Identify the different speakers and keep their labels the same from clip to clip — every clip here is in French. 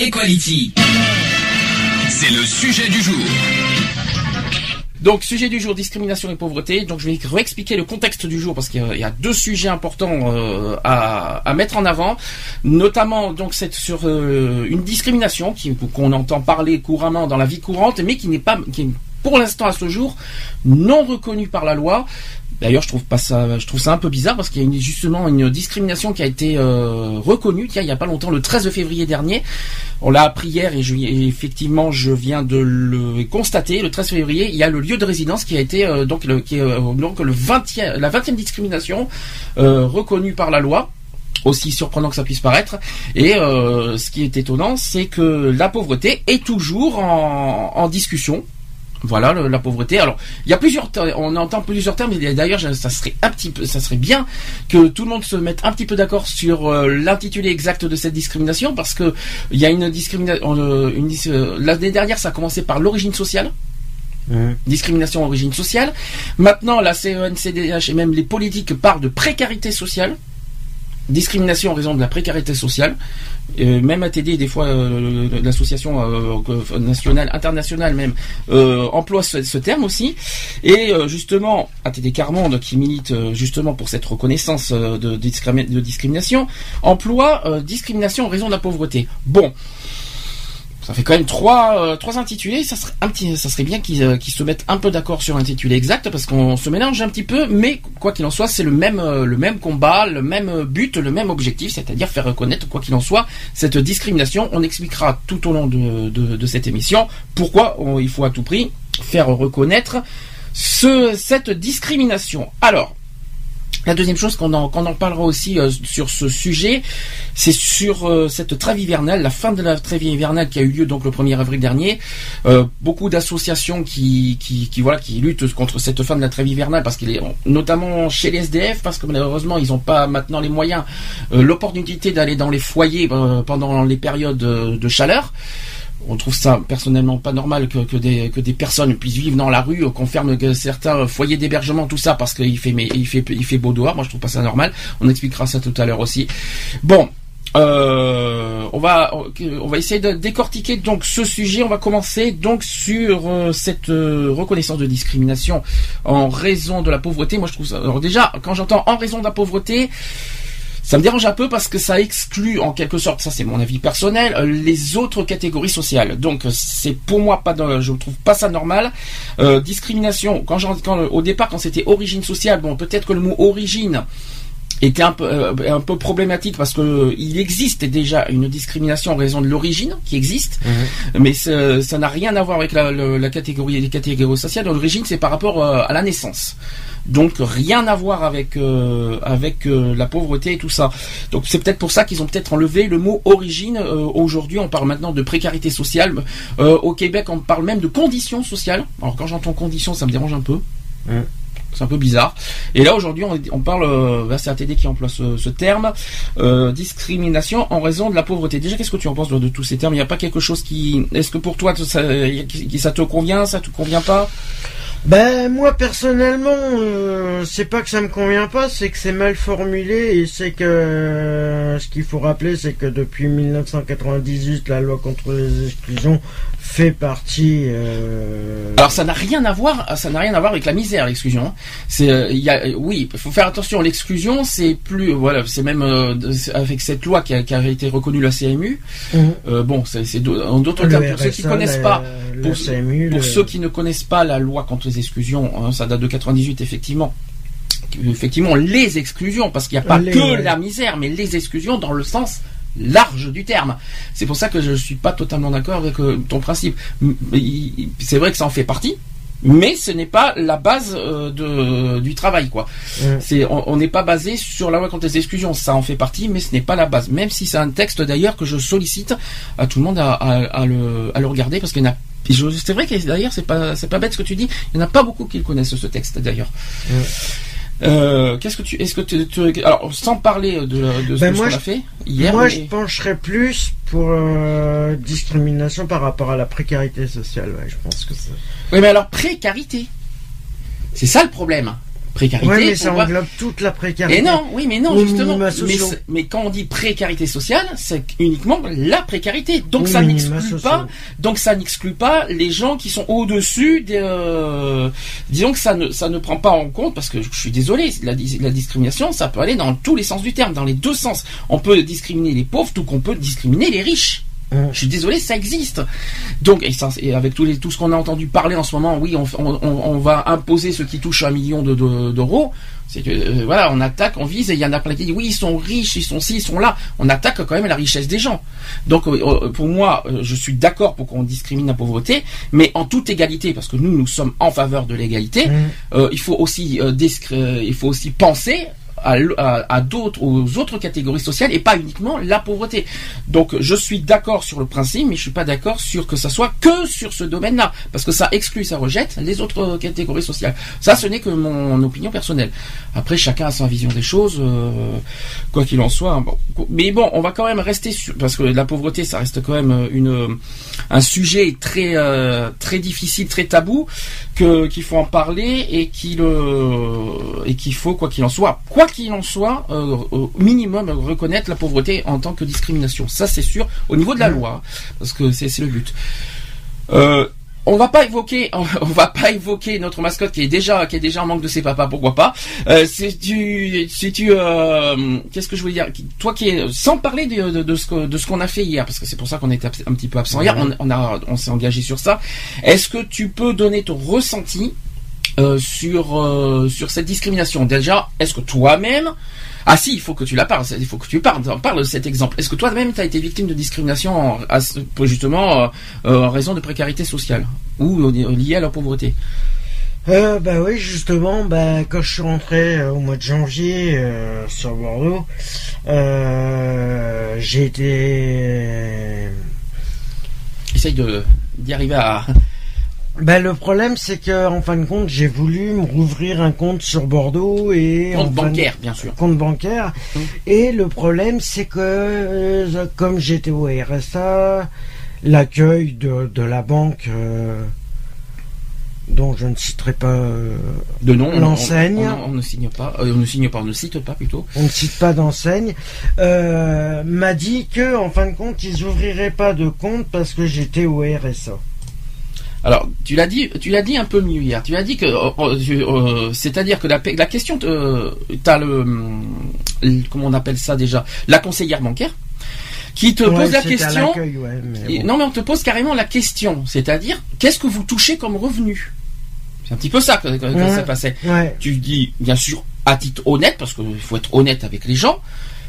Speaker 1: Equality. C'est le sujet du jour.
Speaker 2: Donc, sujet du jour, discrimination et pauvreté. Donc, je vais réexpliquer le contexte du jour parce qu'il y a deux sujets importants euh, à, à, mettre en avant. Notamment, donc, c'est sur euh, une discrimination qu'on entend parler couramment dans la vie courante, mais qui n'est pas, qui pour l'instant à ce jour non reconnue par la loi. D'ailleurs, je trouve pas ça, je trouve ça un peu bizarre parce qu'il y a justement une discrimination qui a été euh, reconnue. Il y a pas longtemps, le 13 février dernier, on l'a appris hier et, je, effectivement, je viens de le constater. Le 13 février, il y a le lieu de résidence qui a été euh, donc le, euh, donc le 20e, la 20e discrimination reconnue par la loi aussi surprenant que ça puisse paraître. Et ce qui est étonnant, c'est que la pauvreté est toujours en discussion. Voilà le, la pauvreté. Alors, il y a plusieurs, on entend plusieurs termes. Et d'ailleurs, ça serait un petit peu, ça serait bien que tout le monde se mette un petit peu d'accord sur euh, l'intitulé exact de cette discrimination, parce que il y a une discrimination. Euh, une, euh, L'année dernière, ça a commencé par l'origine sociale. Mmh. Discrimination origine sociale. Maintenant, la CENCDH et même les politiques parlent de précarité sociale discrimination en raison de la précarité sociale. Euh, même ATD, des fois, euh, l'association euh, nationale, internationale même, emploie ce, terme aussi. Et justement, ATD Carmonde, qui milite justement pour cette reconnaissance de, de, de discrimination, emploie discrimination en raison de la pauvreté. Bon. Ça fait quand même trois, euh, trois intitulés. Ça serait un petit, ça serait bien qu'ils euh, se mettent un peu d'accord sur l'intitulé exact parce qu'on se mélange un petit peu. Mais quoi qu'il en soit, c'est le même, euh, le même combat, le même but, le même objectif, c'est-à-dire faire reconnaître quoi qu'il en soit cette discrimination. On expliquera tout au long de, de, cette émission pourquoi il faut à tout prix faire reconnaître ce, cette discrimination. Alors, la deuxième chose qu'on en, en parlera aussi euh, sur ce sujet, c'est sur euh, cette trêve hivernale, la fin de la trêve hivernale qui a eu lieu donc le 1er avril dernier. Euh, beaucoup d'associations qui, qui, voilà qui luttent contre cette fin de la trêve hivernale parce qu'il notamment chez les SDF parce que malheureusement ils n'ont pas maintenant les moyens, l'opportunité d'aller dans les foyers pendant les périodes de chaleur on trouve ça personnellement pas normal que, des, personnes puissent vivre dans la rue, qu'on ferme certains foyers d'hébergement, tout ça parce qu'il fait, mais, il fait, il fait beau dehors. Moi, je trouve pas ça normal. On expliquera ça tout à l'heure aussi. Bon. Euh, on va on va essayer de décortiquer donc ce sujet. On va commencer donc sur euh, cette euh, reconnaissance de discrimination en raison de la pauvreté. Moi je trouve ça. Alors déjà quand j'entends en raison de la pauvreté, ça me dérange un peu parce que ça exclut en quelque sorte, ça c'est mon avis personnel, euh, les autres catégories sociales. Donc euh, c'est pour moi pas, je trouve pas ça normal. Euh, discrimination. Quand, quand au départ quand c'était origine sociale, bon peut-être que le mot origine était un peu euh, un peu problématique parce que il existe déjà une discrimination en raison de l'origine qui existe, mmh. mais ça n'a rien à voir avec la, la, la catégorie les catégories sociales. L'origine c'est par rapport euh, à la naissance. Donc rien à voir avec euh, avec euh, la pauvreté et tout ça. Donc c'est peut-être pour ça qu'ils ont peut-être enlevé le mot origine. Euh, Aujourd'hui, on parle maintenant de précarité sociale. au Québec, on parle même de conditions sociales. Alors quand j'entends conditions, ça me dérange un peu. Mmh. C'est un peu bizarre. Et là aujourd'hui, on, parle, euh, c'est ATD qui emploie ce, ce terme, euh, discrimination en raison de la pauvreté. Déjà, qu'est-ce que tu en penses de, de tous ces termes? Il n'y a pas quelque chose qui, est-ce que pour toi ça, ça te convient, ça te convient pas?
Speaker 3: Ben moi personnellement, euh, c'est pas que ça me convient pas, c'est que c'est mal formulé et c'est que euh, ce qu'il faut rappeler, c'est que depuis 1998, la loi contre les exclusions fait partie. Euh...
Speaker 2: Alors ça n'a rien à voir, ça n'a rien à voir avec la misère, l'exclusion. Hein. C'est, euh, il y a, oui, il faut faire attention. L'exclusion, c'est plus, voilà, c'est même avec cette loi qui, a, qui avait été reconnue la CMU. Mmh. Euh, bon, c'est, en d'autres termes pour ceux qui connaissent pas, pour,
Speaker 3: CMU,
Speaker 2: pour
Speaker 3: le...
Speaker 2: ceux qui ne connaissent pas la loi contre les exclusions, hein, ça date de 98 effectivement effectivement les exclusions, parce qu'il n'y a pas
Speaker 3: Les-
Speaker 2: que la misère, mais les exclusions dans le sens large du terme. C'est pour ça que je suis pas totalement d'accord avec euh, ton principe. C'est vrai que ça en fait partie. mais ce n'est pas la base euh, de, du travail quoi. C'est on on n'est pas basé sur la loi contre les exclusions, ça en fait partie, mais ce n'est pas la base. Même si c'est un texte d'ailleurs que je sollicite à tout le monde à, à- à le, à le regarder parce qu'il y en a. C'est vrai que d'ailleurs c'est pas c'est pas bête ce que tu dis. Il n'y en a pas beaucoup qui le connaissent ce texte d'ailleurs. Euh, Qu'est-ce que tu est-ce que tu, tu- alors sans parler de, de ce
Speaker 3: Ben,
Speaker 2: qu'on a fait hier.
Speaker 3: Moi,
Speaker 2: mais-
Speaker 3: je pencherais plus pour euh, discrimination par rapport à la précarité sociale. Ouais, je pense que.
Speaker 2: Oui, mais alors précarité. C'est ça le problème. Précarité.
Speaker 3: Ouais, mais ça englobe toute la précarité.
Speaker 2: Et non, oui, mais non, justement. Mais, quand on dit précarité sociale, c'est uniquement la précarité. Donc ça n'exclut pas. Donc ça n'exclut pas les gens qui sont au-dessus des. euh, disons que ça ne ça ne prend pas en compte parce que je suis désolé, la, la discrimination, ça peut aller dans tous les sens du terme, dans les deux sens. On peut discriminer les pauvres, tout qu'on peut discriminer les riches.
Speaker 3: Mm.
Speaker 2: Je suis désolé, ça existe. Donc, et, ça- et avec les, tout ce qu'on a entendu parler en ce moment, oui, on, on- on- on va imposer ceux qui touchent un million de- de- d'euros. C'est que euh, voilà, on attaque, on vise, et il y en a plein qui disent oui, ils sont riches, ils sont ci, ils sont là. On attaque quand même la richesse des gens. Donc, euh, euh, pour moi, euh, je suis d'accord pour qu'on discrimine la pauvreté, mais en toute égalité, parce que nous, nous sommes en faveur de l'égalité.
Speaker 3: Mm.
Speaker 2: Euh, il faut aussi, euh, discr- euh, il faut aussi penser à, à- à d'autres, aux autres catégories sociales et pas uniquement la pauvreté. Donc, je suis d'accord sur le principe, mais je suis pas d'accord sur que ça soit que sur ce domaine-là, parce que ça exclut, ça rejette les autres euh, catégories sociales. Ça, ce n'est que mon opinion personnelle. Après, chacun a sa vision des choses, euh, quoi qu'il en soit. Bon. Mais bon, on va quand même rester sur, parce que la pauvreté, ça reste quand même une, un sujet très, euh, très difficile, très tabou, que qu'il faut en parler et qu'il euh, et qu'il faut quoi qu'il en soit, qu'il en soit, euh, au minimum reconnaître la pauvreté en tant que discrimination. Ça c'est sûr au niveau de la loi, parce que c'est le but. Euh, on va pas évoquer, on va pas évoquer notre mascotte qui est déjà, qui est déjà en manque de ses papas, pourquoi pas. Euh, si tu, si tu, euh, qu'est-ce que je voulais dire? Toi qui es, sans parler de, de, de ce que, de ce qu'on a fait hier, parce que c'est pour ça qu'on était un petit peu absent hier. On, on a, on s'est engagé sur ça. Est-ce que tu peux donner ton ressenti euh, sur euh, sur cette discrimination Déjà, est-ce que toi-même ah si, il faut que tu la parles, il faut que tu parles, parle de cet exemple. Est-ce que toi-même tu as été victime de discrimination en, justement euh, en raison de précarité sociale ou liée à la pauvreté?
Speaker 3: Euh, bah oui, justement, bah, quand je suis rentré euh, au mois de janvier euh, sur Bordeaux, j'ai été.
Speaker 2: Essaye de d'y arriver à
Speaker 3: Bah, le problème, c'est que en fin de compte, j'ai voulu me rouvrir un compte sur Bordeaux et en
Speaker 2: compte
Speaker 3: de-
Speaker 2: bancaire, bien sûr.
Speaker 3: compte bancaire.
Speaker 2: Mmh.
Speaker 3: Et le problème, c'est que euh, comme j'étais au RSA, l'accueil de, de la banque, euh, dont je ne citerai pas, euh,
Speaker 2: De nom,
Speaker 3: L'enseigne.
Speaker 2: On, on- on ne signe pas, euh, on ne signe pas, on ne cite pas plutôt.
Speaker 3: on ne cite pas d'enseigne, m'a dit que en fin de compte, ils ouvriraient pas de compte parce que j'étais au RSA.
Speaker 2: Alors, tu l'as dit, tu l'as dit un peu mieux hier. Tu as dit que, euh, euh, tu- euh, c'est-à-dire que la, la question, euh, t'as le, le- comment on appelle ça déjà, la conseillère bancaire, qui te
Speaker 3: Ouais,
Speaker 2: pose la question.
Speaker 3: ouais, mais bon.
Speaker 2: Non, mais on te pose carrément la question, c'est-à-dire, qu'est-ce que vous touchez comme revenu? C'est un petit peu ça que, que-
Speaker 3: Ouais.
Speaker 2: ça passait. Tu dis, bien sûr, à titre honnête, parce qu'il faut être honnête avec les gens.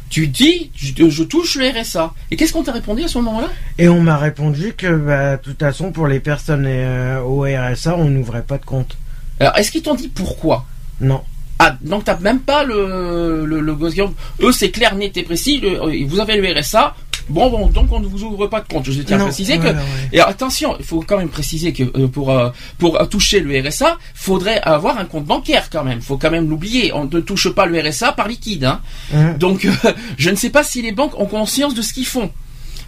Speaker 2: Tu dis, je, je touche le RSA. Et qu'est-ce qu'on t'a répondu à ce moment-là?
Speaker 3: Et on m'a répondu que, bah, de toute façon, pour les personnes euh, au RSA, on n'ouvrait pas de compte.
Speaker 2: Alors, est-ce qu'ils t'ont dit pourquoi?
Speaker 3: Non.
Speaker 2: Ah, donc t'as même pas le, le, le Eux, c'est clair, net et précis. le- euh, vous avez le RSA. Bon, bon, donc on ne vous ouvre pas de compte. Je tiens à préciser que.
Speaker 3: ouais.
Speaker 2: Et attention, il faut quand même préciser que euh, pour euh, pour toucher le RSA, faudrait avoir un compte bancaire quand même. Faut quand même l'oublier. On ne touche pas le RSA par liquide. Hein. Donc, euh, je ne sais pas si les banques ont conscience de ce qu'ils font.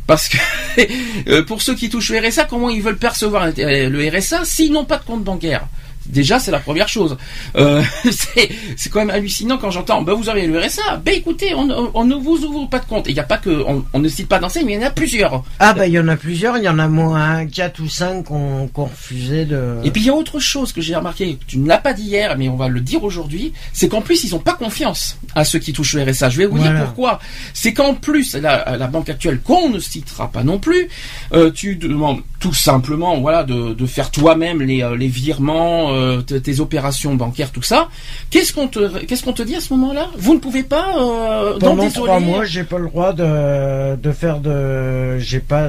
Speaker 2: Parce que pour ceux qui touchent le RSA, comment ils veulent percevoir le RSA s'ils n'ont pas de compte bancaire? Déjà, c'est la première chose. Euh, c'est quand même hallucinant quand j'entends, bah, vous avez le RSA. Ben écoutez, on, on- on ne vous ouvre pas de compte. Il n'y a pas que, on, on ne cite pas d'enseigne, mais il y en a plusieurs.
Speaker 3: Ah, bah, il y en a plusieurs. Il y en a moins 4 ou 5 qu'on qu'on refusait de.
Speaker 2: Et puis il y a autre chose que j'ai remarqué, tu ne l'as pas dit hier, mais on va le dire aujourd'hui, c'est qu'en plus ils n'ont pas confiance à ceux qui touchent le RSA. Je vais vous
Speaker 3: Voilà.
Speaker 2: dire pourquoi. C'est qu'en plus, la, la banque actuelle, qu'on ne citera pas non plus, euh, tu demandes tout simplement, voilà, de, de faire toi-même les, euh, les virements, euh, tes opérations bancaires, tout ça. Qu'est-ce qu'on te, qu'est-ce qu'on te dit à ce moment-là? Vous ne pouvez pas, euh,
Speaker 3: Pendant trois mois, j'ai pas le droit de, de faire de, j'ai pas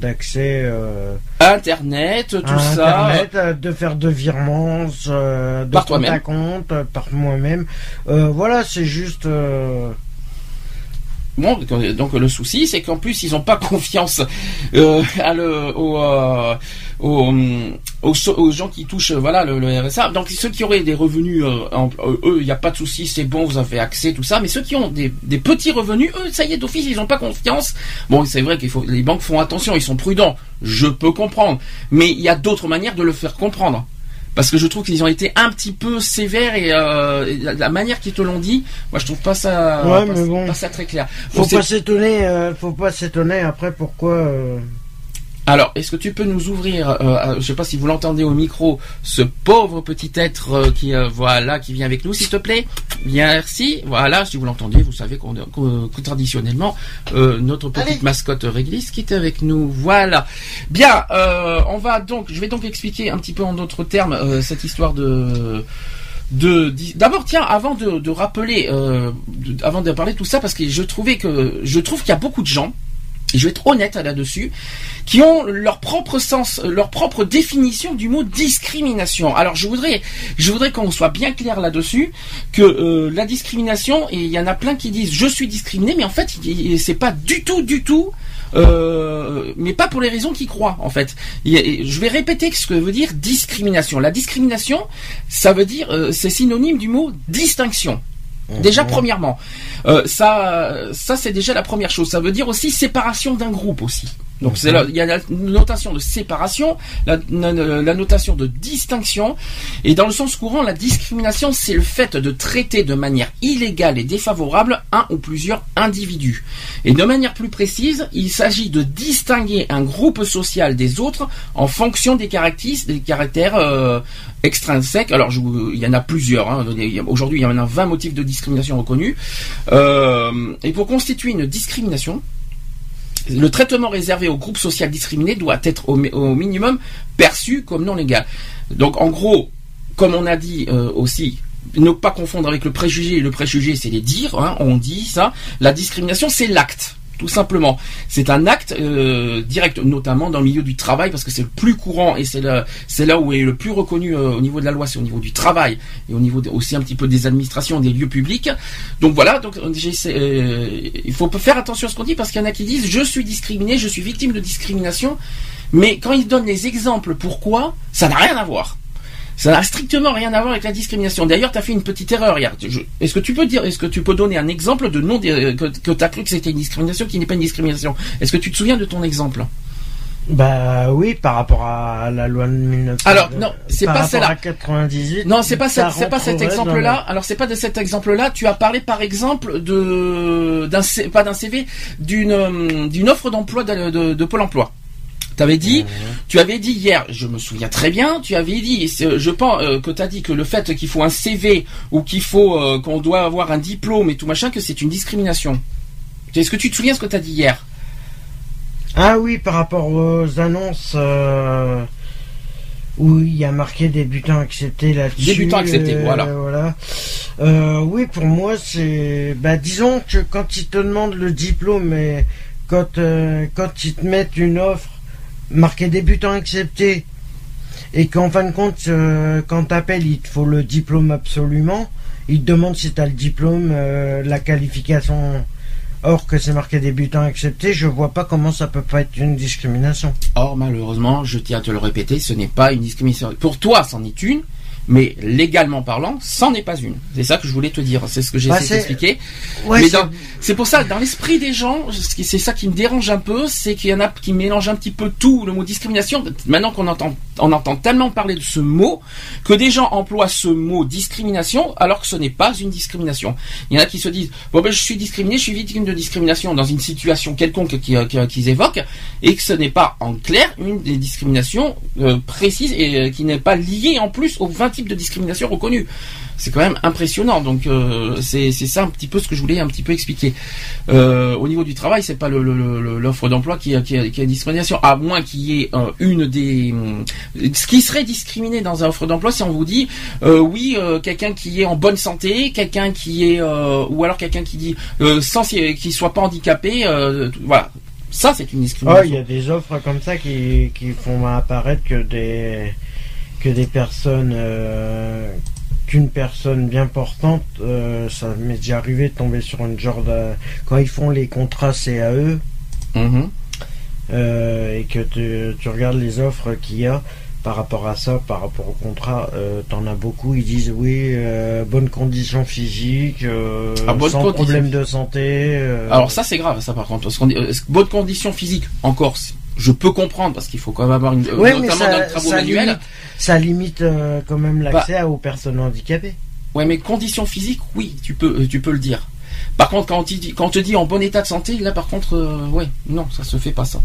Speaker 3: d'accès euh,
Speaker 2: Internet, tout
Speaker 3: à
Speaker 2: ça.
Speaker 3: Internet, euh, de faire de virements, euh, de
Speaker 2: Par
Speaker 3: compte
Speaker 2: toi-même.
Speaker 3: à compte, euh, par moi-même. Euh, voilà, c'est juste. Euh,
Speaker 2: Bon, donc le souci, c'est qu'en plus, ils n'ont pas confiance euh, à le, au, euh, aux, aux, gens qui touchent voilà le, RSA. Donc ceux qui auraient des revenus, euh, en- euh, eux, il n'y a pas de souci, c'est bon, vous avez accès, tout ça. Mais ceux qui ont des, des petits revenus, eux, ça y est, d'office, ils n'ont pas confiance. Bon, c'est vrai qu'il faut, les banques font attention, ils sont prudents. Je peux comprendre, mais il y a d'autres manières de le faire comprendre. Parce que je trouve qu'ils ont été un petit peu sévères et, euh, et la, la manière qu'ils te l'ont dit, moi je trouve pas ça,
Speaker 3: Ouais,
Speaker 2: pas,
Speaker 3: mais bon.
Speaker 2: pas ça très clair.
Speaker 3: faut pas s'étonner, euh, faut pas s'étonner après pourquoi. euh,
Speaker 2: Alors, est-ce que tu peux nous ouvrir, euh, je sais pas si vous l'entendez au micro, ce pauvre petit être euh, qui euh, voilà qui vient avec nous, s'il te plaît? Merci. Voilà, si vous l'entendez, vous savez qu'on qu'on- que traditionnellement notre petite
Speaker 3: Allez.
Speaker 2: mascotte réglisse qui est avec nous. Voilà. Bien, on va donc, je vais donc expliquer un petit peu en d'autres termes cette histoire de de d'abord tiens avant de, de rappeler de- avant de parler de tout ça parce que je trouvais que je trouve qu'il y a beaucoup de gens je vais être honnête là-dessus, qui ont leur propre sens, euh, leur propre définition du mot discrimination. Alors je voudrais, je voudrais qu'on soit bien clair là-dessus, que euh, la discrimination, et il y en a plein qui disent je suis discriminé, mais en fait c'est pas du tout, du tout. euh, mais pas pour les raisons qu'ils croient en fait. Je vais répéter ce que veut dire discrimination. La discrimination, ça veut dire, c'est synonyme du mot distinction. Déjà premièrement, euh, ça, ça c'est déjà la première chose. Ça veut dire aussi séparation d'un groupe aussi. Donc c'est là, il y a la notation de séparation, la, la- la notation de distinction, et dans le sens courant, la discrimination c'est le fait de traiter de manière illégale et défavorable un ou plusieurs individus. Et de manière plus précise, il s'agit de distinguer un groupe social des autres en fonction des caractères, des caractères euh, extrinsèques. Alors je il y en a plusieurs. hein. Aujourd'hui, il y en a 20 motifs de discrimination reconnus. Euh, et pour constituer une discrimination, le traitement réservé au groupe social discriminé doit être au, mi- au minimum perçu comme non légal. Donc en gros, comme on a dit euh, aussi, ne pas confondre avec le préjugé. Le préjugé, c'est les dires, hein, on dit ça. La discrimination, c'est l'acte. Tout simplement, c'est un acte euh, direct, notamment dans le milieu du travail, parce que c'est le plus courant et c'est là, où est le plus reconnu euh, au niveau de la loi, c'est au niveau du travail et au niveau aussi un petit peu des administrations, des lieux publics. Donc voilà, euh, il faut faire attention à ce qu'on dit parce qu'il y en a qui disent je suis discriminé, je suis victime de discrimination, mais quand ils donnent les exemples pourquoi, ça n'a rien à voir. Ça n'a strictement rien à voir avec la discrimination. D'ailleurs, tu as fait une petite erreur hier. Est-ce que tu peux dire, est-ce que tu peux donner un exemple de non que, que tu as cru que c'était une discrimination qui n'est pas une discrimination? Est-ce que tu te souviens de ton exemple?
Speaker 3: Bah oui, par rapport à la loi de 1900.
Speaker 2: Alors, non, c'est
Speaker 3: par
Speaker 2: pas
Speaker 3: rapport
Speaker 2: celle-là.
Speaker 3: à 98.
Speaker 2: Non, c'est pas
Speaker 3: ça
Speaker 2: cette- c'est pas cet exemple-là. Alors c'est pas de cet exemple-là. Tu as parlé par exemple de d'un C- pas d'un CV, d'une euh, d'une offre d'emploi de, de, de Pôle Emploi. T'avais dit, tu avais dit hier, je me souviens très bien, tu avais dit, je pense euh, que tu as dit que le fait qu'il faut un CV ou qu'il faut euh, qu'on doit avoir un diplôme et tout machin, que c'est une discrimination. Est-ce que tu te souviens ce que tu as dit hier?
Speaker 3: Ah oui, par rapport aux annonces euh, où il y a marqué débutant accepté là-dessus.
Speaker 2: Débutant accepté, voilà.
Speaker 3: voilà. Euh, oui, pour moi, c'est. Bah, disons que quand ils te demandent le diplôme et quand, euh, quand ils te mettent une offre marquée débutant accepté et qu'en fin de compte, quand t'appelles, il te faut le diplôme absolument. Ils te demandent si t'as le diplôme, euh, la qualification. Or que c'est marqué débutant accepté, je vois pas comment ça peut pas être une discrimination.
Speaker 2: Or, malheureusement, je tiens à te le répéter, ce n'est pas une discrimination. Pour toi, c'en est une, mais légalement parlant, c'en est pas une. C'est ça que je voulais te dire. C'est ce que j'ai
Speaker 3: Bah,
Speaker 2: essayé d'expliquer.
Speaker 3: Ouais,
Speaker 2: mais
Speaker 3: c'est-
Speaker 2: pour ça, dans l'esprit des gens, c'est ça qui me dérange un peu, c'est qu'il y en a qui mélangent un petit peu tout, le mot discrimination. Maintenant qu'on entend, on entend tellement parler de ce mot, que des gens emploient ce mot discrimination, alors que ce n'est pas une discrimination. Il y en a qui se disent, bon ben je suis discriminé, je suis victime de discrimination dans une situation quelconque euh, qui- qu'ils évoquent, et que ce n'est pas en clair une des discriminations euh, précises et euh, qui n'est pas liée en plus aux 20 de discrimination reconnus. C'est quand même impressionnant. Donc euh, c'est ça un petit peu ce que je voulais un petit peu expliquer. Euh, au niveau du travail, c'est pas l'offre d'emploi qui, qui, qui a discrimination, à moins qu'il y ait euh, une des ce qui serait discriminé dans une offre d'emploi si on vous dit oui quelqu'un qui est en bonne santé, quelqu'un qui est ou alors quelqu'un qui dit sans qui soit pas handicapé, voilà. Ça, c'est une discrimination.
Speaker 3: il y a des offres comme ça qui, qui font apparaître que des que des personnes qu'une personne bien portante, euh, ça m'est déjà arrivé de tomber sur une genre de... Quand ils font les contrats CAE, mhm. euh, et que tu, regardes les offres qu'il y a par rapport à ça, par rapport au contrat, euh, t'en as beaucoup, ils disent oui, bonne condition physique, ah, sans problème de santé.
Speaker 2: Alors ça c'est grave ça par contre, parce qu'on bonne condition physique, encore je peux comprendre parce qu'il faut quand même avoir une
Speaker 3: notamment dans le travaux manuel. ça limite euh, quand même l'accès bah, aux personnes handicapées.
Speaker 2: Ouais, mais conditions physiques, oui, tu peux, euh, tu peux le dire. Par contre, quand, quand on te dit en bon état de santé, là, par contre, euh, ouais, non, ça se fait pas ça.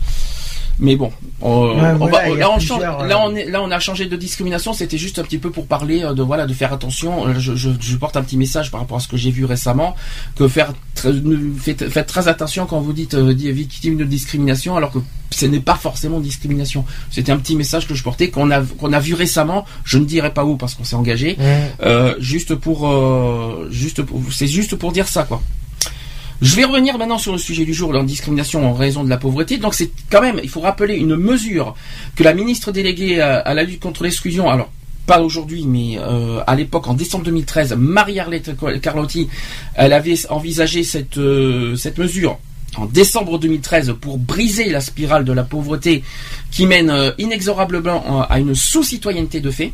Speaker 2: Mais bon, là, on a changé de discrimination. C'était juste un petit peu pour parler euh, de voilà de faire attention. Euh, je, porte un petit message par rapport à ce que j'ai vu récemment que faire faites, très attention quand vous dites euh, victime de discrimination, alors que ce n'est pas forcément discrimination. C'était un petit message que je portais qu'on a qu'on a vu récemment. Je ne dirai pas où parce qu'on s'est engagé. juste pour juste c'est juste pour dire ça quoi. Je vais revenir maintenant sur le sujet du jour, la discrimination en raison de la pauvreté. Donc c'est quand même, il faut rappeler une mesure que la ministre déléguée à, la lutte contre l'exclusion, alors pas aujourd'hui, mais euh, à l'époque, en décembre 2013, Marie-Arlette Carlotti, elle avait envisagé cette, euh, cette mesure en décembre 2013 pour briser la spirale de la pauvreté qui mène euh, inexorablement à une sous-citoyenneté de fait.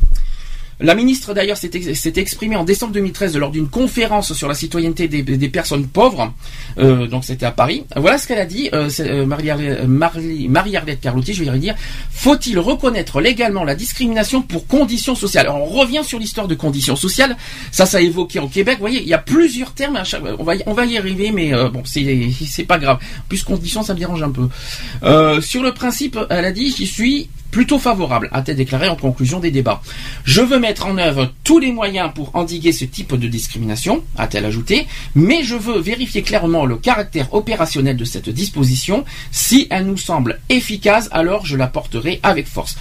Speaker 2: La ministre d'ailleurs s'était exprimée en décembre 2013 lors d'une conférence sur la citoyenneté des, personnes pauvres. Euh, donc c'était à Paris. Voilà ce qu'elle a dit. Euh, euh Marie-Arlette Carlotti, je vais dire. Faut-il reconnaître légalement la discrimination pour conditions sociales? On revient sur l'histoire de conditions sociales. Ça, ça a évoqué au Québec. Vous voyez, il y a plusieurs termes. on va, y arriver, mais bon, c'est pas grave. plus conditions, ça me dérange un peu. sur le principe, elle a dit, j'y suis plutôt favorable, a-t-elle déclaré en conclusion des débats. Je veux mettre en œuvre tous les moyens pour endiguer ce type de discrimination, a-t-elle ajouté, mais je veux vérifier clairement le caractère opérationnel de cette disposition. Si elle nous semble efficace, alors je la porterai avec force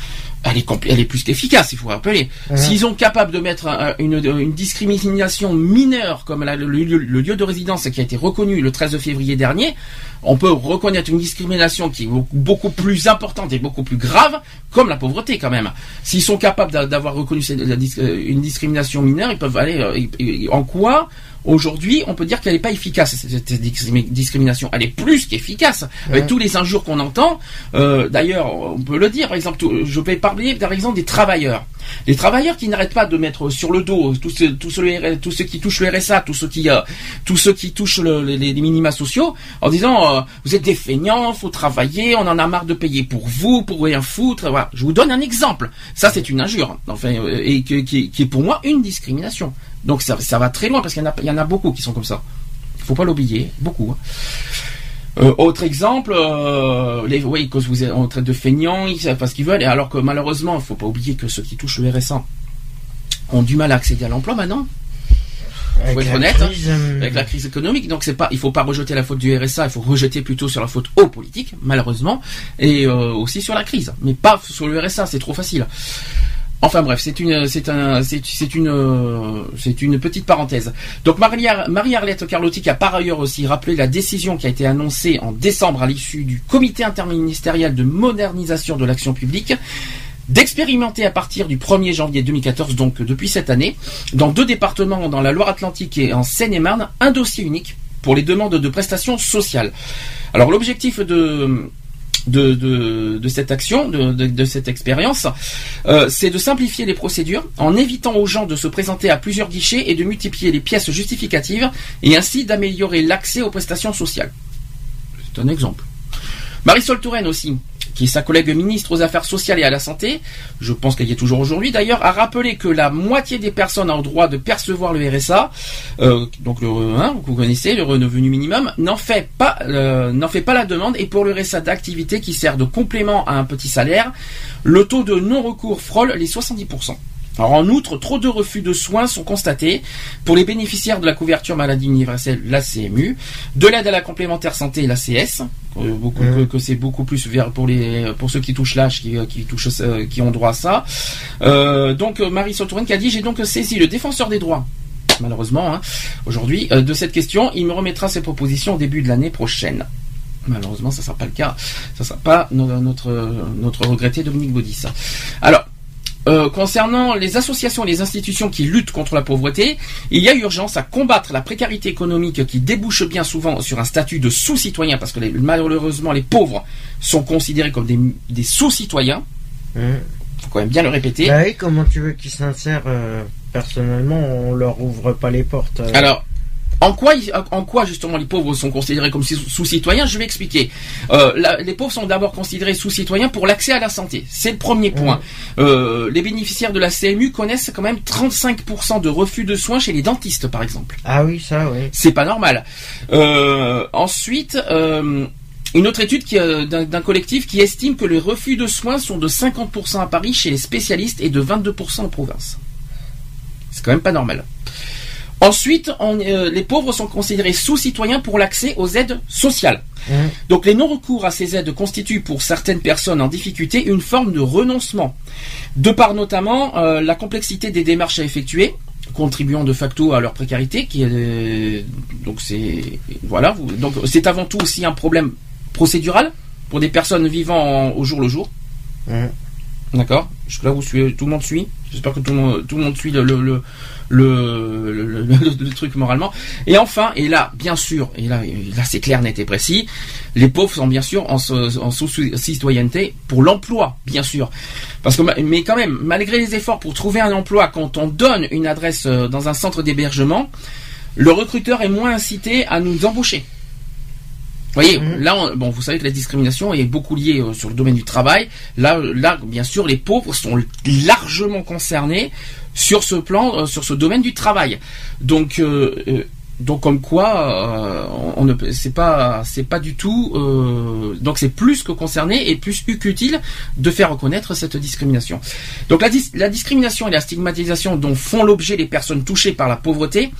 Speaker 2: elle est, elle est plus qu'efficace, il faut rappeler. S'ils sont capables de mettre une, discrimination mineure comme le, lieu de résidence qui a été reconnu le 13 février dernier, on peut reconnaître une discrimination qui est beaucoup plus importante et beaucoup plus grave, comme la pauvreté quand même. S'ils sont capables d'avoir reconnu une discrimination mineure, ils peuvent aller euh, en quoi Aujourd'hui, on peut dire qu'elle n'est pas efficace cette discrimination. Elle est plus qu'efficace avec tous les injures qu'on entend. Euh, d'ailleurs, on peut le dire. Par exemple, je vais parler par exemple des travailleurs. Les travailleurs qui n'arrêtent pas de mettre sur le dos tous ceux, tous ceux, qui touchent le RSA, tous ceux qui, euh, tous ceux qui touchent les, minima sociaux, en disant euh, vous êtes des feignants, faut travailler, on en a marre de payer pour vous, pour rien foutre. Voilà. Je vous donne un exemple. Ça, c'est une injure, enfin, et qui, est pour moi une discrimination. Donc ça, va très loin parce qu'il y, en a beaucoup qui sont comme ça. Il faut pas l'oublier, beaucoup. Hein. Euh, autre exemple, euh, les, oui, quand vous êtes en train de feignants, ils savent pas ce qu'ils veulent, et alors que malheureusement, il faut pas oublier que ceux qui touchent le RSA ont du mal à accéder à l'emploi maintenant. Faut être honnête, hein, euh, avec la crise économique. Donc c'est pas, il faut pas rejeter la faute du RSA, il faut rejeter plutôt sur la faute aux politiques, malheureusement, et aussi sur la crise, mais pas sur le RSA, c'est trop facile. Enfin bref, une, c'est une petite parenthèse. Donc Marie-Arlette Carlotti qui a par ailleurs aussi rappelé la décision qui a été annoncée en décembre à l'issue du comité interministériel de modernisation de l'action publique d'expérimenter à partir du 1er janvier 2014, donc depuis cette année, dans deux départements, dans la Loire-Atlantique et en Seine-et-Marne, un dossier unique pour les demandes de prestations sociales. Alors l'objectif de de, cette action, de, cette expérience, euh, c'est de simplifier les procédures en évitant aux gens de se présenter à plusieurs guichets et de multiplier les pièces justificatives et ainsi d'améliorer l'accès aux prestations sociales. C'est un exemple. Marisol Touraine aussi, qui est sa collègue ministre aux Affaires sociales et à la santé, je pense qu'elle y est toujours aujourd'hui d'ailleurs, a rappelé que la moitié des personnes ont le droit de percevoir le RSA, euh, donc le hein, vous connaissez le revenu minimum, n'en fait pas euh, fait pas la demande. Et pour le RSA d'activité qui sert de complément à un petit salaire, le taux de non-recours frôle les 70%. Alors en outre, trop de refus de soins sont constatés pour les bénéficiaires de la couverture maladie universelle, la CMU, de l'aide à la complémentaire santé, la CS, beaucoup,
Speaker 3: Mhm.
Speaker 2: que, que c'est beaucoup plus vers pour les pour ceux qui touchent l'âge, qui, qui touchent euh, qui ont droit à ça. Euh, donc euh, Marie Sautourine qui a dit j'ai donc saisi le défenseur des droits. Malheureusement, hein, aujourd'hui, euh, de cette question, il me remettra ses propositions au début de l'année prochaine. Malheureusement, ça ne sera pas le cas. Ça ne sera pas no- notre, notre regretté Dominique Baudis. Alors, euh, concernant les associations et les institutions qui luttent contre la pauvreté, il y a urgence à combattre la précarité économique qui débouche bien souvent sur un statut de sous-citoyen, parce que les- malheureusement les pauvres sont considérés comme des, des sous-citoyens.
Speaker 3: Mmh.
Speaker 2: faut quand même bien le répéter.
Speaker 3: Bah oui, comment tu veux qu'ils s'insèrent euh, Personnellement, on leur ouvre pas les portes. euh.
Speaker 2: Alors, en quoi, ils- en quoi justement les pauvres sont considérés comme sous- sous-citoyens? Je vais expliquer. Euh, la- les pauvres sont d'abord considérés sous-citoyens pour l'accès à la santé. C'est le premier point. Euh, les bénéficiaires de la CMU connaissent quand même 35% de refus de soins chez les dentistes, par exemple.
Speaker 3: Ah oui, ça, oui.
Speaker 2: C'est pas normal. Euh, ensuite, une autre étude d'un collectif qui estime que les refus de soins sont de 50% à Paris chez les spécialistes et de 22% en province. C'est quand même pas normal. Ensuite, on- euh, les pauvres sont considérés sous-citoyens pour l'accès aux aides sociales.
Speaker 3: Mhm.
Speaker 2: Donc les non-recours à ces aides constituent pour certaines personnes en difficulté une forme de renoncement, de par notamment euh, la complexité des démarches à effectuer, contribuant de facto à leur précarité. Qui est, euh, donc c'est voilà, vous- donc c'est avant tout aussi un problème procédural pour des personnes vivant en- au jour le jour.
Speaker 3: Mhm.
Speaker 2: D'accord? Là, vous suivez, tout le monde suit? J'espère que tout le monde, tout le monde suit le le, le, le, le- truc moralement. Et enfin, et là, bien sûr, et là, là c'est clair, net et précis, les pauvres sont bien sûr en, en sous-citoyenneté pour l'emploi, bien sûr. Parce que, ma- mais quand même, malgré les efforts pour trouver un emploi, quand on donne une adresse euh, dans un centre d'hébergement, le recruteur est moins incité à nous embaucher. Vous voyez,
Speaker 3: Mhm.
Speaker 2: là, on- bon, vous savez que la discrimination est beaucoup liée euh, sur le domaine du travail. Là, là, bien sûr, les pauvres sont largement concernés sur ce plan, euh, sur ce domaine du travail. Donc, euh, donc comme quoi, euh, on ne, peut- c'est pas, c'est pas du tout. euh, donc, c'est plus que concerné et plus utile de faire reconnaître cette discrimination. Donc, la, dis- la discrimination et la stigmatisation dont font l'objet les personnes touchées par la pauvreté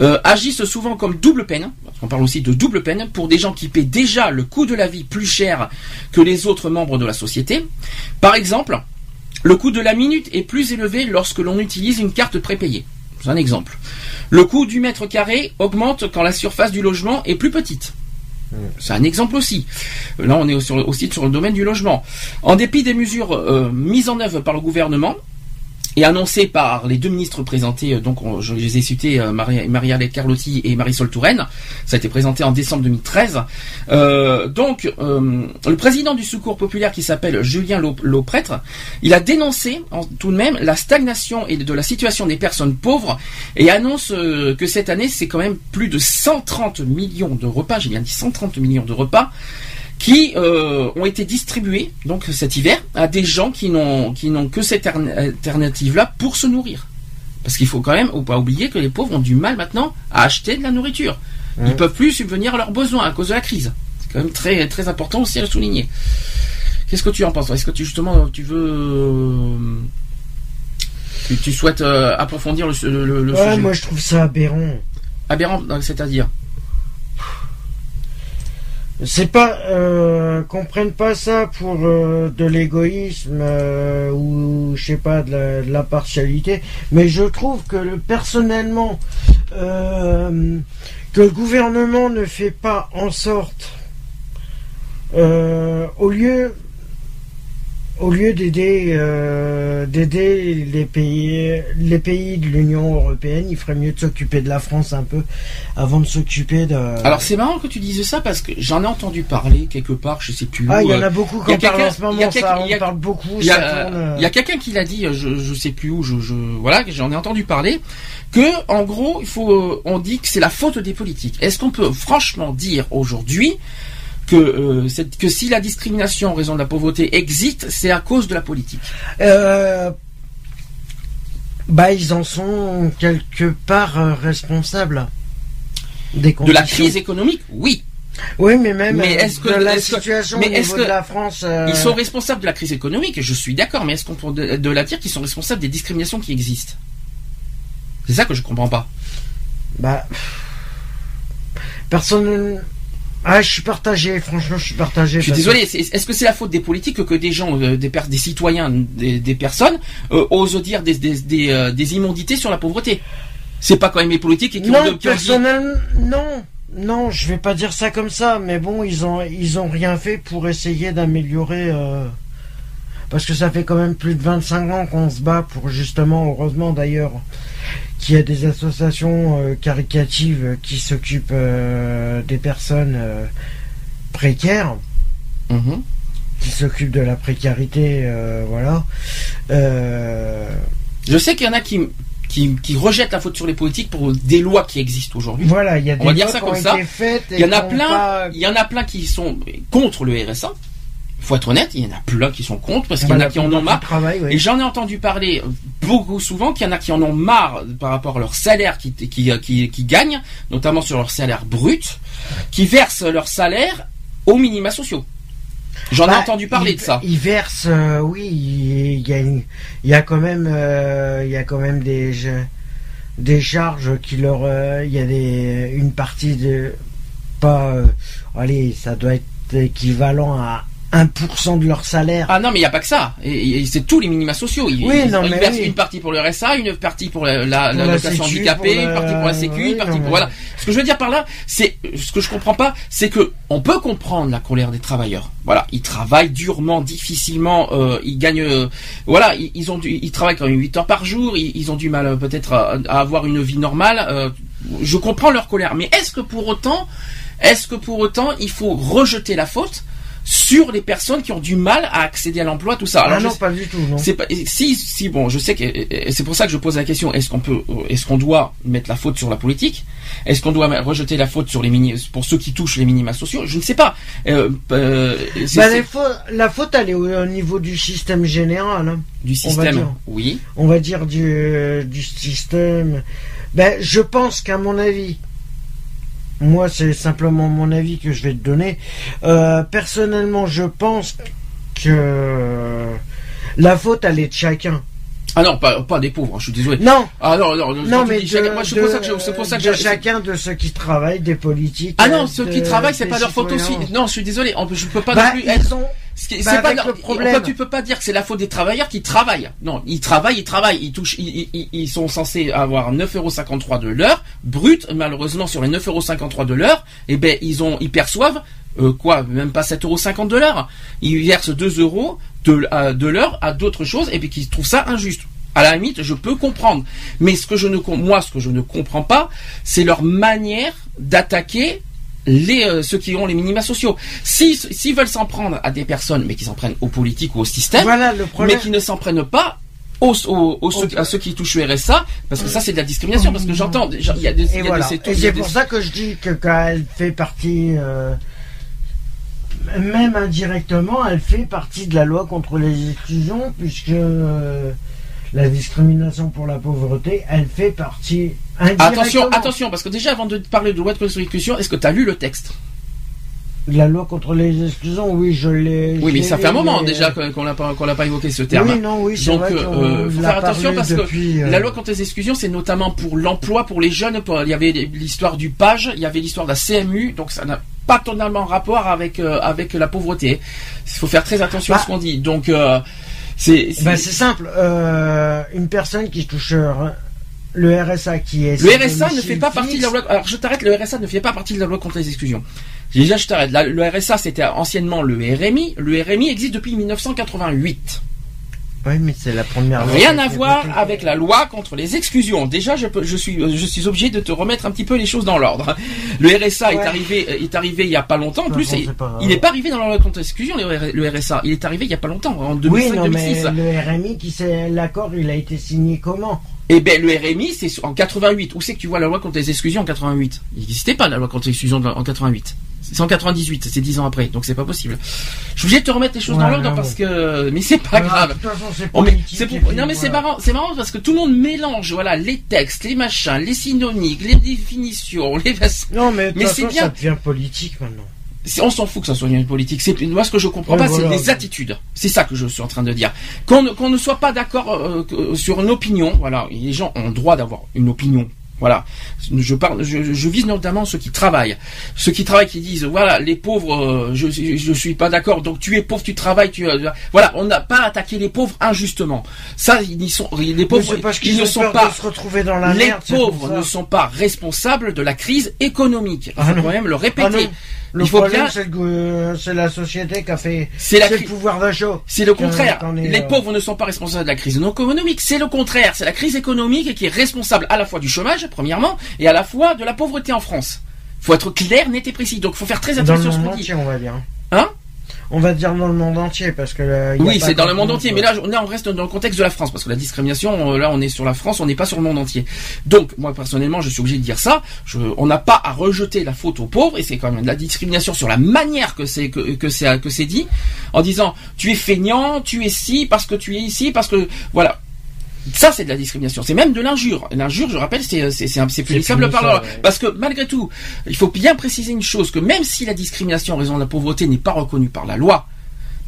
Speaker 2: euh, agissent souvent comme double peine, parce qu'on parle aussi de double peine, pour des gens qui paient déjà le coût de la vie plus cher que les autres membres de la société. Par exemple, le coût de la minute est plus élevé lorsque l'on utilise une carte prépayée. C'est un exemple. Le coût du mètre carré augmente quand la surface du logement est plus petite. C'est un exemple aussi. Là, on est aussi sur le domaine du logement. En dépit des mesures euh, mises en œuvre par le gouvernement, et annoncé par les deux ministres présentés, euh, donc on- je les ai cités, euh, Maria- Marie-Arlette Carlotti et Marisol Touraine. Ça a été présenté en décembre 2013. Euh, donc, euh, le président du Secours populaire qui s'appelle Julien Lau- Lauprêtre, il a dénoncé tout de même la stagnation et de la situation des personnes pauvres et annonce que cette année, c'est quand même plus de 130 millions de repas, j'ai bien dit 130 millions de repas, qui euh, ont été distribués donc cet hiver à des gens qui n'ont qui n'ont que cette alternative là pour se nourrir. Parce qu'il faut quand même ou pas oublier que les pauvres ont du mal maintenant à acheter de la nourriture. Ils
Speaker 3: Ouais.
Speaker 2: peuvent plus subvenir à leurs besoins à cause de la crise. C'est quand même très très important aussi à le souligner. Qu'est-ce que tu en penses? Est-ce que tu justement tu veux euh, tu, tu souhaites euh, approfondir le, le, le-
Speaker 3: Ouais,
Speaker 2: sujet?
Speaker 3: moi je trouve ça aberrant.
Speaker 2: Aberrant, c'est-à-dire?
Speaker 3: C'est pas euh, qu'on prenne pas ça pour euh, de l'égoïsme euh, ou je sais pas de la, de la partialité, mais je trouve que le, personnellement euh, que le gouvernement ne fait pas en sorte euh, au lieu au lieu d'aider euh, d'aider les pays les pays de l'Union européenne, il ferait mieux de s'occuper de la France un peu avant de s'occuper de
Speaker 2: Alors c'est marrant que tu dises ça parce que j'en ai entendu parler quelque part, je sais plus
Speaker 3: Ah,
Speaker 2: où.
Speaker 3: il y en
Speaker 2: euh,
Speaker 3: a beaucoup
Speaker 2: y a
Speaker 3: qui en parlent en ce
Speaker 2: il y a
Speaker 3: moment,
Speaker 2: quelqu'un-
Speaker 3: ça,
Speaker 2: il y a-
Speaker 3: on parle beaucoup,
Speaker 2: Il y,
Speaker 3: ça
Speaker 2: a,
Speaker 3: tourne. euh.
Speaker 2: il y a quelqu'un qui l'a dit, je, je sais plus où, je, je voilà, que j'en ai entendu parler, que en gros, il faut, euh, on dit que c'est la faute des politiques. Est-ce qu'on peut franchement dire aujourd'hui que, euh, cette- que si la discrimination en raison de la pauvreté existe, c'est à cause de la politique
Speaker 3: Euh, bah, ils en sont quelque part euh, responsables. Des
Speaker 2: De la crise économique, oui.
Speaker 3: Oui, mais même
Speaker 2: Mais est-ce que-
Speaker 3: de la
Speaker 2: que-
Speaker 3: situation
Speaker 2: mais que-
Speaker 3: de la France. euh,
Speaker 2: Ils sont responsables de la crise économique, je suis d'accord, mais est-ce qu'on peut de, de la dire qu'ils sont responsables des discriminations qui existent? C'est ça que je comprends pas.
Speaker 3: Bah. Personne. Ah, je suis partagé, franchement, je suis partagé.
Speaker 2: Je suis désolé, c'est- est-ce que c'est la faute des politiques que des gens, euh, des, citoyens, des, des personnes euh, osent dire des, des, des, euh, des immondités sur la pauvreté? C'est pas quand même les politiques et qui ont,
Speaker 3: Non,
Speaker 2: de- qui ont dit-
Speaker 3: personnellement, non. Non, je vais pas dire ça comme ça, mais bon, ils ont, ils ont rien fait pour essayer d'améliorer. euh, Parce que ça fait quand même plus de 25 ans qu'on se bat pour justement, heureusement d'ailleurs, qu'il y a des associations euh, caricatives qui s'occupent euh, des personnes euh, précaires.
Speaker 2: Mhm.
Speaker 3: qui s'occupe de la précarité, voilà.
Speaker 2: Je sais qu'il y en a qui, qui, qui rejettent la faute sur les politiques pour des lois qui existent aujourd'hui.
Speaker 3: voilà, il y a des
Speaker 2: On va dire
Speaker 3: lois
Speaker 2: ça
Speaker 3: qui
Speaker 2: comme
Speaker 3: ont
Speaker 2: ça.
Speaker 3: été faites. et
Speaker 2: Il y en a
Speaker 3: qui ont
Speaker 2: plein,
Speaker 3: pas-
Speaker 2: il y en a plein qui sont contre le RSA. Faut être honnête, il y en a plein qui sont contre parce qu'il y en a qui en ont marre.
Speaker 3: le travail, oui.
Speaker 2: Et j'en ai entendu parler beaucoup souvent qu'il y en a qui en ont marre par rapport à leur salaire qui, qui, qui, qui gagnent, notamment sur leur salaire brut, qui versent leur salaire aux minima sociaux. J'en ai
Speaker 3: Bah,
Speaker 2: entendu parler de ça.
Speaker 3: Ils versent, euh, oui, il y a, une- il y a quand même, euh, il y a quand même des, je- des charges qui leur, euh, il y a des, une partie de, pas, euh, allez, ça doit être équivalent à 1% de leur salaire.
Speaker 2: Ah non, mais il n'y a pas que ça. Et, et c'est tous les minima sociaux. Ils,
Speaker 3: Oui,
Speaker 2: ils-
Speaker 3: non,
Speaker 2: ils
Speaker 3: mais
Speaker 2: versent
Speaker 3: oui.
Speaker 2: une partie pour le RSA, une partie pour la, la, la
Speaker 3: la
Speaker 2: location
Speaker 3: sécu,
Speaker 2: handicapée, une partie pour la sécu,
Speaker 3: oui,
Speaker 2: une partie
Speaker 3: non,
Speaker 2: pour...
Speaker 3: mais-
Speaker 2: Voilà. Ce que je veux dire par là, c'est... Ce que je comprends pas, c'est que on peut comprendre la colère des travailleurs. Voilà, ils travaillent durement, difficilement, euh, ils gagnent... euh, voilà, ils, ils ont du, ils travaillent quand même 8 heures par jour, ils, ils ont du mal euh, peut-être à, à avoir une vie normale. euh, je comprends leur colère. Mais est-ce que pour autant... Est-ce que pour autant, il faut rejeter la faute sur les personnes qui ont du mal à accéder à l'emploi, tout ça.
Speaker 3: ah
Speaker 2: Alors,
Speaker 3: non,
Speaker 2: sais-
Speaker 3: pas du tout, non.
Speaker 2: c'est pas si si bon, je sais que c'est pour ça que je pose la question est-ce qu'on peut est-ce qu'on doit mettre la faute sur la politique? Est-ce qu'on doit rejeter la faute sur les mini pour ceux qui touchent les minima sociaux? Je ne sais pas. Euh, euh, c'est-
Speaker 3: Bah,
Speaker 2: c'est
Speaker 3: les fautes- la faute, elle est au, au niveau du système général. hein.
Speaker 2: du
Speaker 3: on
Speaker 2: système.
Speaker 3: dire.
Speaker 2: Oui.
Speaker 3: on va dire du, du système. Ben, je pense qu'à mon avis, moi c'est simplement mon avis que je vais te donner. Euh, personnellement, je pense que la faute elle est de chacun.
Speaker 2: Ah non, pas pas des pauvres. Je suis désolé.
Speaker 3: Non,
Speaker 2: Ah non non non.
Speaker 3: mais
Speaker 2: dis
Speaker 3: de,
Speaker 2: chacun- moi, c'est pour ça que je- pour ça que
Speaker 3: de chacun de ceux qui travaillent, des politiques.
Speaker 2: Ah non,
Speaker 3: euh,
Speaker 2: ceux
Speaker 3: de-
Speaker 2: qui travaillent, c'est pas leur faute aussi. Non, je suis désolé. Je peux pas
Speaker 3: Bah,
Speaker 2: non plus être
Speaker 3: ils ont,
Speaker 2: Ce qui-
Speaker 3: Bah,
Speaker 2: c'est pas
Speaker 3: avec
Speaker 2: leur-
Speaker 3: le problème.
Speaker 2: tu peux pas dire que c'est la faute des travailleurs qui travaillent. Non, ils travaillent, ils travaillent, ils touchent, ils, ils- ils sont censés avoir 9,53€ de l'heure brut. Malheureusement, sur les 9,53€ de l'heure, eh ben ils ont, ils perçoivent euh, quoi, même pas 7,50€ de l'heure. Ils versent 2 euros de, à- de l'heure à d'autres choses et puis qu'ils trouvent ça injuste. À la limite, je peux comprendre. Mais ce que je ne, moi, ce que je ne comprends pas, c'est leur manière d'attaquer les euh, ceux qui ont les minima sociaux. Si s'ils veulent s'en prendre à des personnes, mais qui s'en prennent aux politiques ou au système,
Speaker 3: voilà le problème.
Speaker 2: mais qui ne s'en prennent pas aux, aux- aux ceux- à ceux qui touchent le RSA, parce que ça c'est de la discrimination, parce que j'entends, il y a des,
Speaker 3: Et voilà.
Speaker 2: c'est
Speaker 3: Et
Speaker 2: des-
Speaker 3: pour ça que je dis que quand elle fait partie, euh, même indirectement, elle fait partie de la loi contre les exclusions, puisque euh, la discrimination pour la pauvreté, elle fait partie
Speaker 2: Attention, attention, parce que déjà avant de parler de loi de constitution, est-ce que tu as lu le texte?
Speaker 3: La loi contre les exclusions. Oui, je l'ai.
Speaker 2: Oui, mais ça fait un moment
Speaker 3: mais-
Speaker 2: déjà qu'on qu'on l'a pas qu'on l'a pas évoqué ce terme.
Speaker 3: Oui, non, oui, c'est
Speaker 2: Donc,
Speaker 3: vrai
Speaker 2: euh, euh, faut faire attention parce que
Speaker 3: euh,
Speaker 2: La loi contre les exclusions, c'est notamment pour l'emploi, pour les jeunes. pour- il y avait l'histoire du page, il y avait l'histoire de la CMU, donc ça n'a pas totalement rapport avec euh, avec la pauvreté. Il faut faire très attention à
Speaker 3: Bah.
Speaker 2: ce qu'on dit. Donc euh, c'est c'est-
Speaker 3: Ben, c'est simple. euh, une personne qui touche euh, le RSA qui est.
Speaker 2: le RSA ne fait pas partie de la
Speaker 3: fixe,
Speaker 2: loi. Alors je t'arrête. Le RSA ne fait pas partie de la loi contre les exclusions. Déjà, je t'arrête. Le RSA, c'était anciennement le RMI. Le RMI existe depuis 1988.
Speaker 3: Oui, mais c'est la première. loi
Speaker 2: Rien à voir avec la loi contre les exclusions. Déjà, je, peux- je suis, je suis obligé de te remettre un petit peu les choses dans l'ordre. Le RSA est arrivé, euh, est arrivé il y a pas longtemps. En plus, il-
Speaker 3: pas
Speaker 2: n'est pas arrivé dans la loi contre les exclusions, le RSA. Il est arrivé il y a pas longtemps, en
Speaker 3: Oui, non, mais
Speaker 2: 2005-2006.
Speaker 3: le RMI, qui l'accord, il a été signé comment?
Speaker 2: Eh ben, le RMI, c'est en 88. Où c'est que tu vois la loi contre les exclusions en 88 Il n'existait pas la loi contre les exclusions en 88. 198, c'est 10 ans après, donc c'est pas possible. Je suis obligé de te remettre les choses dans l'ordre parce que, mais c'est pas grave.
Speaker 3: De toute façon, c'est
Speaker 2: Oh, pour- non mais c'est marrant, c'est marrant parce que tout le monde mélange, voilà, les textes, les machins, les synonymes, les définitions, les.
Speaker 3: Non, mais
Speaker 2: Mais c'est bien.
Speaker 3: ça devient politique maintenant.
Speaker 2: On s'en fout que ça soit une politique. C'est moi ce que je comprends
Speaker 3: Ouais,
Speaker 2: pas,
Speaker 3: voilà.
Speaker 2: c'est les attitudes. C'est ça que je suis en train de dire. Qu'on ne, qu'on ne soit pas d'accord euh, que- sur une opinion. Voilà, les gens ont le droit d'avoir une opinion. Voilà, je parle, je, je vise notamment ceux qui travaillent, ceux qui travaillent qui disent voilà les pauvres, euh, je je suis pas d'accord. Donc tu es pauvre, tu travailles, tu euh, voilà, on n'a pas attaqué les pauvres injustement. Ça ils n'y sont les pauvres,
Speaker 3: parce
Speaker 2: ils ne
Speaker 3: ont
Speaker 2: sont pas
Speaker 3: de se retrouver dans la
Speaker 2: les
Speaker 3: merde.
Speaker 2: pauvres ne sont pas responsables de la crise économique. Il
Speaker 3: Ah
Speaker 2: faut
Speaker 3: non.
Speaker 2: quand même le
Speaker 3: Ah
Speaker 2: répéter.
Speaker 3: Le
Speaker 2: Il faut
Speaker 3: problème,
Speaker 2: bien-
Speaker 3: c'est la société qui a fait.
Speaker 2: C'est la
Speaker 3: le pouvoir d'achat.
Speaker 2: C'est le
Speaker 3: Qu'un-
Speaker 2: contraire.
Speaker 3: est,
Speaker 2: Les
Speaker 3: euh,
Speaker 2: pauvres ne sont pas responsables de la crise non économique. C'est le contraire. C'est la crise économique qui est responsable à la fois du chômage, premièrement, et à la fois de la pauvreté en France. faut être clair, net et précis. Donc, faut faire très attention à ce qu'on dit.
Speaker 3: on va dire.
Speaker 2: Hein?
Speaker 3: On va dire dans le monde entier parce que. euh, y a
Speaker 2: Oui, c'est dans le monde entier.
Speaker 3: euh,
Speaker 2: Mais là, on reste dans le contexte de la France, parce que la discrimination, euh, là, on est sur la France, on n'est pas sur le monde entier. Donc, moi, personnellement, je suis obligé de dire ça. Je- on n'a pas à rejeter la faute aux pauvres, et c'est quand même de la discrimination sur la manière que c'est que, que c'est que c'est dit, en disant tu es feignant, tu es ci parce que tu es ici, parce que voilà. Ça, c'est de la discrimination. C'est même de l'injure. L'injure, je rappelle, c'est c'est c'est un- c'est punissable par la. Parce que malgré tout, il faut bien préciser une chose que même si la discrimination en raison de la pauvreté n'est pas reconnue par la loi,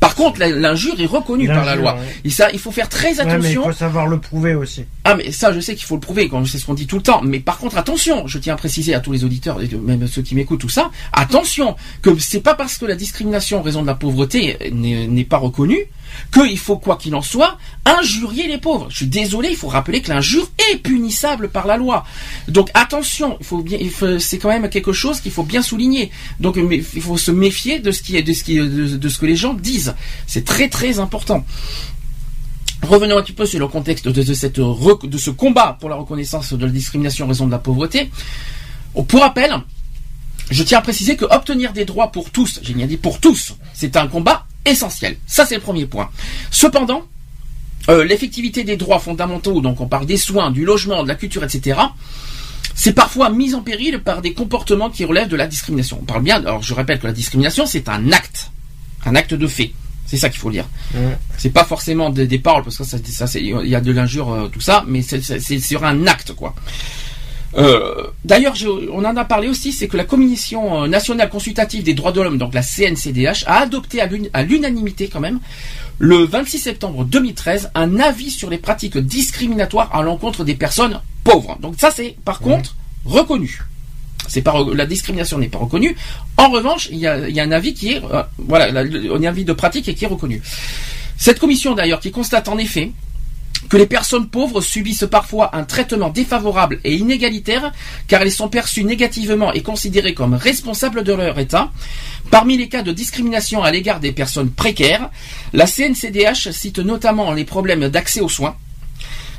Speaker 2: par contre, l'injure est reconnue par la loi.
Speaker 3: ouais.
Speaker 2: Et ça, il faut faire très
Speaker 3: Ouais, mais il
Speaker 2: attention.
Speaker 3: faut savoir le prouver aussi.
Speaker 2: Ah, mais ça, je sais qu'il faut le prouver, quand c'est ce qu'on dit tout le temps. Mais par contre, attention, je tiens à préciser à tous les auditeurs, et même ceux qui m'écoutent, tout ça, attention, que c'est pas parce que la discrimination en raison de la pauvreté n'est n'est pas reconnue qu'il faut, quoi qu'il en soit, injurier les pauvres. Je suis désolé, il faut rappeler que l'injure est punissable par la loi. Donc attention, il faut bien, c'est quand même quelque chose qu'il faut bien souligner. Donc il faut se méfier de ce qui est, de ce que les gens disent. C'est très très important. Revenons un petit peu sur le contexte de, ce combat pour la reconnaissance de la discrimination en raison de la pauvreté. Pour rappel, je tiens à préciser que obtenir des droits pour tous, j'ai bien dit pour tous, c'est un combat essentiel. Ça, c'est le premier point. Cependant, euh, l'effectivité des droits fondamentaux, donc on parle des soins, du logement, de la culture, etc., c'est parfois mis en péril par des comportements qui relèvent de la discrimination. On parle bien, alors je répète que la discrimination, c'est un acte, un acte de fait. C'est ça qu'il faut dire.
Speaker 3: Ouais.
Speaker 2: C'est pas forcément des, des paroles, parce que ça, ça il y a de l'injure, euh, tout ça, mais c'est sur un acte, quoi. Euh, D'ailleurs, on en a parlé aussi, c'est que la Commission euh, nationale consultative des droits de l'homme, donc la CNCDH, a adopté à l'un- à l'unanimité quand même, le 26 septembre 2013, un avis sur les pratiques discriminatoires à l'encontre des personnes pauvres. Donc ça, c'est par contre reconnu. C'est pas re- la discrimination n'est pas reconnue. En revanche, il y a, il y a un avis qui est euh, voilà, la- un avis de pratique et qui est reconnu. Cette commission d'ailleurs qui constate en effet que les personnes pauvres subissent parfois un traitement défavorable et inégalitaire car elles sont perçues négativement et considérées comme responsables de leur état. Parmi les cas de discrimination à l'égard des personnes précaires, la CNCDH cite notamment les problèmes d'accès aux soins,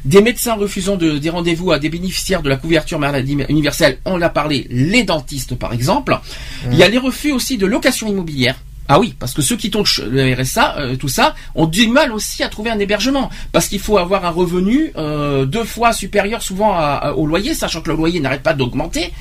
Speaker 2: des médecins refusant de, des rendez-vous à des bénéficiaires de la couverture maladie universelle, on l'a parlé, les dentistes par exemple. Il y a les refus aussi de location immobilière. Ah oui, parce que ceux qui touchent le RSA, euh, tout ça, ont du mal aussi à trouver un hébergement, parce qu'il faut avoir un revenu euh, deux fois supérieur souvent au loyer, sachant que le loyer n'arrête pas d'augmenter.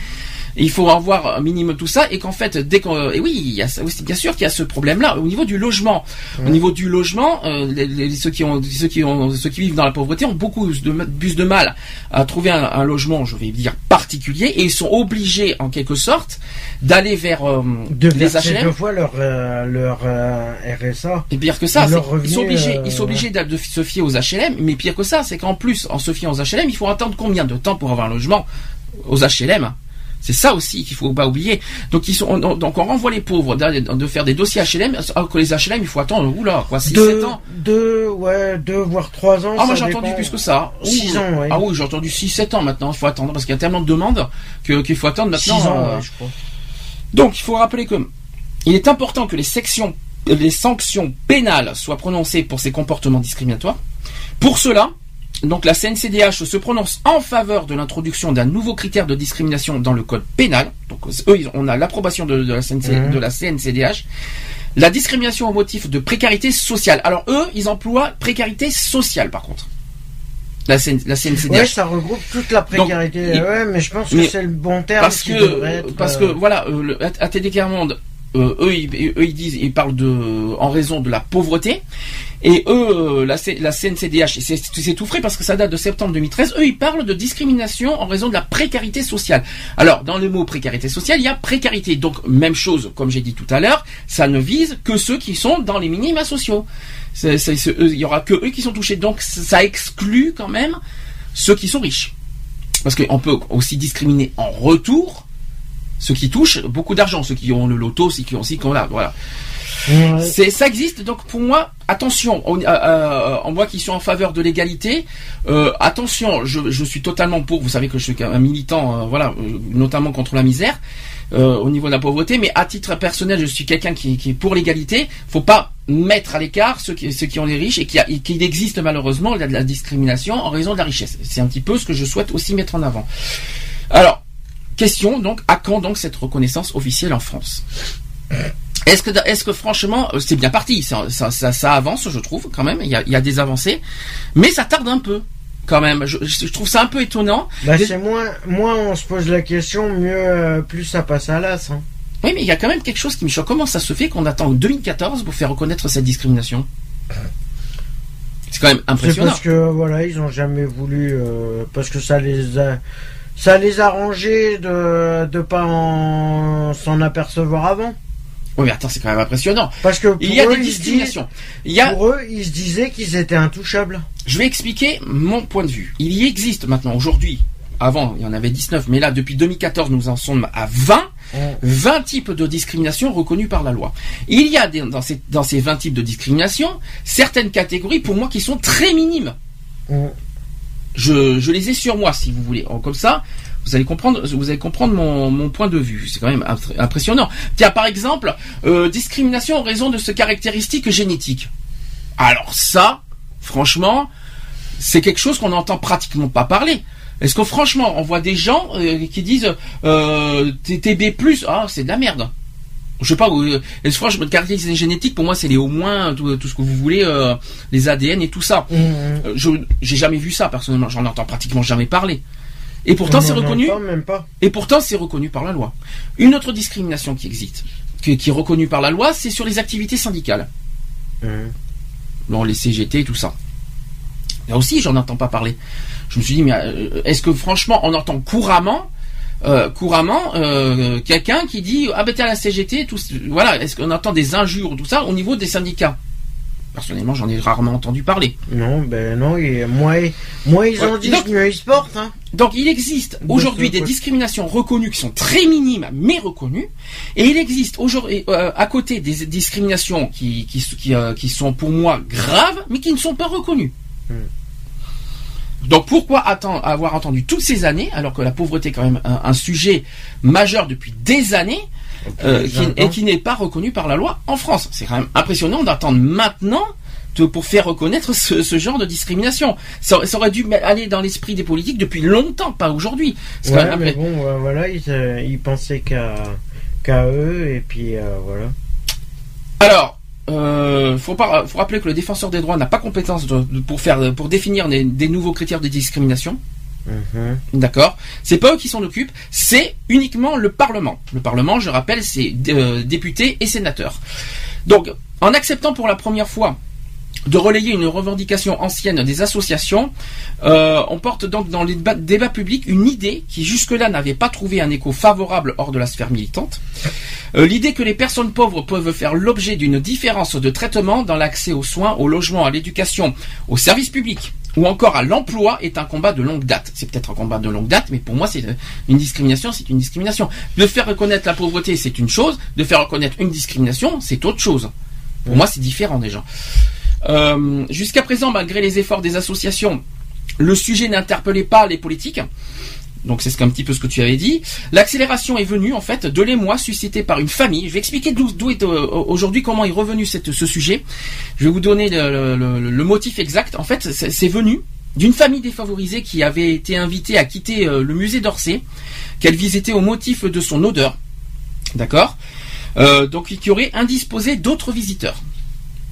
Speaker 2: Il faut avoir un minimum tout ça et qu'en fait dès qu'on et oui il y a ça aussi bien sûr qu'il y a ce problème là au niveau du logement. Au niveau du logement euh, les, les- ceux qui ont ceux qui ont ceux qui vivent dans la pauvreté ont beaucoup de plus de mal à trouver un, un logement je vais dire particulier et ils sont obligés en quelque sorte d'aller vers euh,
Speaker 3: De
Speaker 2: les HLM
Speaker 3: deux fois leur, euh, leur euh, RSA.
Speaker 2: et pire que ça,
Speaker 3: revenu,
Speaker 2: ils sont obligés, ils sont obligés de se fier aux HLM, mais pire que ça, c'est qu'en plus, en se fiant aux HLM, il faut attendre combien de temps pour avoir un logement aux HLM C'est ça aussi qu'il faut pas oublier. Donc ils sont, on- donc on renvoie les pauvres de faire des dossiers HLM, alors que les HLM, il faut attendre, oula, quoi, 6
Speaker 3: Deux,
Speaker 2: 7 ans.
Speaker 3: deux, ouais, deux voire trois ans.
Speaker 2: Ah, moi j'ai entendu plus que ça.
Speaker 3: Six
Speaker 2: Ouh.
Speaker 3: ans, ouais.
Speaker 2: Ah oui, j'ai entendu 6-7 ans maintenant, il faut attendre, parce qu'il y a tellement de demandes que- qu'il faut attendre
Speaker 3: Six
Speaker 2: maintenant.
Speaker 3: ans,
Speaker 2: euh,
Speaker 3: ouais, je crois.
Speaker 2: donc, il faut rappeler que il est important que les sections, les sanctions pénales soient prononcées pour ces comportements discriminatoires. Pour cela, donc la CNCDH se prononce en faveur de l'introduction d'un nouveau critère de discrimination dans le code pénal. Donc eux, ils- on a l'approbation de, de la CNC
Speaker 3: Mhm.
Speaker 2: de la CNCDH. La discrimination au motif de précarité sociale. Alors eux, ils emploient précarité sociale par contre. La, CN la CNCDH.
Speaker 3: Ouais, ça regroupe toute la précarité. ouais, mais je pense que c'est le bon terme
Speaker 2: parce
Speaker 3: qui
Speaker 2: que
Speaker 3: être,
Speaker 2: parce
Speaker 3: euh,
Speaker 2: que voilà euh, ATD Monde euh, eux, ils, eux, ils disent, ils parlent de, en raison de la pauvreté. Et eux, la, la CNCDH, c'est tout frais parce que ça date de septembre 2013. Eux, ils parlent de discrimination en raison de la précarité sociale. Alors, dans le mot précarité sociale, il y a précarité. Donc, même chose, comme j'ai dit tout à l'heure, ça ne vise que ceux qui sont dans les minima sociaux. il y aura que eux qui sont touchés. Donc, ça exclut quand même ceux qui sont riches. Parce qu'on peut aussi discriminer en retour ceux qui touchent beaucoup d'argent, ceux qui ont le loto, ceux qui ont aussi, qu'on voilà. C'est, ça existe. Donc pour moi, attention, on, euh, euh, moi qui suis en faveur de l'égalité, euh, attention, je, suis totalement pour. Vous savez que je suis un militant, voilà, notamment contre la misère. au niveau de la pauvreté, mais à titre personnel, je suis quelqu'un qui, qui, est pour l'égalité. Faut pas mettre à l'écart ceux qui, qui ont les riches et qu'il existe malheureusement de la discrimination en raison de la richesse. C'est un petit peu ce que je souhaite aussi mettre en avant. Alors, question donc, à quand donc cette reconnaissance officielle en France? Est-ce que, est-ce que franchement, euh, c'est bien parti, ça, ça, ça, avance, je trouve, quand même, il y a, il y a des avancées, mais ça tarde un peu quand même. Je, je, trouve ça un peu étonnant.
Speaker 3: Bah, c'est moins, moins on se pose la question, mieux, euh, plus ça passe à l'as. Hein.
Speaker 2: Oui, mais il y a quand même quelque chose qui me choque. Comment ça se fait qu'on attend 2014 pour faire reconnaître cette discrimination? C'est quand même impressionnant.
Speaker 3: Parce que voilà, ils ont jamais voulu, euh, parce que ça les a, ça les a arrangés de de pas s'en apercevoir avant.
Speaker 2: Oui, mais attends, c'est quand même impressionnant.
Speaker 3: Parce que
Speaker 2: il y a des discriminations.
Speaker 3: Il y a... Pour eux, ils se disaient qu'ils étaient intouchables.
Speaker 2: Je vais expliquer mon point de vue. Il y existe maintenant, aujourd'hui, avant, il y en avait 19, mais là, depuis 2014, nous en sommes à 20. 20 types de discrimination reconnus par la loi. Il y a dans, ces, dans ces 20 types de discrimination certaines catégories pour moi qui sont très minimes. Je, je, les ai sur moi si vous voulez. Comme ça, vous allez comprendre, vous allez comprendre mon, mon point de vue. C'est quand même impressionnant. Tiens, par exemple, euh, discrimination en raison de ce caractéristique génétique. Alors ça, franchement, c'est quelque chose qu'on n'entend pratiquement pas parler. Est-ce que franchement, on voit des gens euh, qui disent euh, TB+, ah c'est de la merde. Je sais pas, euh, est-ce franchement, caractéristique génétique, pour moi, c'est les au moins tout, ce que vous voulez, euh, les ADN et tout ça. Mmh. Je j'ai jamais vu ça personnellement, j'en entends pratiquement jamais parler. Et pourtant, c'est reconnu.
Speaker 3: même pas.
Speaker 2: Et pourtant, c'est reconnu par la loi. Une autre discrimination qui existe, qui, est reconnue par la loi, c'est sur les activités syndicales. Mmh. les CGT et tout ça. Là aussi, j'en entends pas parler. Je me suis dit, mais euh, est-ce que franchement, on entend couramment, euh, couramment, euh, quelqu'un qui dit, ah ben t'es à la CGT, tout, voilà, est-ce qu'on entend des injures, tout ça, au niveau des syndicats? Personnellement, j'en ai rarement entendu parler.
Speaker 3: Non, ben non, et moins, moins ils ont dit, portent. Hein.
Speaker 2: Donc il existe aujourd'hui des discriminations reconnues qui sont très minimes mais reconnues, et il existe aujourd'hui euh, à côté des discriminations qui qui, qui, euh, qui, sont pour moi graves mais qui ne sont pas reconnues. Hmm. Donc pourquoi attendre, avoir entendu toutes ces années alors que la pauvreté est quand même un sujet majeur depuis des années euh, qui, et qui n'est pas reconnu par la loi en France. C'est quand même impressionnant d'attendre maintenant pour faire reconnaître ce, genre de discrimination. Ça, aurait dû aller dans l'esprit des politiques depuis longtemps, pas aujourd'hui.
Speaker 3: Ouais, mais bon, voilà, ils, euh, pensaient qu'à eux, et puis euh, voilà.
Speaker 2: Alors, euh, faut, pas, faut rappeler que le défenseur des droits n'a pas compétence pour faire, pour définir des, des nouveaux critères de discrimination. Mhm. D'accord C'est pas eux qui s'en occupent, c'est uniquement le Parlement. Le Parlement, je rappelle, c'est euh, députés et sénateurs. Donc, en acceptant pour la première fois de relayer une revendication ancienne des associations, euh, on porte donc dans les débats, publics une idée qui jusque-là n'avait pas trouvé un écho favorable hors de la sphère militante. Euh, l'idée que les personnes pauvres peuvent faire l'objet d'une différence de traitement dans l'accès aux soins, au logement, à l'éducation, aux services publics ou encore à l'emploi est un combat de longue date. C'est peut-être un combat de longue date, mais pour moi, c'est une discrimination, c'est une discrimination. De faire reconnaître la pauvreté, c'est une chose. De faire reconnaître une discrimination, c'est autre chose. Pour moi, c'est différent déjà. Euh, Jusqu'à présent, malgré les efforts des associations, le sujet n'interpellait pas les politiques. Donc c'est un petit peu ce que tu avais dit. L'accélération est venue en fait de l'émoi suscité par une famille. Je vais expliquer d'où est euh, aujourd'hui comment est revenu cette, ce sujet. Je vais vous donner le, motif exact. En fait, c'est venu d'une famille défavorisée qui avait été invitée à quitter euh, le musée d'Orsay, qu'elle visitait au motif de son odeur. D'accord? Euh, Donc qui aurait indisposé d'autres visiteurs.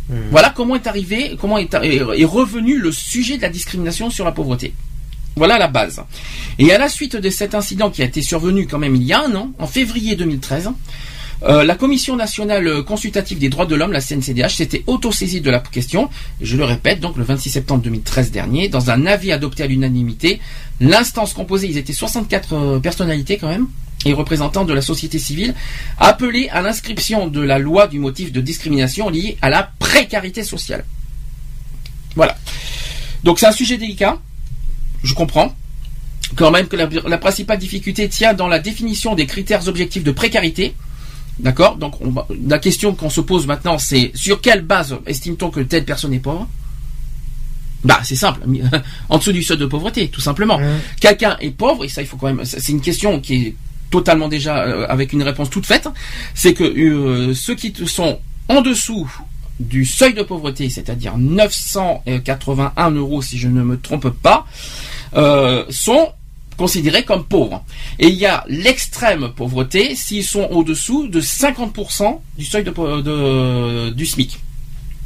Speaker 2: Hmm. Voilà comment est arrivé, comment est, est revenu le sujet de la discrimination sur la pauvreté. Voilà la base. Et à la suite de cet incident qui a été survenu quand même il y a un an, en février 2013, Euh, la Commission nationale consultative des droits de l'homme, la CNCDH, s'était autosaisie de la question. Je le répète, donc le 26 septembre 2013 dernier, dans un avis adopté à l'unanimité, l'instance composée, ils étaient 64 euh, personnalités quand même, et représentants de la société civile, appelés à l'inscription de la loi du motif de discrimination lié à la précarité sociale. Voilà. Donc c'est un sujet délicat, je comprends quand même que la, la principale difficulté tient dans la définition des critères objectifs de précarité, D'accord? Donc on va, la question qu'on se pose maintenant, c'est sur quelle base estime-t-on que telle personne est pauvre? Bah c'est simple, en dessous du seuil de pauvreté, tout simplement.
Speaker 3: Mmh.
Speaker 2: Quelqu'un est pauvre, et ça il faut quand même, c'est une question qui est totalement déjà euh, avec une réponse toute faite, c'est que euh, ceux qui sont en dessous du seuil de pauvreté, c'est-à-dire 981 euros si je ne me trompe pas, euh, sont considérés comme pauvres. Et il y a l'extrême pauvreté s'ils sont au-dessous de 50% du seuil du SMIC.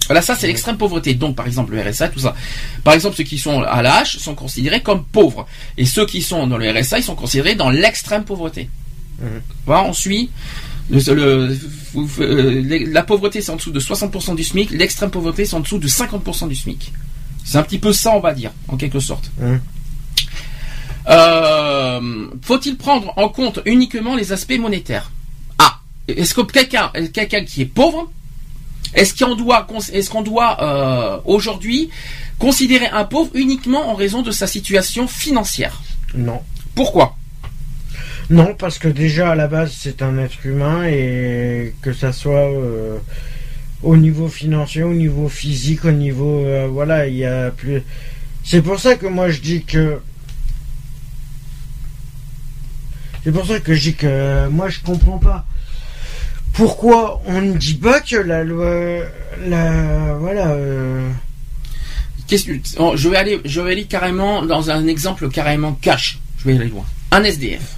Speaker 2: Voilà, ça c'est l'extrême pauvreté. Donc par exemple le RSA, tout ça. Par exemple ceux qui sont à l'âge sont considérés comme pauvres. Et ceux qui sont dans le RSA, ils sont considérés dans l'extrême pauvreté.
Speaker 3: Mhm.
Speaker 2: Voilà, on suit. Le- le- euh, la pauvreté c'est en dessous de 60% du SMIC, l'extrême pauvreté c'est en dessous de 50% du SMIC. C'est un petit peu ça on va dire, en quelque sorte.
Speaker 3: Mhm.
Speaker 2: Euh, Faut-il prendre en compte uniquement les aspects monétaires? Ah, est-ce que quelqu'un, quelqu'un qui est pauvre, est-ce qu'on doit, cons- est-ce qu'on doit euh, aujourd'hui considérer un pauvre uniquement en raison de sa situation financière?
Speaker 3: Non.
Speaker 2: Pourquoi?
Speaker 3: Non, parce que déjà à la base c'est un être humain et que ça soit euh, au niveau financier, au niveau physique, au niveau euh, voilà, il y a plus. C'est pour ça que moi je dis que. C'est pour ça que je dis que moi je comprends pas. Pourquoi on ne dit pas que la loi, la voilà. euh,
Speaker 2: oh, Je vais aller, je vais aller carrément dans un exemple carrément cash. Je vais aller loin. Un SDF.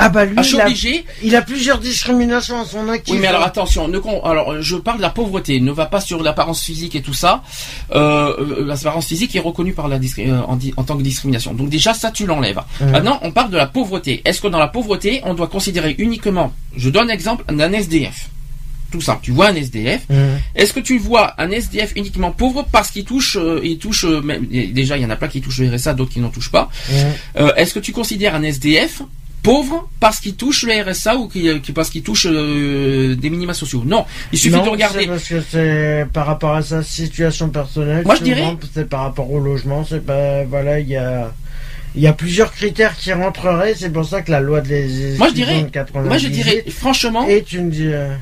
Speaker 3: Ah bah lui,
Speaker 2: Ah,
Speaker 3: il, a,
Speaker 2: obligé.
Speaker 3: il a plusieurs discriminations à son actif.
Speaker 2: Oui, mais alors attention. Ne, con- alors, je parle de la pauvreté. Ne va pas sur l'apparence physique et tout ça. Euh, euh, l'apparence physique est reconnue par la euh, en, en tant que discrimination. Donc déjà, ça, tu l'enlèves. Maintenant, on parle de la pauvreté. Est-ce que dans la pauvreté, on doit considérer uniquement, je donne l'exemple d'un SDF. Tout simple. Tu vois un SDF. Est-ce que tu vois un SDF uniquement pauvre parce qu'il touche, euh, il touche, euh, même, déjà, il y en a plein qui touchent le RSA, d'autres qui n'en touchent pas. Euh, Est-ce que tu considères un SDF pauvre parce qu'il touche le RSA ou qu'il- parce qu'il touche euh, des minima sociaux Non, il suffit
Speaker 3: Non,
Speaker 2: de regarder.
Speaker 3: parce que c'est par rapport à sa situation personnelle.
Speaker 2: Moi, je dirais-
Speaker 3: C'est par rapport au logement. C'est pas voilà, il y a il y a plusieurs critères qui rentreraient. C'est pour ça que la loi de les
Speaker 2: Moi, je dirais-
Speaker 3: de 98
Speaker 2: Moi, je dirais franchement,
Speaker 3: est une euh,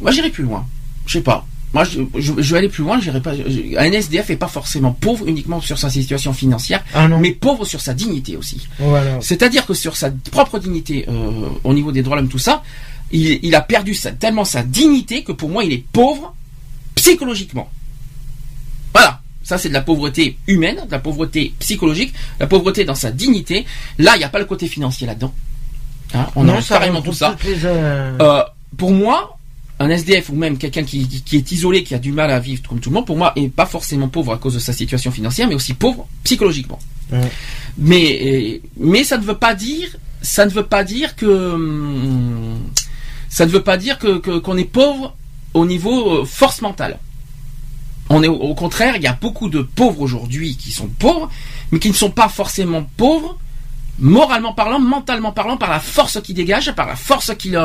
Speaker 2: moi j'irai plus loin. Je sais pas. Moi, je, je, je vais aller plus loin. Pas. je- Un SDF est pas forcément pauvre uniquement sur sa situation financière,
Speaker 3: ah
Speaker 2: mais pauvre sur sa dignité aussi.
Speaker 3: voilà.
Speaker 2: C'est-à-dire que sur sa propre dignité, euh, au niveau des droits de l'homme, tout ça, il, il a perdu sa, tellement sa dignité que pour moi, il est pauvre psychologiquement. Voilà. Ça, c'est de la pauvreté humaine, de la pauvreté psychologique, la pauvreté dans sa dignité. Là, il n'y a pas le côté financier là-dedans. Hein, on
Speaker 3: non, ça
Speaker 2: carrément tout ça.
Speaker 3: les, euh,
Speaker 2: Euh, pour moi, un SDF ou même quelqu'un qui, est isolé, qui a du mal à vivre comme tout le monde, pour moi, est pas forcément pauvre à cause de sa situation financière, mais aussi pauvre psychologiquement. Mais euh, mais ça ne veut pas dire, ça ne veut pas dire que hum, ça ne veut pas dire que que- qu'on est pauvre au niveau euh, force mentale. On est au, au contraire, il y a beaucoup de pauvres aujourd'hui qui sont pauvres, mais qui ne sont pas forcément pauvres moralement parlant, mentalement parlant, par la force qu'ils dégagent, par la force qu'ils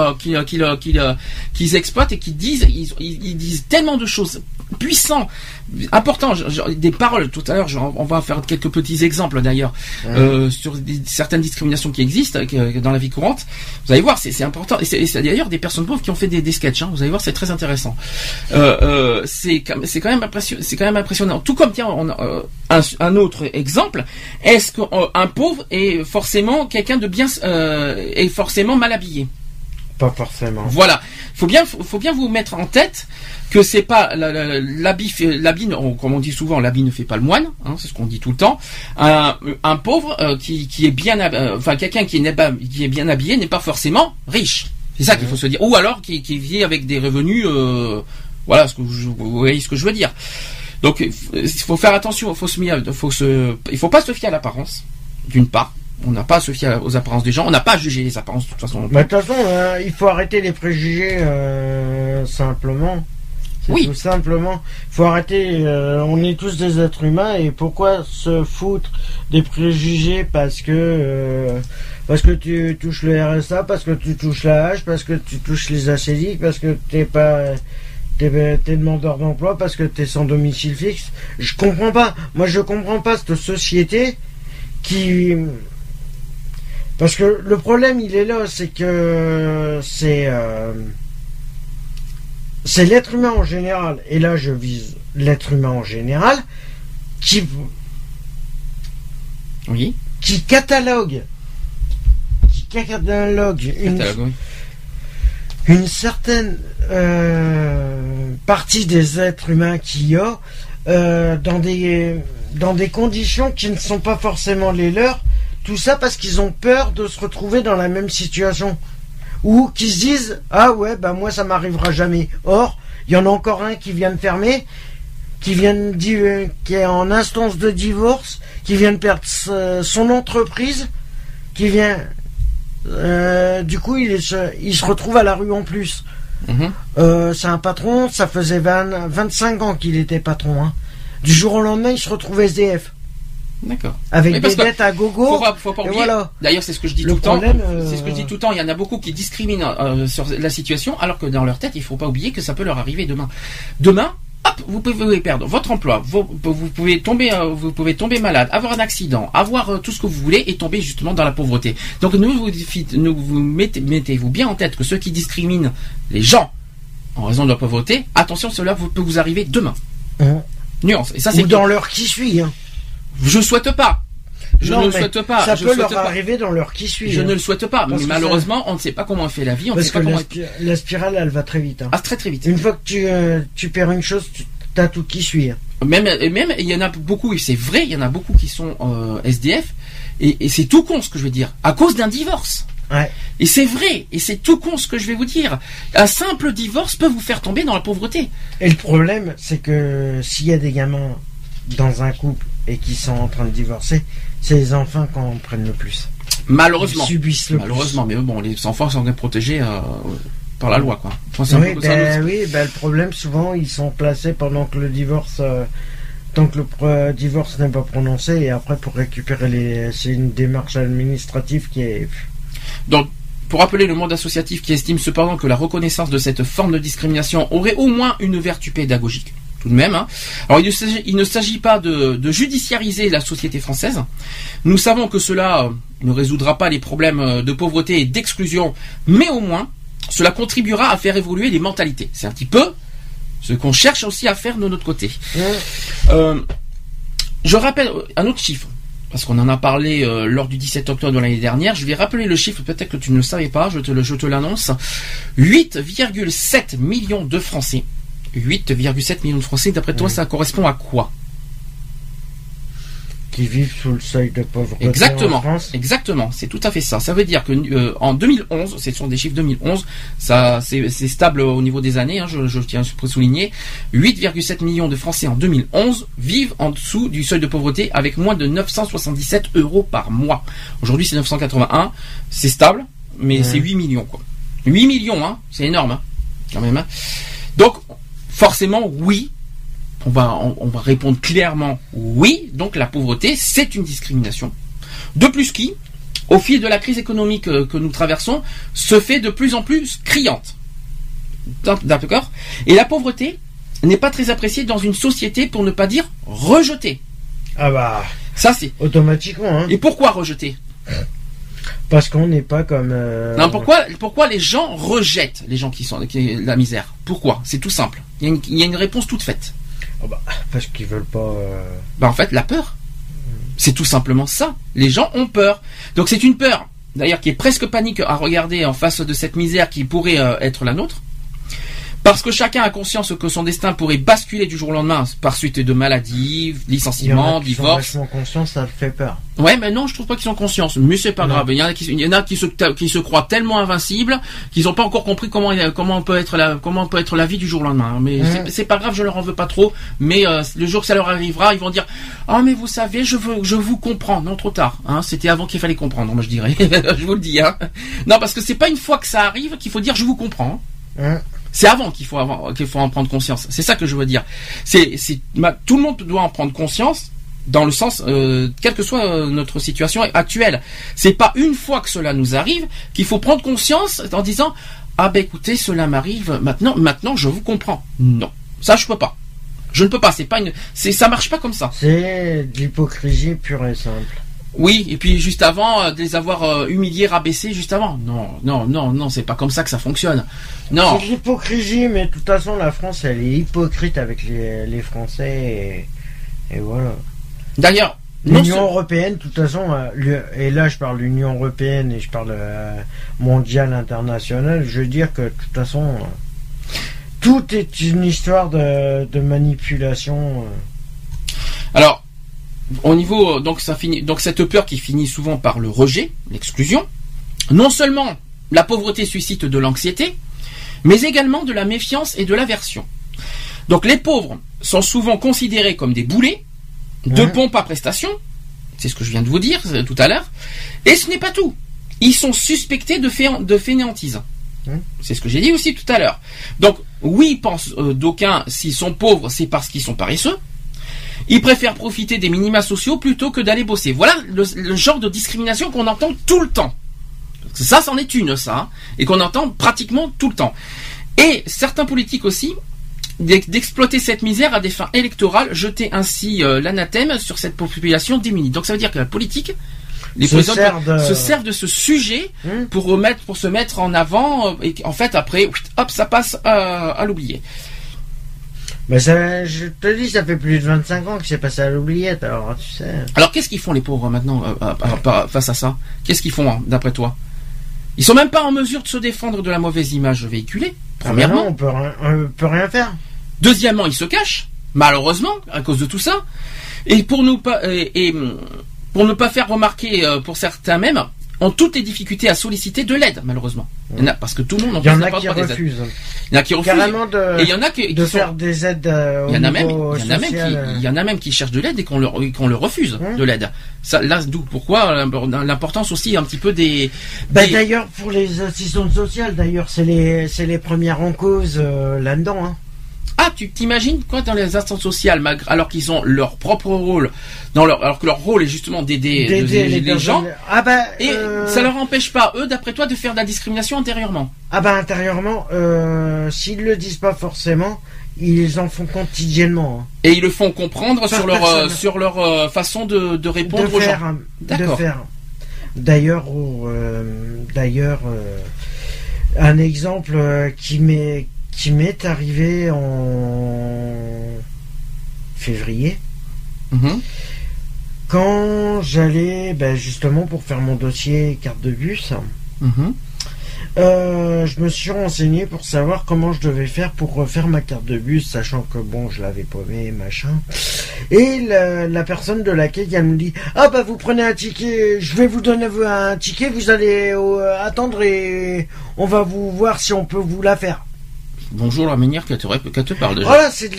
Speaker 2: exploitent et qu'ils disent, ils- ils disent tellement de choses puissantes, je- je- des paroles. Tout à l'heure, on va faire quelques petits exemples d'ailleurs euh, sur des- certaines discriminations qui existent euh, dans la vie courante. Vous allez voir, c'est important. Et c'est d'ailleurs des personnes pauvres qui ont fait des, des sketchs. hein. Vous allez voir, c'est très intéressant. Euh, c'est quand c'est quand même impressionnant. C'est quand même impressionnant. Tout comme tiens, on un, un autre exemple. Est-ce qu'un pauvre est forcément quelqu'un de bien est forcément mal habillé?
Speaker 3: Pas forcément.
Speaker 2: Voilà. Faut faut, bien vous mettre en tête que c'est pas l'habit, comme on dit souvent, l'habit ne fait pas le moine. Hein, c'est ce qu'on dit tout le temps. Un, pauvre euh, qui, est bien, euh, quelqu'un qui est bien habillé n'est pas forcément riche. C'est ça qu'il faut se dire. Ou alors qui, vit avec des revenus. euh, voilà, ce que je, vous voyez ce que je veux dire. Donc il faut faire attention. Faut se, faut il faut pas se fier à l'apparence, d'une part. On n'a pas à se fier aux apparences des gens. On n'a pas à juger les apparences de toute façon.
Speaker 3: Bah, de toute façon, euh, il faut arrêter les préjugés euh, simplement.
Speaker 2: Oui.
Speaker 3: Tout simplement. faut arrêter. euh, on est tous des êtres humains et pourquoi se foutre des préjugés parce que euh, parce que tu touches le RSA, parce que tu touches la hache, parce que tu touches les acédiques, parce que t'es pas t'es t'es demandeur d'emploi, parce que t'es sans domicile fixe. Je comprends pas. Moi, je comprends pas cette société qui parce que le problème, il est là, c'est que c'est euh, c'est l'être humain en général, et là je vise l'être humain en général, qui
Speaker 2: Oui.
Speaker 3: qui catalogue, qui catalogue une,
Speaker 2: Catalogue, oui.
Speaker 3: une certaine euh, partie des êtres humains qu'il y a euh, dans des dans des conditions qui ne sont pas forcément les leurs. Tout ça parce qu'ils ont peur de se retrouver dans la même situation. Ou qui se disent Ah ouais, bah moi ça m'arrivera jamais. Or, il y en a encore un qui vient de fermer, qui vient de di- qui est en instance de divorce, qui vient de perdre son entreprise, qui vient. euh, du coup, il, est- se- il se retrouve à la rue en plus.
Speaker 2: Mhm.
Speaker 3: Euh, c'est un patron, ça faisait 20 25 ans qu'il était patron. hein. Du jour au lendemain, il se retrouve SDF.
Speaker 2: D'accord.
Speaker 3: Avec des dettes à gogo.
Speaker 2: Faut pas, faut pas oublier.
Speaker 3: voilà.
Speaker 2: D'ailleurs, c'est ce que je dis
Speaker 3: Le
Speaker 2: tout le temps.
Speaker 3: euh,
Speaker 2: C'est ce que je dis tout le temps. Il y en a beaucoup qui discriminent euh, sur la situation, alors que dans leur tête, il faut pas oublier que ça peut leur arriver demain. Demain, hop, vous pouvez perdre votre emploi, vous, vous pouvez tomber, euh, vous pouvez tomber malade, avoir un accident, avoir tout ce que vous voulez et tomber justement dans la pauvreté. Donc, nous vous, fit- nous vous mettez, mettez-vous bien en tête que ceux qui discriminent les gens en raison de la pauvreté, attention, cela peut vous arriver demain.
Speaker 3: Hein.
Speaker 2: Nuance. Et ça, c'est
Speaker 3: Ou dans l'heure qui suit. hein.
Speaker 2: Je souhaite pas. Je
Speaker 3: Non,
Speaker 2: ne le souhaite pas.
Speaker 3: Ça
Speaker 2: je
Speaker 3: peut leur
Speaker 2: pas.
Speaker 3: arriver dans l'heure qui suit.
Speaker 2: Je
Speaker 3: hein.
Speaker 2: ne le souhaite pas,
Speaker 3: Parce
Speaker 2: mais malheureusement, on ne sait pas comment on fait la vie, on
Speaker 3: Parce
Speaker 2: sait
Speaker 3: que
Speaker 2: pas comment.
Speaker 3: la, spi- la spirale, elle va très vite. hein.
Speaker 2: Ah, très très vite.
Speaker 3: Une fois que tu, euh, tu perds une chose, tu as tout qui suit. hein.
Speaker 2: Même, et même, il y en a beaucoup, et c'est vrai, il y en a beaucoup qui sont euh, SDF, et, et c'est tout con ce que je veux dire, à cause d'un divorce.
Speaker 3: Ouais.
Speaker 2: Et c'est vrai, et c'est tout con ce que je vais vous dire. Un simple divorce peut vous faire tomber dans la pauvreté.
Speaker 3: Et le problème, c'est que s'il y a des gamins dans un couple et qui sont en train de divorcer, c'est les enfants qui en prennent le plus.
Speaker 2: Malheureusement.
Speaker 3: Ils subissent le
Speaker 2: Malheureusement, mais bon, les enfants sont bien protégés euh, par la loi, quoi. Enfin, un
Speaker 3: Oui, ben,
Speaker 2: le-
Speaker 3: oui ben, le problème, souvent, ils sont placés pendant que le divorce. euh, tant que le divorce n'est pas prononcé, et après, pour récupérer les. C'est une démarche administrative qui est.
Speaker 2: Donc, pour rappeler le monde associatif qui estime cependant que la reconnaissance de cette forme de discrimination aurait au moins une vertu pédagogique, tout de même. hein. Alors, il ne s'agit- pas de, de judiciariser la société française. Nous savons que cela euh, ne résoudra pas les problèmes euh, de pauvreté et d'exclusion, mais au moins, cela contribuera à faire évoluer les mentalités. C'est un petit peu ce qu'on cherche aussi à faire de notre côté. Euh, je rappelle un autre chiffre, parce qu'on en a parlé euh, lors du 17 octobre de l'année dernière. Je vais rappeler le chiffre, peut-être que tu ne le savais pas, je te l'annonce. 8,7 millions de Français. 8,7 millions de Français, d'après toi,
Speaker 3: Oui.
Speaker 2: ça correspond à quoi
Speaker 3: qui vivent sous le seuil de pauvreté
Speaker 2: Exactement.
Speaker 3: en France.
Speaker 2: Exactement, c'est tout à fait ça. Ça veut dire que euh, en 2011, ce sont des chiffres 2011, ça c'est stable au niveau des années, hein, je, je tiens à souligner. 8,7 millions de Français en 2011 vivent en dessous du seuil de pauvreté avec moins de 977 euros par mois. Aujourd'hui c'est 981, c'est stable, mais c'est 8 millions quoi. 8 millions, hein, c'est énorme, hein, quand même. hein. Donc forcément oui, on va, on, on va répondre clairement oui. Donc la pauvreté, c'est une discrimination. De plus qui, au fil de la crise économique euh, que nous traversons, se fait de plus en plus criante. D'accord Et la pauvreté n'est pas très appréciée dans une société, pour ne pas dire rejetée.
Speaker 3: Ah bah,
Speaker 2: Ça c'est.
Speaker 3: automatiquement, hein.
Speaker 2: Et pourquoi rejeter
Speaker 3: Parce qu'on n'est pas comme. euh,
Speaker 2: Non, pourquoi, pourquoi les gens rejettent les gens qui sont qui, la misère? Pourquoi? C'est tout simple. Il y, a une, il y a une réponse toute faite.
Speaker 3: Ah bah, parce qu'ils veulent pas. euh,
Speaker 2: Bah en fait, la peur. C'est tout simplement ça. Les gens ont peur. Donc c'est une peur, d'ailleurs, qui est presque panique à regarder en face de cette misère qui pourrait euh, être la nôtre. Parce que chacun a conscience que son destin pourrait basculer du jour au lendemain par suite de maladies, licenciements, divorce.
Speaker 3: Sont conscience, ça fait peur.
Speaker 2: Ouais, mais non, je trouve pas qu'ils sont conscients. Mais c'est pas grave. Il y en a qui, il y en a qui se, qui se croient tellement invincibles qu'ils ont pas encore compris comment, comment peut être la, comment peut être la vie du jour au lendemain. Mais c'est pas grave, je leur en veux pas trop. Mais euh, le jour que ça leur arrivera, ils vont dire, ah mais vous savez, je veux, je vous comprends. Non, trop tard. Hein, C'était avant qu'il fallait comprendre. Moi, je dirais. je vous le dis. Hein. Non, parce que c'est pas une fois que ça arrive qu'il faut dire, je vous comprends. Hein. C'est avant qu'il faut qu'il faut en prendre conscience. C'est ça que je veux dire. C'est, tout le monde doit en prendre conscience dans le sens, euh, quelle que soit euh, notre situation actuelle. C'est pas une fois que cela nous arrive qu'il faut prendre conscience en disant ah ben écoutez cela m'arrive maintenant, maintenant je vous comprends. Non, ça je peux pas. Je ne peux pas. C'est pas une, c'est ça marche pas comme ça.
Speaker 3: C'est de l'hypocrisie pure et simple.
Speaker 2: Oui, et puis juste avant, euh, de les avoir euh, humiliés, rabaissés juste avant. Non, non, non, non, c'est pas comme ça que ça fonctionne. Non.
Speaker 3: C'est l'hypocrisie, mais de toute façon, la France, elle est hypocrite avec les, Français, et, voilà.
Speaker 2: D'ailleurs,
Speaker 3: l'Union européenne, de toute façon, euh, et là je parle de l'Union européenne et je parle mondiale, internationale, je veux dire que de toute façon, tout est une histoire de, de manipulation.
Speaker 2: Alors, au niveau donc ça finit donc cette peur qui finit souvent par le rejet, l'exclusion. Non seulement la pauvreté suscite de l'anxiété, mais également de la méfiance et de l'aversion. Donc les pauvres sont souvent considérés comme des boulets, de mmh. pompe à prestation, c'est ce que je viens de vous dire euh, tout à l'heure, et ce n'est pas tout. Ils sont suspectés de, fainéantise. Mmh. C'est ce que j'ai dit aussi tout à l'heure. Donc oui, pensent euh, d'aucuns, s'ils sont pauvres, c'est parce qu'ils sont paresseux. Ils préfèrent profiter des minima sociaux plutôt que d'aller bosser. Voilà le, genre de discrimination qu'on entend tout le temps. Ça, c'en est une, ça, hein, et qu'on entend pratiquement tout le temps. Et certains politiques aussi d'exploiter cette misère à des fins électorales, jeter ainsi euh, l'anathème sur cette population démunie. Donc ça veut dire que la politique, les se, se servent de ce sujet hmm. pour remettre, pour se mettre en avant, euh, et en fait après, hop, ça passe à l'oublier.
Speaker 3: Mais ça, je te dis, ça fait plus de 25 ans que c'est passé à l'oubliette, alors tu sais.
Speaker 2: Alors qu'est-ce qu'ils font les pauvres maintenant euh, euh, face à ça? Qu'est-ce qu'ils font hein, d'après toi? Ils sont même pas en mesure de se défendre de la mauvaise image véhiculée.
Speaker 3: Ah, premièrement, on peut rien, peut rien faire.
Speaker 2: Deuxièmement, ils se cachent, malheureusement, à cause de tout ça. Et pour nous pas et, pour ne pas faire remarquer euh, pour certains même, ont toutes les difficultés à solliciter de l'aide, malheureusement. Il y en a, parce que tout le monde
Speaker 3: Il y en a qui refusent.
Speaker 2: Il y en a qui refusent.
Speaker 3: de, et il y en a qui, de faire des aides. Euh,
Speaker 2: il y en a même, il y en a même qui, il y en a même qui cherchent de l'aide et qu'on leur, qu'on leur refuse hein de l'aide. Ça, là, d'où, pourquoi l'importance aussi un petit peu des.
Speaker 3: Bah, d'ailleurs, pour les assistantes sociales, d'ailleurs, c'est les, c'est les premières en cause euh, là-dedans. Hein.
Speaker 2: Ah, tu t'imagines quoi dans les instances sociales, alors qu'ils ont leur propre rôle, dans leur, alors que leur rôle est justement d'aider les, gens.
Speaker 3: Ah bah,
Speaker 2: et
Speaker 3: euh,
Speaker 2: ça leur empêche pas, eux, d'après toi, de faire de la discrimination intérieurement.
Speaker 3: Ah bah intérieurement, euh, s'ils le disent pas forcément, ils en font quotidiennement. Hein.
Speaker 2: Et ils le font comprendre sur leur, euh, sur leur façon de, répondre aux gens.
Speaker 3: De faire. D'ailleurs, d'ailleurs, un exemple qui m'est qui m'est arrivé en février. Mhm. Quand j'allais ben, justement pour faire mon dossier carte de bus, mhm. euh, je me suis renseigné pour savoir comment je devais faire pour refaire ma carte de bus, sachant que bon, je l'avais paumé, machin. Et la, personne de laquelle elle me dit Ah bah vous prenez un ticket, je vais vous donner un ticket, vous allez euh, attendre et on va vous voir si on peut vous la faire.
Speaker 2: Bonjour la manière qu'elle te, te parle déjà.
Speaker 3: Voilà, c'est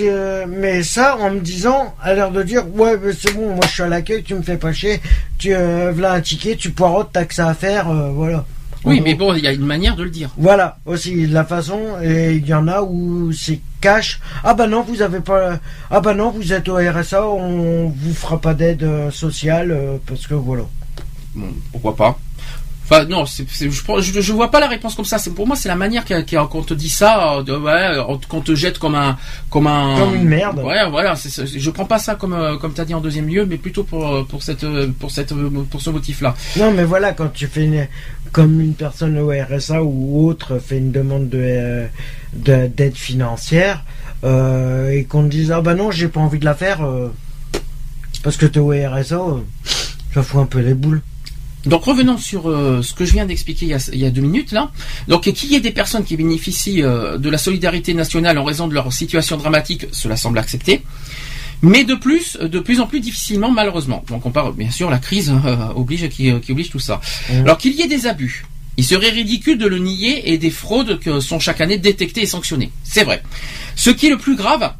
Speaker 3: mais ça en me disant, à l'air de dire, ouais, c'est bon, moi je suis à l'accueil, tu me fais pas chier, tu euh, un ticket, tu poireautes, t'as que ça à faire, euh, voilà.
Speaker 2: Oui, mais bon, il y a une manière de le dire.
Speaker 3: Voilà, aussi la façon, et il y en a où c'est cash. Ah bah non, vous avez pas. Ah bah non, vous êtes au RSA, on vous fera pas d'aide euh, sociale euh, parce que voilà.
Speaker 2: Bon, pourquoi pas Enfin non, je, je, vois pas la réponse comme ça. C'est pour moi c'est la manière qu'on te dit ça, de, ouais, qu'on te jette comme un comme un
Speaker 3: comme une merde.
Speaker 2: Ouais, voilà. je prends pas ça comme euh, comme t'as dit en deuxième lieu, mais plôt pour euh, pour cette euh, pour cette pour ce motif-là.
Speaker 3: Non, mais voilà quand tu fais une, comme une personne au RSA ou autre fait une demande de d'aide financière et qu'on te dise ah bah non j'ai pas envie de la faire parce que t'es au RSA, ça fout un peu les boules.
Speaker 2: Donc revenons sur euh, ce que je viens d'expliquer il, y a deux minutes là. Donc qu'il y ait des personnes qui bénéficient euh, de la solidarité nationale en raison de leur situation dramatique, cela semble accepté. Mais de plus, de plus en plus difficilement malheureusement. Donc on parle bien sûr la crise hein, oblige qui, oblige tout ça. Mmh. Alors qu'il y ait des abus, il serait ridicule de le nier et des fraudes que sont chaque année détectées et sanctionnées. C'est vrai. Ce qui est le plus grave,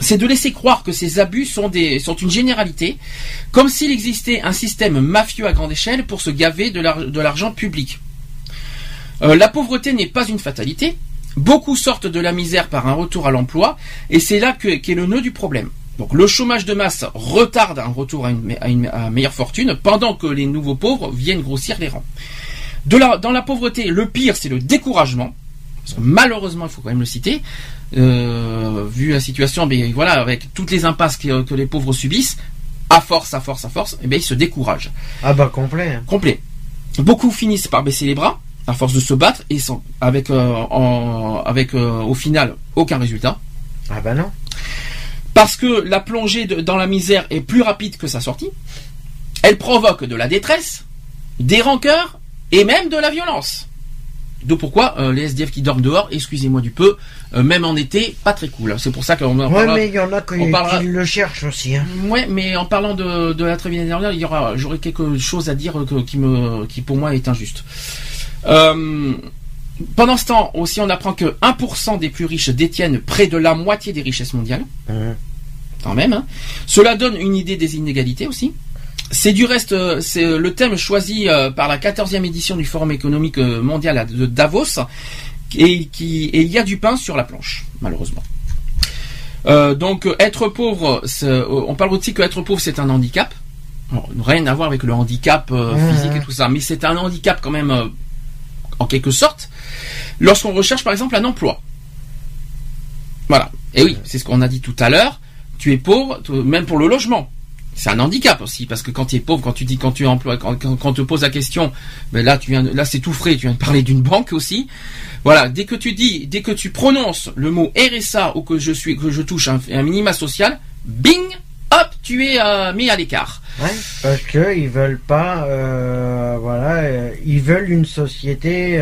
Speaker 2: c'est de laisser croire que ces abus sont, une généralité, comme s'il existait un système mafieux à grande échelle pour se gaver de l'argent public. Euh, la pauvreté n'est pas une fatalité. Beaucoup sortent de la misère par un retour à l'emploi, et c'est là qu'est le nœud du problème. Donc le chômage de masse retarde un retour à une, meilleure fortune, pendant que les nouveaux pauvres viennent grossir les rangs. dans la pauvreté, le pire, c'est le découragement. malheureusement, il faut quand même le citer, euh, vu la situation, mais voilà, avec toutes les impasses que, les pauvres subissent, à force, à force, à force, eh bien, ils se découragent.
Speaker 3: Ah bah complet. Hein.
Speaker 2: Complet. Beaucoup finissent par baisser les bras, à force de se battre, et sans, avec, euh, avec euh, au final aucun résultat.
Speaker 3: Ah bah non.
Speaker 2: Parce que la plongée dans la misère est plus rapide que sa sortie. Elle provoque de la détresse, des rancœurs et même de la violence. D'où pourquoi euh, les SDF qui dorment dehors, excusez-moi du peu, euh, même en été, pas très cool. C'est pour ça qu'on
Speaker 3: en Ouais, mais il y en a qui, le cherchent aussi. Hein.
Speaker 2: Ouais, mais en parlant de, de la trêve dernière, il y aura, j'aurais quelque chose à dire qui me, qui pour moi est injuste. Euh, pendant ce temps, aussi, on apprend que 1% des plus riches détiennent près de la moitié des richesses mondiales. Mmh. Quand même. Hein. Cela donne une idée des inégalités aussi. C'est du reste, euh, c'est euh, le thème choisi euh, par la 14e édition du Forum économique mondial de Davos, et, qui, il y a du pain sur la planche, malheureusement. donc être pauvre, on parle aussi que être pauvre c'est un handicap. rien à voir avec le handicap physique et tout ça, mais c'est un handicap quand même en quelque sorte lorsqu'on recherche par exemple un emploi. Voilà. Et oui, c'est ce qu'on a dit tout à l'heure. Tu es pauvre, même pour le logement c'est un handicap aussi parce que quand tu es pauvre, quand tu dis quand tu emploies, quand, quand, te poses la question, ben là tu viens, là c'est tout frais, tu viens de parler d'une banque aussi. Voilà, dès que tu dis, dès que tu prononces le mot RSA ou que je suis, que je touche un, minima social, bing, hop, tu es euh, mis à l'écart.
Speaker 3: Ouais, parce que ils veulent pas, euh, voilà, euh, ils veulent une société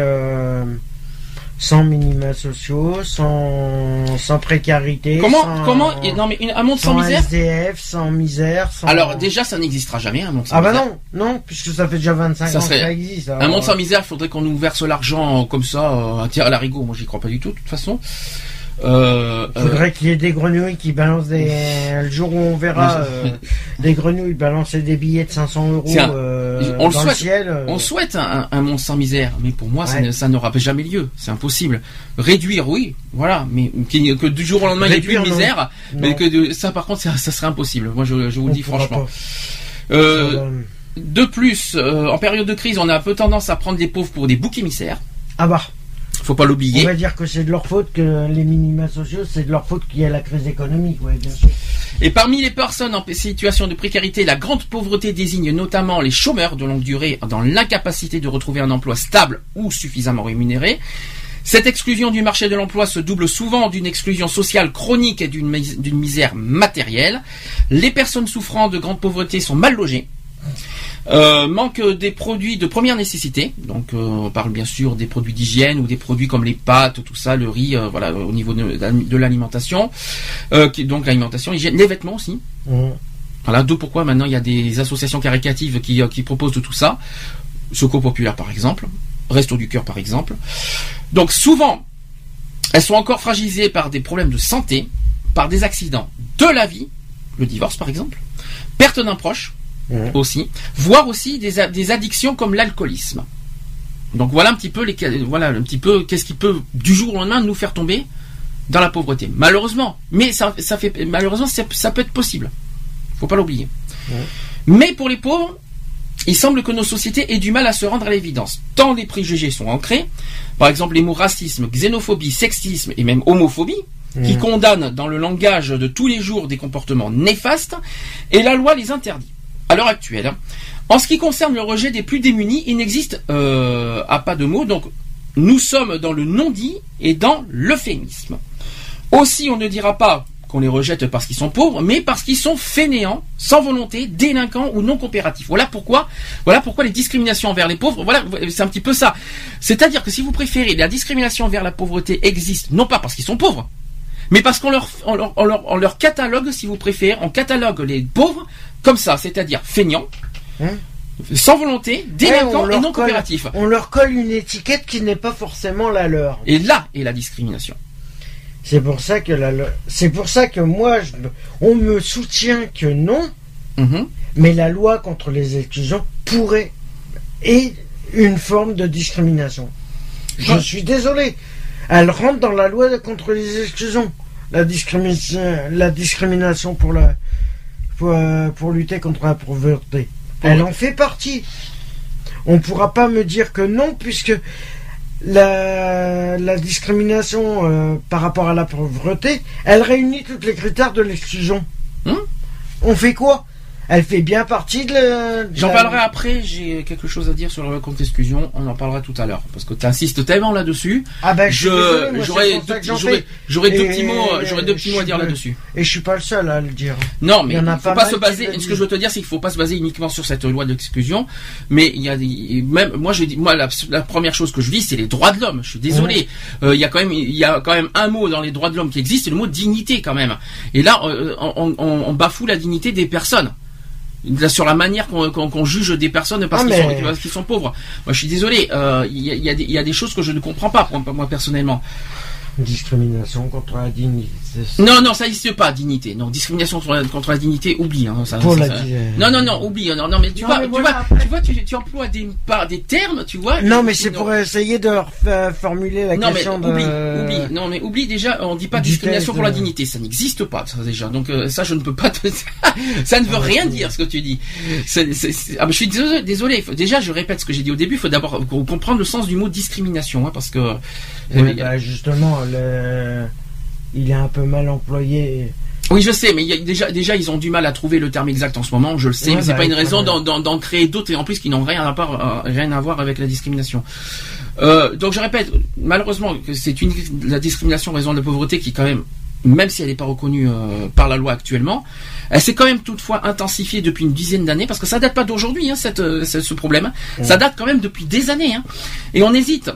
Speaker 3: sans minima sociaux, sans, sans précarité.
Speaker 2: Comment, comment, non mais un monde sans, misère.
Speaker 3: SDF, sans misère, sans...
Speaker 2: Alors déjà, ça n'existera jamais un monde sans
Speaker 3: misère.
Speaker 2: Ah
Speaker 3: bah non, non, puisque ça fait déjà 25 ans que ça existe.
Speaker 2: Un monde sans misère, il faudrait qu'on nous verse l'argent comme ça, euh, un tir à l'arigot. Moi, j'y crois pas du tout, de toute façon.
Speaker 3: Euh, Il faudrait euh, qu'il y ait des grenouilles qui balancent des. Le jour où on verra euh, des grenouilles balancer des billets de 500 euros euh, on dans le, ciel.
Speaker 2: On souhaite un, monde sans misère, mais pour moi, ça n'aura jamais lieu. C'est impossible. Réduire, oui, voilà, mais que du jour au lendemain il n'y ait plus de misère, mais que ça, par contre, ça, serait impossible. Moi, je, vous le dis franchement. de plus, en période de crise, on a un peu tendance à prendre les pauvres pour des boucs émissaires.
Speaker 3: Ah bah.
Speaker 2: Faut pas l'oublier.
Speaker 3: On va dire que c'est de leur faute que les minima sociaux, c'est de leur faute qu'il y ait la crise économique, oui, bien sûr.
Speaker 2: Et parmi les personnes en situation de précarité, la grande pauvreté désigne notamment les chômeurs de longue durée dans l'incapacité de retrouver un emploi stable ou suffisamment rémunéré. Cette exclusion du marché de l'emploi se double souvent d'une exclusion sociale chronique et d'une misère matérielle. Les personnes souffrant de grande pauvreté sont mal logées. Euh, manque des produits de première nécessité. Donc euh, on parle bien sûr des produits d'hygiène ou des produits comme les pâtes, tout ça, le riz, euh, voilà, au niveau de, l'alimentation. donc l'alimentation, l'hygiène, les vêtements aussi. Mmh. Voilà, d'où pourquoi maintenant il y a des associations caricatives qui, qui proposent de tout ça. Secours populaire par exemple, Resto du cœur par exemple. Donc souvent, elles sont encore fragilisées par des problèmes de santé, par des accidents de la vie, le divorce par exemple, perte d'un proche, aussi, voire aussi des, des addictions comme l'alcoolisme. Donc voilà un petit peu les, voilà un petit peu qu'est-ce qui peut du jour au lendemain nous faire tomber dans la pauvreté. Malheureusement, mais ça, ça fait malheureusement ça, peut être possible. Faut pas l'oublier. Mais pour les pauvres, il semble que nos sociétés aient du mal à se rendre à l'évidence. Tant les préjugés sont ancrés, par exemple les mots racisme, xénophobie, sexisme et même homophobie, qui condamnent dans le langage de tous les jours des comportements néfastes, et la loi les interdit à l'heure actuelle. Hein. En ce qui concerne le rejet des plus démunis, il n'existe euh, à pas de mots. Donc, nous sommes dans le non-dit et dans l'euphémisme. Aussi, on ne dira pas qu'on les rejette parce qu'ils sont pauvres, mais parce qu'ils sont fainéants, sans volonté, délinquants ou non coopératifs. Voilà pourquoi, les discriminations envers les pauvres, voilà, c'est un petit peu ça. C'est-à-dire que si vous préférez, la discrimination envers la pauvreté existe, non pas parce qu'ils sont pauvres, mais parce qu'on leur, on leur, on leur, on leur catalogue, si vous préférez, on catalogue les pauvres comme ça, c'est-à-dire feignants,
Speaker 3: Hein
Speaker 2: sans volonté, délinquants
Speaker 3: Ouais, on
Speaker 2: et non coopératifs.
Speaker 3: On leur colle une étiquette qui n'est pas forcément la leur.
Speaker 2: Et là est la discrimination.
Speaker 3: C'est pour ça que la, c'est pour ça que moi, je- on me soutient que non,
Speaker 2: Mhm.
Speaker 3: mais la loi contre les exclusions pourrait est une forme de discrimination. Je suis désolé. Elle rentre dans la loi contre les exclusions. La discrimination, la discrimination pour la pour, euh, pour lutter contre la pauvreté. Elle en fait partie. On ne pourra pas me dire que non, puisque la, la discrimination euh, par rapport à la pauvreté, elle réunit tous les critères de l'exclusion.
Speaker 2: Hmm
Speaker 3: On fait quoi? Elle fait bien partie de
Speaker 2: J'en parlerai après, j'ai quelque chose à dire sur le compte exclusion, on en parlera tout à l'heure, parce que tu insistes tellement là-dessus.
Speaker 3: Ah ben, je
Speaker 2: j'aurais deux,
Speaker 3: j'en
Speaker 2: j'aurais- deux
Speaker 3: Et-
Speaker 2: petits mots, j'aurais deux petits mots à dire là-dessus.
Speaker 3: Et je suis pas le seul à le dire.
Speaker 2: Non, mais
Speaker 3: Il y
Speaker 2: il
Speaker 3: en a
Speaker 2: faut
Speaker 3: pas
Speaker 2: se baser. Ce que je veux te dire, c'est qu'il faut pas se baser uniquement sur cette loi d'exclusion, mais il y a même moi je dis, moi la, la première chose que je dis, c'est les droits de l'homme. Je suis désolé. Euh, Il y a quand même, il y a quand même un mot dans les droits de l'homme qui existe, c'est le mot dignité quand même. Et là, euh, on, on- on bafoue la dignité des personnes. Sur la manière qu'on juge des personnes parce
Speaker 3: Ah,
Speaker 2: qu'ils
Speaker 3: mais-
Speaker 2: sont, parce qu'ils sont pauvres. Moi, je suis désolé. euh, Il y, a, y a des- il y a des choses que je ne comprends pas, moi personnellement.
Speaker 3: Discrimination contre la dignité.
Speaker 2: Non, non, ça n'existe pas, dignité. Non, discrimination contre la, contre la dignité, oublie. Hein, ça,
Speaker 3: Pour
Speaker 2: ça-
Speaker 3: la
Speaker 2: ça-
Speaker 3: di-
Speaker 2: Non, non, non, oublie. Non, non, mais tu
Speaker 3: Non,
Speaker 2: vois,
Speaker 3: mais
Speaker 2: tu,
Speaker 3: voilà,
Speaker 2: vois tu vois, tu, tu emploies des, par des termes, tu vois.
Speaker 3: Non, mais c'est pour essayer de refa- formuler la
Speaker 2: Non, mais
Speaker 3: question
Speaker 2: oublie,
Speaker 3: de...
Speaker 2: oublie. Non, mais oublie déjà, on dit pas discrimination pour la
Speaker 3: euh.
Speaker 2: dignité. Ça n'existe pas, ça déjà. Donc, euh, ça, je ne peux pas te... ça ne veut
Speaker 3: Ah,
Speaker 2: rien dire, ce que tu dis. Ah, mais je suis désolé. désolé. Faut- Déjà, je répète ce que j'ai dit au début. Il faut d'abord comprendre le sens du mot discrimination, hein, parce que...
Speaker 3: Oui,
Speaker 2: euh,
Speaker 3: bah, justement, le... il est un peu mal employé.
Speaker 2: Oui, je sais, mais il y a déjà, déjà, ils ont du mal à trouver le terme exact en ce moment. Je le sais,
Speaker 3: Ouais,
Speaker 2: mais c'est
Speaker 3: bah,
Speaker 2: pas une raison d'en, créer d'autres et en plus qui n'ont rien à part, euh, rien à voir avec la discrimination. Euh, donc je répète, malheureusement, que c'est une la discrimination en raison de la pauvreté qui quand même, même si elle n'est pas reconnue euh, par la loi actuellement, elle s'est quand même toutefois intensifiée depuis une dizaine d'années parce que ça date pas d'aujourd'hui, hein, cette, ce, ce problème. Ça date quand même depuis des années, hein. et on hésite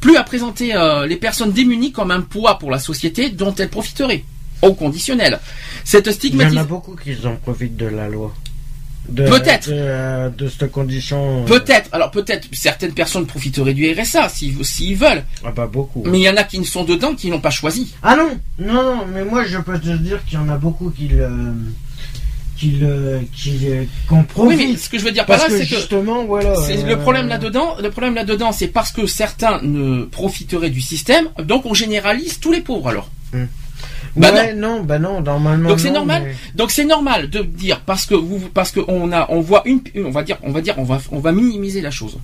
Speaker 2: plus à présenter euh, les personnes démunies comme un poids pour la société dont elles profiteraient au conditionnel. Cette
Speaker 3: Il y en
Speaker 2: stigmatisation.
Speaker 3: a beaucoup qui en profitent de la loi.
Speaker 2: Peut-être.
Speaker 3: De, euh, de cette condition. euh,
Speaker 2: Peut-être, alors peut-être certaines personnes profiteraient du RSA s'ils s'ils veulent,
Speaker 3: Ah bah beaucoup.
Speaker 2: mais il y en a qui ne sont dedans qui n'ont pas choisi.
Speaker 3: Ah non, non, non, mais moi je peux te dire qu'il y en a beaucoup qui le. Qui le. qui le- qu'en
Speaker 2: Oui, mais ce que je veux dire par
Speaker 3: parce
Speaker 2: là, c'est que
Speaker 3: justement, voilà. euh,
Speaker 2: le problème là-dedans. Le problème là-dedans, c'est parce que certains ne profiteraient du système, donc on généralise tous les pauvres alors. Bah
Speaker 3: ouais, non. bah non, normalement.
Speaker 2: Donc c'est
Speaker 3: non,
Speaker 2: normal.
Speaker 3: mais-
Speaker 2: Donc c'est normal de dire parce que vous parce que on a on voit une on va dire on va dire on va on va minimiser la chose.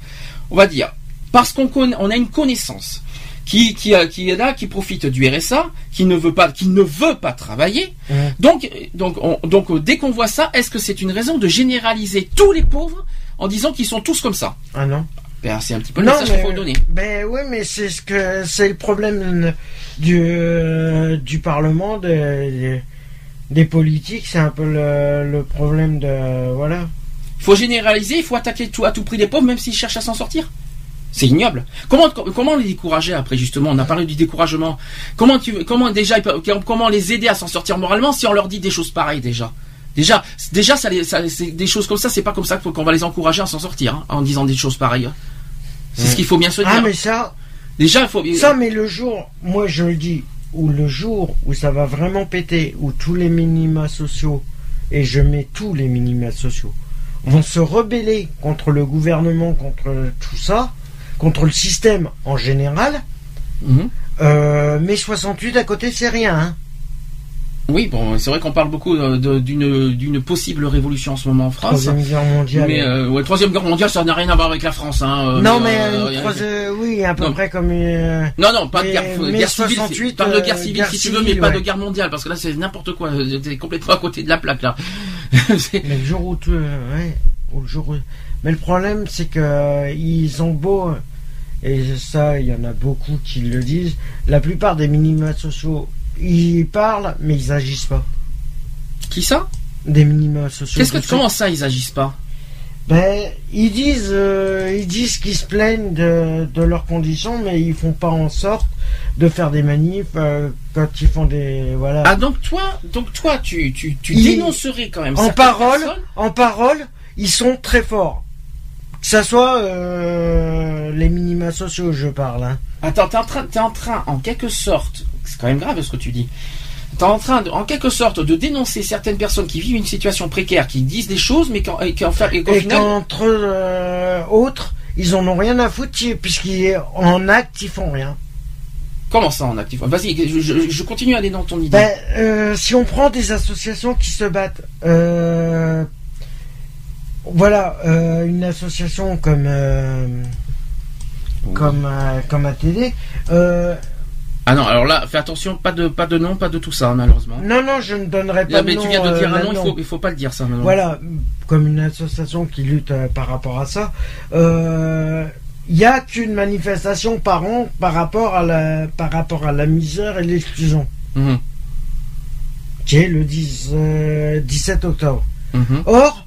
Speaker 2: On va dire parce qu'on connaît on a une connaissance qui qui est là qui profite du RSA qui ne veut pas qui ne veut pas travailler. Donc donc on- donc euh, dès qu'on voit ça, est-ce que c'est une raison de généraliser tous les pauvres en disant qu'ils sont tous comme ça?
Speaker 3: Ah non.
Speaker 2: Ben, c'est un petit peu le message qu'il faut donner.
Speaker 3: Ben oui, mais c'est ce que c'est le problème du euh, du Parlement, des, des politiques, c'est un peu le, le problème de voilà.
Speaker 2: Il faut généraliser, il faut attaquer tout à tout prix les pauvres, même s'ils cherchent à s'en sortir. C'est ignoble. Comment comment les décourager après justement? On a parlé du découragement. Comment tu comment déjà comment les aider à s'en sortir moralement si on leur dit des choses pareilles déjà? Déjà, déjà, ça, des choses comme ça, c'est pas comme ça qu'on va les encourager à s'en sortir hein, en disant des choses pareilles. hein. C'est ce qu'il faut bien se dire.
Speaker 3: Ah mais ça,
Speaker 2: Déjà, il faut.
Speaker 3: ça mais le jour, moi je le dis, où le jour où ça va vraiment péter, où tous les minima sociaux et je mets tous les minima sociaux vont se rebeller contre le gouvernement, contre tout ça, contre le système en général.
Speaker 2: Mhm.
Speaker 3: Euh, mais 68 à côté, c'est rien. Hein.
Speaker 2: Oui, bon, c'est vrai qu'on parle beaucoup euh, d'une possible révolution en ce moment en France.
Speaker 3: Troisième guerre mondiale.
Speaker 2: Mais euh, ouais, troisième guerre mondiale, ça n'a rien à voir avec la France. Hein, euh,
Speaker 3: non, mais,
Speaker 2: euh,
Speaker 3: euh,
Speaker 2: rien-
Speaker 3: trois- euh, oui, à peu
Speaker 2: Non.
Speaker 3: près comme. euh,
Speaker 2: Non, non, pas de
Speaker 3: Mais-
Speaker 2: guerre,
Speaker 3: mais
Speaker 2: guerre civile.
Speaker 3: 68,
Speaker 2: si- parle de guerre
Speaker 3: euh,
Speaker 2: civile
Speaker 3: guerre
Speaker 2: si tu veux, mais
Speaker 3: civile,
Speaker 2: pas de guerre mondiale, parce que là c'est n'importe quoi. euh, T'es complètement à côté de la plaque là.
Speaker 3: Mais le jour où tu. euh, ouais, le jour où- Mais le problème, c'est que euh, ils ont beau. Et ça, il y en a beaucoup qui le disent. La plupart des minima sociaux ils parlent, mais ils agissent pas.
Speaker 2: Qui ça?
Speaker 3: Des minima sociaux.
Speaker 2: Qu'est-ce que comment ça ils agissent pas?
Speaker 3: Ben, ils disent, euh, ils disent qu'ils se plaignent de, de leurs conditions, mais ils font pas en sorte de faire des manifs euh, quand ils font des voilà.
Speaker 2: Ah donc toi, donc toi tu tu, tu dénoncerais quand même
Speaker 3: en parole,
Speaker 2: personnes
Speaker 3: en parole, ils sont très forts. Que ça soit euh, les minima sociaux, je parle. Hein.
Speaker 2: Attends, t'es en train, t'es en train, en quelque sorte, c'est quand même grave ce que tu dis. T'es en train, de, en quelque sorte, de dénoncer certaines personnes qui vivent une situation précaire, qui disent des choses, mais qu'en, et qu'en fait, et qu'au
Speaker 3: Et
Speaker 2: final,
Speaker 3: qu'entre euh, autres, ils en ont rien à foutre, puisqu'en acte, ils font rien.
Speaker 2: comment ça en actif Vas-y, je, je- je continue à aller dans ton idée.
Speaker 3: Ben, euh, si on prend des associations qui se battent, euh, voilà, euh, une association comme euh, comme euh, comme ATD,
Speaker 2: Ah non, alors là, fais attention, pas de, pas de nom, pas de tout ça, malheureusement.
Speaker 3: non non, je ne donnerai pas
Speaker 2: Ah,
Speaker 3: de
Speaker 2: mais
Speaker 3: nom,
Speaker 2: tu viens de dire un nom, il faut, il faut pas le dire ça. maintenant.
Speaker 3: Voilà, comme une association qui lutte par rapport à ça. Il n'y a qu'une manifestation par an par rapport à la par rapport à la misère et l'exclusion,
Speaker 2: Mhm,
Speaker 3: qui est le 10, euh, 17 octobre.
Speaker 2: mhm.
Speaker 3: Or,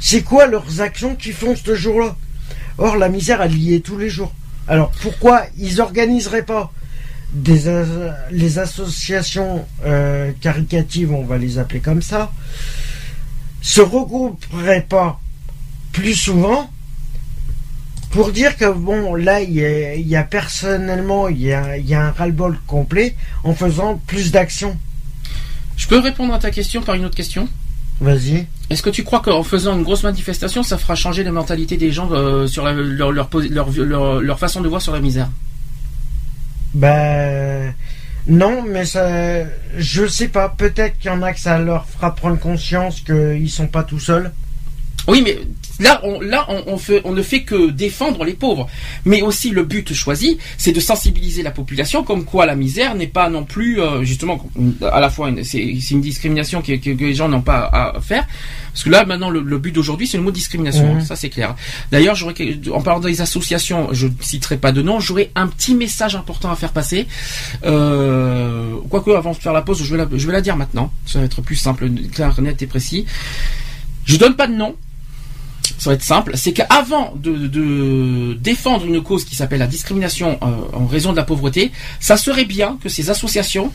Speaker 3: c'est quoi leurs actions qu'ils font ce jour-là? Or, la misère, elle y est tous les jours. Alors, pourquoi ils organiseraient pas des les associations euh, caricatives, on va les appeler comme ça, se regrouperaient pas plus souvent pour dire que bon, là, il y a, personnellement, il y a un ras-le-bol complet en faisant plus d'actions?
Speaker 2: Je peux répondre à ta question par une autre question?
Speaker 3: Vas-y.
Speaker 2: Est-ce que tu crois qu'en faisant une grosse manifestation, ça fera changer la mentalité des gens euh, sur la- leur, leur, posi- leur, leur, leur façon de voir sur la misère?
Speaker 3: Ben non, mais ça, je sais pas. Peut-être qu'il y en a que ça leur fera prendre conscience qu'ils sont pas tout seuls.
Speaker 2: Oui, mais là, on, là, on, on fait, on ne fait que défendre les pauvres. Mais aussi, le but choisi, c'est de sensibiliser la population, comme quoi la misère n'est pas non plus, euh, justement, à la fois, une- c'est une discrimination que, que- que les gens n'ont pas à faire. Parce que là, maintenant, le, le but d'aujourd'hui, c'est le mot discrimination.
Speaker 3: Mhm.
Speaker 2: Ça, c'est clair. D'ailleurs, j'aurais, en parlant des associations, je ne citerai pas de nom, j'aurais un petit message important à faire passer. Euh, quoique, avant de faire la pause, je vais la, je vais la dire maintenant. Ça va être plus simple, clair, net et précis. Je donne pas de nom ça va être simple, c'est qu'avant de, défendre une cause qui s'appelle la discrimination euh, en raison de la pauvreté, ça serait bien que ces associations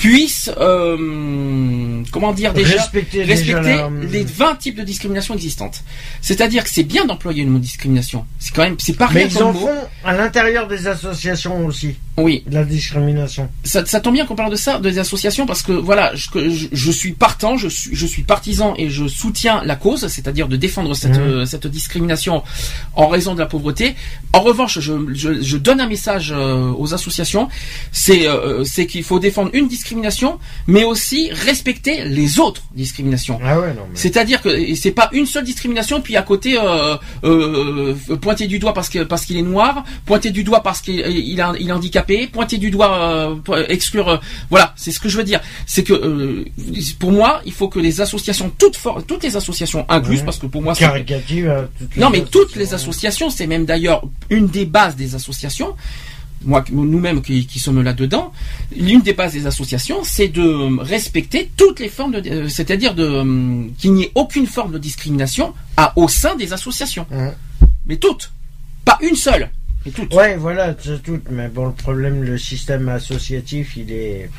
Speaker 2: puissent, euh, comment dire déjà,
Speaker 3: respecter, déjà la-
Speaker 2: les 20 types de discrimination existantes. C'est-à-dire que c'est bien d'employer le mot discrimination. C'est quand même, c'est pas
Speaker 3: Mais
Speaker 2: rien
Speaker 3: ils en
Speaker 2: mot.
Speaker 3: font à l'intérieur des associations aussi,
Speaker 2: Oui,
Speaker 3: la discrimination.
Speaker 2: ça, ça tombe bien qu'on parle de ça, des associations, parce que voilà, je, je, je suis partant, je suis, je suis partisan et je soutiens la cause, c'est-à-dire de défendre cette,
Speaker 3: Mhm.
Speaker 2: euh, cette discrimination en raison de la pauvreté. En revanche, je, je, je donne un message euh, aux associations, c'est euh, c'est qu'il faut défendre une discrimination, mais aussi respecter les autres discriminations.
Speaker 3: Ah ouais, non. Mais...
Speaker 2: C'est-à-dire que c'est pas une seule discrimination, puis à côté euh, euh, pointer du doigt parce que parce qu'il est noir, pointer du doigt parce qu'il il a- il est handicapé, pointer du doigt euh, exclure. euh, voilà, c'est ce que je veux dire. C'est que euh, pour moi, il faut que les associations toutes for- toutes les associations incluses, parce que pour moi,
Speaker 3: à toutes
Speaker 2: non mais toutes les
Speaker 3: associations,
Speaker 2: c'est même d'ailleurs une des bases des associations. Moi, nous-mêmes qui, qui sommes là-dedans, l'une des bases des associations, c'est de respecter toutes les formes, de, euh, c'est-à-dire de euh, qu'il n'y ait aucune forme de discrimination à, au sein des associations.
Speaker 3: Mhm.
Speaker 2: Mais toutes, pas une seule, mais toutes.
Speaker 3: Ouais, voilà, c'est tout. Mais bon, le problème, le système associatif, il est.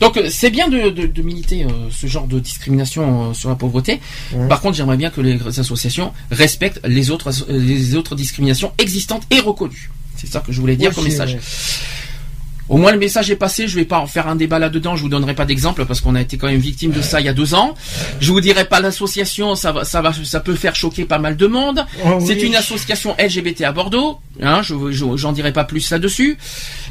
Speaker 2: Donc euh, c'est bien de, de- de militer euh, ce genre de discrimination euh, sur la pauvreté.
Speaker 3: Mhm.
Speaker 2: Par contre, j'aimerais bien que les associations respectent les autres, les autres discriminations existantes et reconnues. C'est ça que je voulais dire comme message. Au moins le message est passé, je vais pas en faire un débat là-dedans, je vous donnerai pas d'exemple parce qu'on a été quand même victime de ça il y a deux ans. Je vous dirai pas l'association, ça va, ça va, ça peut faire choquer pas mal de monde.
Speaker 3: Oh,
Speaker 2: C'est
Speaker 3: oui.
Speaker 2: une association LGBT à Bordeaux, hein, je, je- j'en dirai pas plus là-dessus,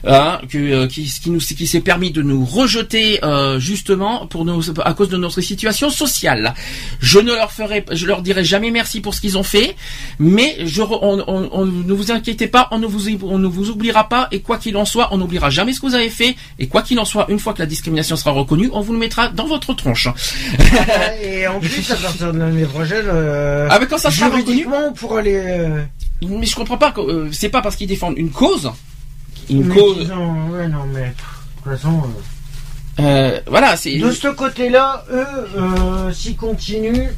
Speaker 2: hein, que, euh, qui, qui nous, qui s'est permis de nous rejeter euh, justement pour nous, à cause de notre situation sociale. Je ne leur ferai, je leur dirai jamais merci pour ce qu'ils ont fait, mais je, re- on, on- on- ne vous inquiétez pas, on ne vous, on ne vous oubliera pas et quoi qu'il en soit, on n'oubliera jamais ce que vous avez fait et quoi qu'il en soit, une fois que la discrimination sera reconnue, on vous le mettra dans votre tronche.
Speaker 3: Et en plus, à partir de l'année prochaine, euh,
Speaker 2: Ah mais quand ça sera reconnu,
Speaker 3: juridiquement, on pourra les. euh,
Speaker 2: mais je comprends pas, que, euh, c'est pas parce qu'ils défendent une cause, une
Speaker 3: mais
Speaker 2: cause.
Speaker 3: Ouais, non, mais. toute façon.
Speaker 2: Euh, voilà, c'est.
Speaker 3: De ce côté-là, eux, euh, s'ils continuent,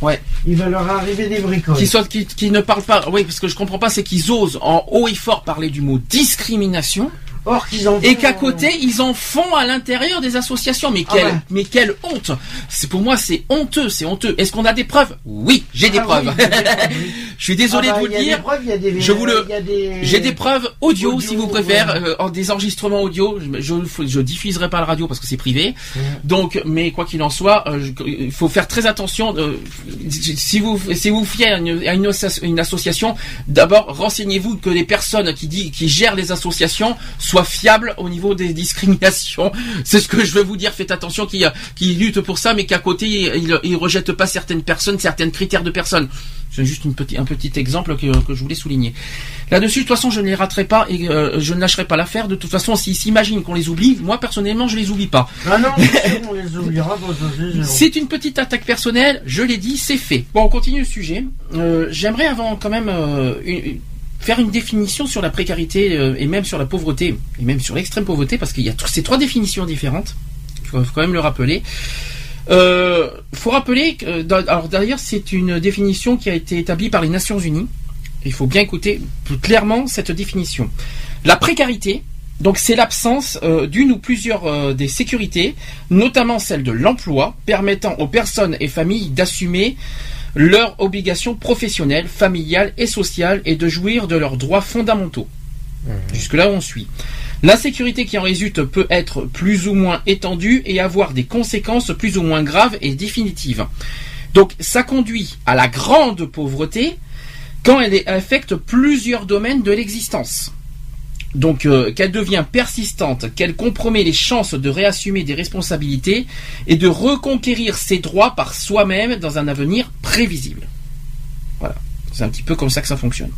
Speaker 2: Ouais.
Speaker 3: il va leur arriver des bricoles.
Speaker 2: Qui, soit, qui, qui ne parlent pas. Oui, parce que je comprends pas, c'est qu'ils osent en haut et fort parler du mot discrimination.
Speaker 3: Or qu'ils en
Speaker 2: Et qu'à côté, ils en font à l'intérieur des associations. Mais
Speaker 3: Ah
Speaker 2: quelle,
Speaker 3: ouais.
Speaker 2: mais quelle honte C'est pour moi, c'est honteux, c'est honteux. Est-ce qu'on a des preuves? Oui, j'ai des
Speaker 3: Ah
Speaker 2: preuves.
Speaker 3: oui, j'ai des preuves,
Speaker 2: je suis désolé
Speaker 3: Ah bah,
Speaker 2: de vous le dire.
Speaker 3: preuves, des-
Speaker 2: Je vous le-
Speaker 3: des-
Speaker 2: J'ai des preuves audio,
Speaker 3: Audio,
Speaker 2: si vous préférez,
Speaker 3: ouais.
Speaker 2: euh, en des enregistrements audio. Je, je, je diffuserai pas la radio parce que c'est privé. Donc, mais quoi qu'il en soit, euh, il faut faire très attention. euh, si vous si vous fiez à une, à une asso- une association, d'abord renseignez-vous que les personnes qui dit, qui gèrent les associations soient fiables au niveau des discriminations. C'est ce que je veux vous dire. Faites attention qu'ils qui luttent pour ça, mais qu'à côté ils, ils rejettent pas certaines personnes, certains critères de personnes. C'est juste une petit, un petit exemple que, que je voulais souligner. Là-dessus, de toute façon, je ne les raterai pas et euh, je ne lâcherai pas l'affaire. De toute façon, s'ils s'imaginent qu'on les oublie, moi personnellement, je les oublie pas.
Speaker 3: Ah non, on les oubliera c'est
Speaker 2: une petite attaque personnelle, je l'ai dit, c'est fait. Bon, on continue le sujet. Euh, J'aimerais avant quand même euh, une- une- faire une définition sur la précarité euh, et même sur la pauvreté et même sur l'extrême pauvreté parce qu'il y a ces trois définitions différentes. Il faut, quand même le rappeler. Euh, faut rappeler que, euh, alors d'ailleurs c'est une définition qui a été établie par les Nations Unies. Il faut bien écouter plus clairement cette définition. La précarité, donc c'est l'absence d'une ou plusieurs des sécurités, notamment celle de l'emploi, permettant aux personnes et familles d'assumer leurs obligations professionnelles, familiales et sociales et de jouir de leurs droits fondamentaux. Jusque-là, on suit. L'insécurité qui en résulte peut être plus ou moins étendue et avoir des conséquences plus ou moins graves et définitives. Donc, ça conduit à la grande pauvreté quand elle est- affecte plusieurs domaines de l'existence. Donc, euh, qu'elle devient persistante, qu'elle compromet les chances de réassumer des responsabilités et de reconquérir ses droits par soi-même dans un avenir prévisible. Voilà. C'est un petit peu comme ça que ça fonctionne.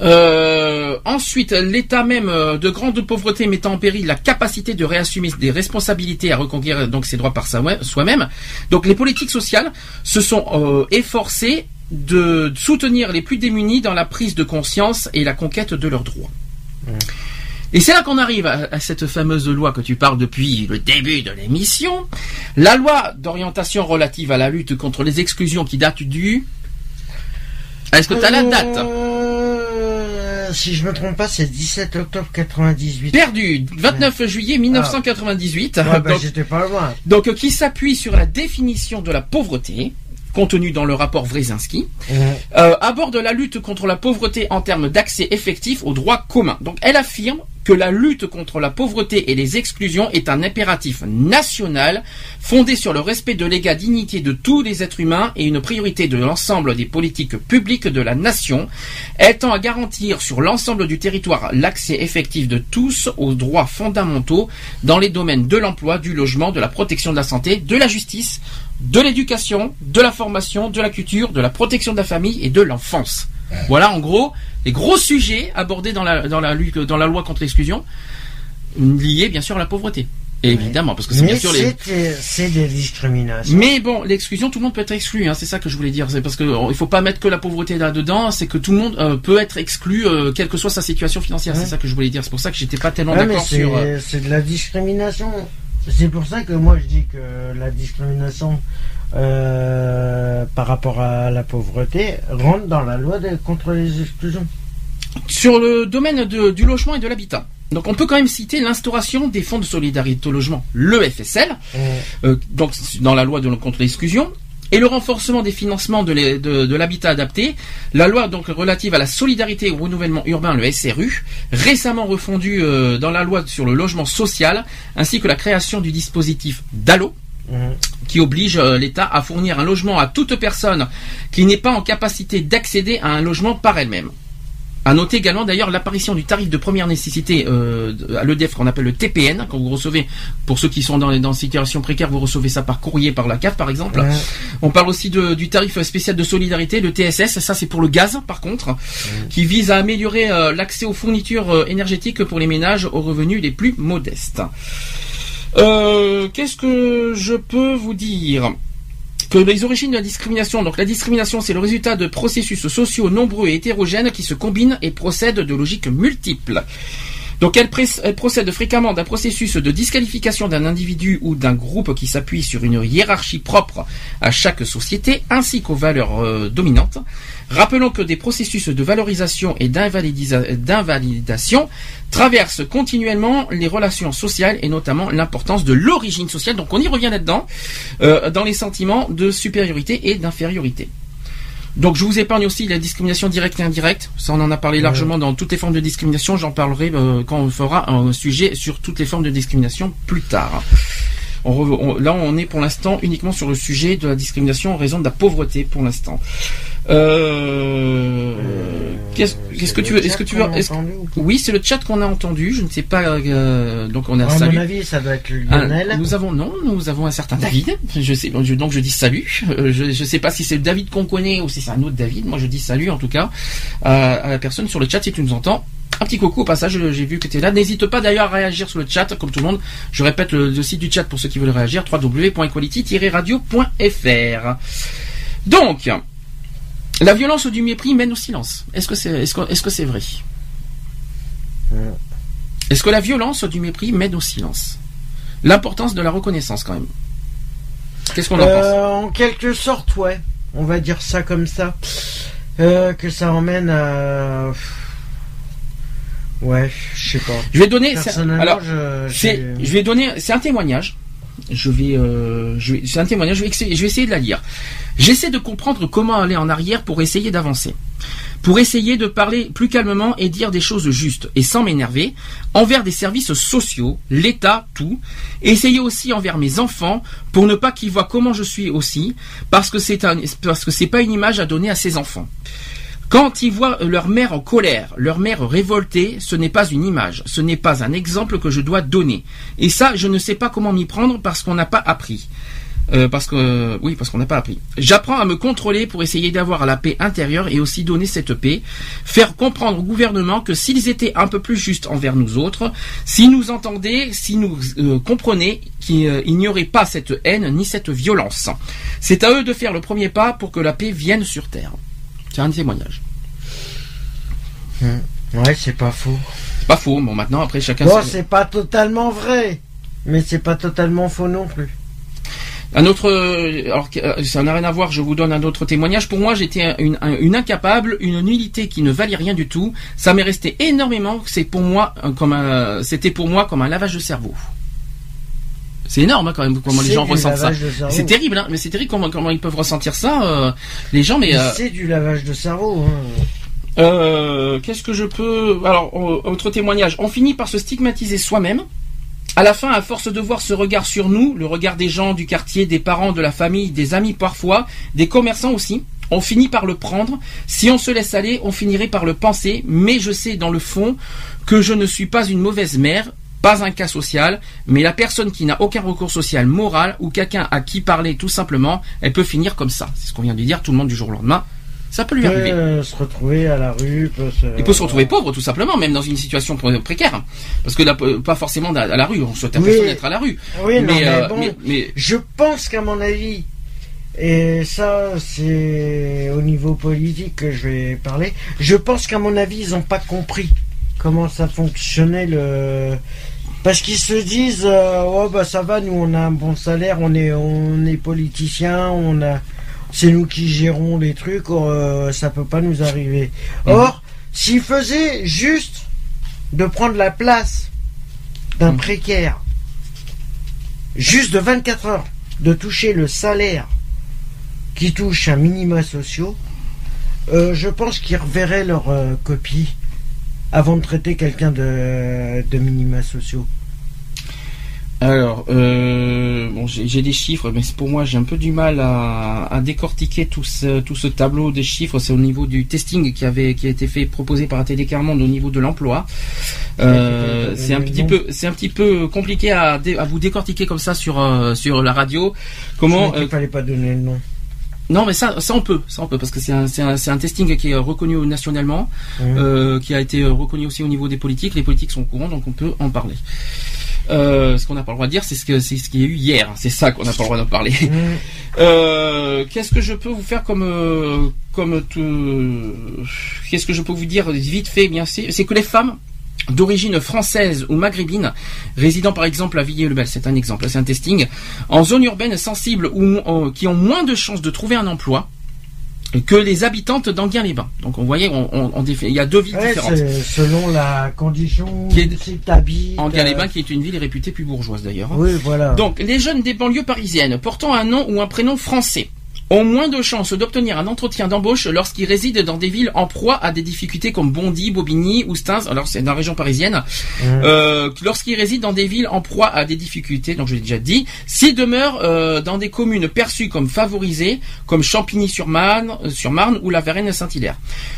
Speaker 2: Euh, ensuite, l'état même euh, de grande pauvreté mettant en péril la capacité de réassumer des responsabilités à reconquérir donc ses droits par soi-même. Donc, les politiques sociales se sont euh, efforcées de soutenir les plus démunis dans la prise de conscience et la conquête de leurs droits. Et c'est là qu'on arrive à, à cette fameuse loi que tu parles depuis le début de l'émission. La loi d'orientation relative à la lutte contre les exclusions qui date du... Est-ce que tu as la date
Speaker 3: Euh, Si je me trompe pas, c'est 17 octobre 98.
Speaker 2: Perdu, 29 juillet 1998.
Speaker 3: Ouais, bah,
Speaker 2: donc,
Speaker 3: j'étais pas loin.
Speaker 2: donc, euh, qui s'appuie sur la définition de la pauvreté contenue dans le rapport Wresinski, euh, aborde la lutte contre la pauvreté en termes d'accès effectif aux droits communs. Donc elle affirme que la lutte contre la pauvreté et les exclusions est un impératif national fondé sur le respect de l'égale dignité de tous les êtres humains et une priorité de l'ensemble des politiques publiques de la nation, tend à garantir sur l'ensemble du territoire l'accès effectif de tous aux droits fondamentaux dans les domaines de l'emploi, du logement, de la protection de la santé, de la justice, de l'éducation, de la formation, de la culture, de la protection de la famille et de l'enfance. Voilà en gros les gros sujets abordés dans la, dans la, lutte- dans la loi contre l'exclusion, liés bien sûr à la pauvreté. Évidemment, parce que c'est bien sûr les...
Speaker 3: c'est euh, c'est des discriminations.
Speaker 2: Mais bon, l'exclusion, tout le monde peut être exclu. Hein, c'est ça que je voulais dire. C'est parce que euh, il faut pas mettre que la pauvreté là-dedans. C'est que tout le monde euh, peut être exclu, euh, quelle que soit sa situation financière.
Speaker 3: Ouais.
Speaker 2: C'est ça que je voulais dire. C'est pour ça que j'étais pas tellement
Speaker 3: Ouais,
Speaker 2: d'accord sur. euh,
Speaker 3: c'est de la discrimination. C'est pour ça que moi je dis que la discrimination euh, par rapport à la pauvreté rentre dans la loi de- contre les exclusions.
Speaker 2: Sur le domaine de- du logement et de l'habitat. Donc on peut quand même citer l'instauration des fonds de solidarité au logement, le FSL, euh, donc dans la loi de, contre l'exclusion, et le renforcement des financements de l'é- de- de l'habitat adapté, la loi donc relative à la solidarité et au renouvellement urbain, le SRU, récemment refondue euh, dans la loi sur le logement social, ainsi que la création du dispositif DALO,
Speaker 3: Mhm.
Speaker 2: qui oblige euh, l'État à fournir un logement à toute personne qui n'est pas en capacité d'accéder à un logement par elle-même. À noter également d'ailleurs l'apparition du tarif de première nécessité euh, à l'EDF qu'on appelle le TPN, quand vous recevez, pour ceux qui sont dans, dans une situation précaire, vous recevez ça par courrier, par la CAF par exemple.
Speaker 3: Ouais.
Speaker 2: On parle aussi de- du tarif spécial de solidarité, le TSS, ça c'est pour le gaz par contre, qui vise à améliorer euh, l'accès aux fournitures euh, énergétiques pour les ménages aux revenus les plus modestes. Euh, Qu'est-ce que je peux vous dire? Que les origines de la discrimination, donc la discrimination c'est le résultat de processus sociaux nombreux et hétérogènes qui se combinent et procèdent de logiques multiples. Donc elle, elle procède fréquemment d'un processus de disqualification d'un individu ou d'un groupe qui s'appuie sur une hiérarchie propre à chaque société ainsi qu'aux valeurs euh, dominantes. Rappelons que des processus de valorisation et d'invalidation traversent continuellement les relations sociales et notamment l'importance de l'origine sociale. Donc on y revient là-dedans, euh, dans les sentiments de supériorité et d'infériorité. Donc je vous épargne aussi la discrimination directe et indirecte. Ça on en a parlé largement dans toutes les formes de discrimination. J'en parlerai euh, quand on fera un sujet sur toutes les formes de discrimination plus tard. là on est pour l'instant uniquement sur le sujet de la discrimination en raison de la pauvreté pour l'instant. Euh, qu'est-ce que tu veux Est-ce que tu veux Oui, c'est le chat qu'on a entendu. Je ne sais pas. Euh, donc on a
Speaker 3: à mon avis, ça doit être Lionel.
Speaker 2: nous avons non, nous avons un certain David. Je sais donc je dis salut. Euh, je ne sais pas si c'est le David qu'on connaît ou si c'est un autre David. Moi, je dis salut en tout cas à la personne sur le chat si tu nous entends. Un petit coucou au passage, j'ai vu que tu es là. N'hésite pas d'ailleurs à réagir sur le chat, comme tout le monde. Je répète le, site du chat pour ceux qui veulent réagir, www.equality-radio.fr. Donc, la violence du mépris mène au silence. Est-ce que c'est est-ce que, est-ce que c'est vrai? Est-ce que la violence du mépris mène au silence? L'importance de la reconnaissance quand même. Qu'est-ce qu'on en pense?
Speaker 3: Euh, En quelque sorte, ouais. On va dire ça comme ça. Euh, que ça emmène à. Ouais, je sais pas.
Speaker 2: Je vais donner. Alors, je, je vais donner. C'est un témoignage je vais, euh, c'est un témoignage, je vais, je vais essayer de la lire. J'essaie de comprendre comment aller en arrière pour essayer d'avancer. Pour essayer de parler plus calmement et dire des choses justes et sans m'énerver, envers des services sociaux, l'État, tout. Essayer aussi envers mes enfants pour ne pas qu'ils voient comment je suis aussi, parce que c'est un, parce que c'est pas une image à donner à ses enfants. Quand ils voient leur mère en colère, leur mère révoltée, ce n'est pas une image, ce n'est pas un exemple que je dois donner. Et ça, je ne sais pas comment m'y prendre parce qu'on n'a pas appris. Euh, parce que oui, parce qu'on n'a pas appris. J'apprends à me contrôler pour essayer d'avoir la paix intérieure et aussi donner cette paix, faire comprendre au gouvernement que s'ils étaient un peu plus justes envers nous autres, s'ils nous entendaient, s'ils nous euh, comprenaient, qu'il euh, n'y aurait pas cette haine ni cette violence. C'est à eux de faire le premier pas pour que la paix vienne sur terre. C'est un témoignage.
Speaker 3: Hmm. Ouais, c'est pas faux.
Speaker 2: pas faux. Bon, maintenant, après, chacun.
Speaker 3: Bon, c'est pas totalement vrai, mais c'est pas totalement faux non plus.
Speaker 2: Un autre, alors euh, ça n'a rien à voir. Je vous donne un autre témoignage. Pour moi, j'étais une, incapable, une nullité qui ne valait rien du tout. Ça m'est resté énormément. C'est pour moi comme un, c'était pour moi comme un lavage de cerveau. C'est énorme hein, quand même comment les gens ressentent ça. C'est terrible, hein, mais c'est terrible comment, comment ils peuvent ressentir ça. Euh, les gens, mais,
Speaker 3: euh, c'est du lavage de cerveau. Hein.
Speaker 2: Euh, Qu'est-ce que je peux Alors, autre témoignage. On finit par se stigmatiser soi-même. À la fin, à force de voir ce regard sur nous, le regard des gens du quartier, des parents, de la famille, des amis parfois, des commerçants aussi, on finit par le prendre. Si on se laisse aller, on finirait par le penser. Mais je sais dans le fond que je ne suis pas une mauvaise mère pas un cas social, mais la personne qui n'a aucun recours social moral ou quelqu'un à qui parler tout simplement, elle peut finir comme ça. C'est ce qu'on vient de dire, tout le monde du jour au lendemain. Ça peut lui arriver.
Speaker 3: Euh, se retrouver à la rue. Peut se...
Speaker 2: Il peut se retrouver pauvre tout simplement, même dans une situation précaire. Parce que là, pas forcément à la rue, on souhaite à personne d'être à la rue.
Speaker 3: Oui, mais, euh, mais, je pense qu'à mon avis, et ça c'est au niveau politique que je vais parler, je pense qu'à mon avis ils n'ont pas compris comment ça fonctionnait le parce qu'ils se disent euh, oh bah ça va nous on a un bon salaire on est on est politiciens on a c'est nous qui gérons les trucs euh, ça peut pas nous arriver mhm. or s'ils faisaient juste de prendre la place d'un mhm. précaire juste de 24 heures de toucher le salaire qui touche un minima sociaux euh, je pense qu'ils reverraient leur copie avant de traiter quelqu'un de, de minima sociaux
Speaker 2: alors, euh, bon, j'ai des chiffres, mais pour moi, j'ai un peu du mal à, décortiquer tout ce, tout ce tableau des chiffres. C'est au niveau du testing qui avait qui a été fait proposé par ATD Carmonde au niveau de l'emploi. Euh, c'est un petit peu c'est un petit peu compliqué à, à vous décortiquer comme ça sur euh, sur la radio.
Speaker 3: Comment Il fallait pas donner le nom.
Speaker 2: Non, mais ça, ça on peut, ça on peut, parce que c'est un, un, un, testing qui est reconnu nationalement, mmh. euh, qui a été reconnu aussi au niveau des politiques. Les politiques sont au courant, donc on peut en parler. Euh, ce qu'on n'a pas le droit de dire, c'est ce que c'est ce qu'il y a eu hier. C'est ça qu'on n'a pas le droit d'en parler. Mmh. Euh, qu'est-ce que je peux vous faire comme comme tout Qu'est-ce que je peux vous dire vite fait Bien, c'est que les femmes d'origine française ou maghrébine, résidant par exemple à Villiers-le-Bel, c'est un exemple, c'est un testing, en zone urbaine sensible ou qui ont moins de chances de trouver un emploi que les habitantes d'Anguin-les-Bains. Donc on voyait, on, on, on défait- il y a deux villes
Speaker 3: Ouais,
Speaker 2: différentes.
Speaker 3: selon la condition
Speaker 2: Qui est-
Speaker 3: t'habites,
Speaker 2: Anguin-les-Bains
Speaker 3: euh,
Speaker 2: qui est une ville réputée plus bourgeoise d'ailleurs. hein.
Speaker 3: Oui, voilà.
Speaker 2: Donc, les jeunes des banlieues parisiennes portant un nom ou un prénom français ont moins de chances d'obtenir un entretien d'embauche lorsqu'ils résident dans des villes en proie à des difficultés comme Bondy, Bobigny ou Stains, alors c'est dans la région parisienne, euh, que lorsqu'ils résident dans des villes en proie à des difficultés, donc je l'ai déjà dit, s'ils demeurent euh, dans des communes perçues comme favorisées, comme Champigny-sur-Marne euh, sur Marne ou la Varenne-Saint-Hilaire.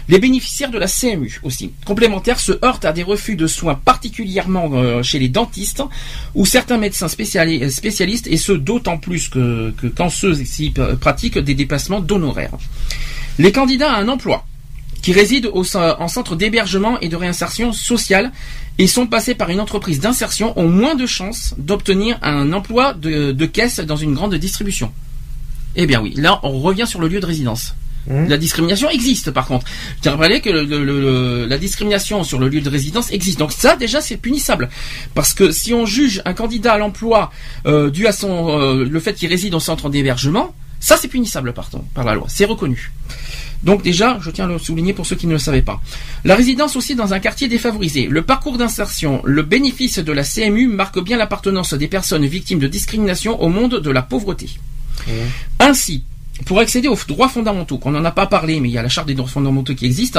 Speaker 2: Les bénéficiaires de la CMU aussi, complémentaires, se heurtent à des refus de soins particulièrement euh, chez les dentistes ou certains médecins spéciali- spécialistes, et ce d'autant plus que, que quand ceux-ci p- pratiquent des déplacements d'honoraires. Les candidats à un emploi qui résident au, en centre d'hébergement et de réinsertion sociale et sont passés par une entreprise d'insertion ont moins de chances d'obtenir un emploi de, de caisse dans une grande distribution. Eh bien oui, là on revient sur le lieu de résidence.
Speaker 3: Mmh.
Speaker 2: La discrimination existe par contre. Je tiens à rappeler que le- le- le- la discrimination sur le lieu de résidence existe. Donc ça déjà c'est punissable. Parce que si on juge un candidat à l'emploi euh, dû à son euh, le fait qu'il réside au centre d'hébergement, ça c'est punissable pardon, par la loi. C'est reconnu. Donc déjà, je tiens à le souligner pour ceux qui ne le savaient pas. La résidence aussi dans un quartier défavorisé. Le parcours d'insertion, le bénéfice de la CMU marque bien l'appartenance des personnes victimes de discrimination au monde de la pauvreté. Ainsi, pour accéder aux droits fondamentaux, qu'on n'en a pas parlé, mais il y a la charte des droits fondamentaux qui existe,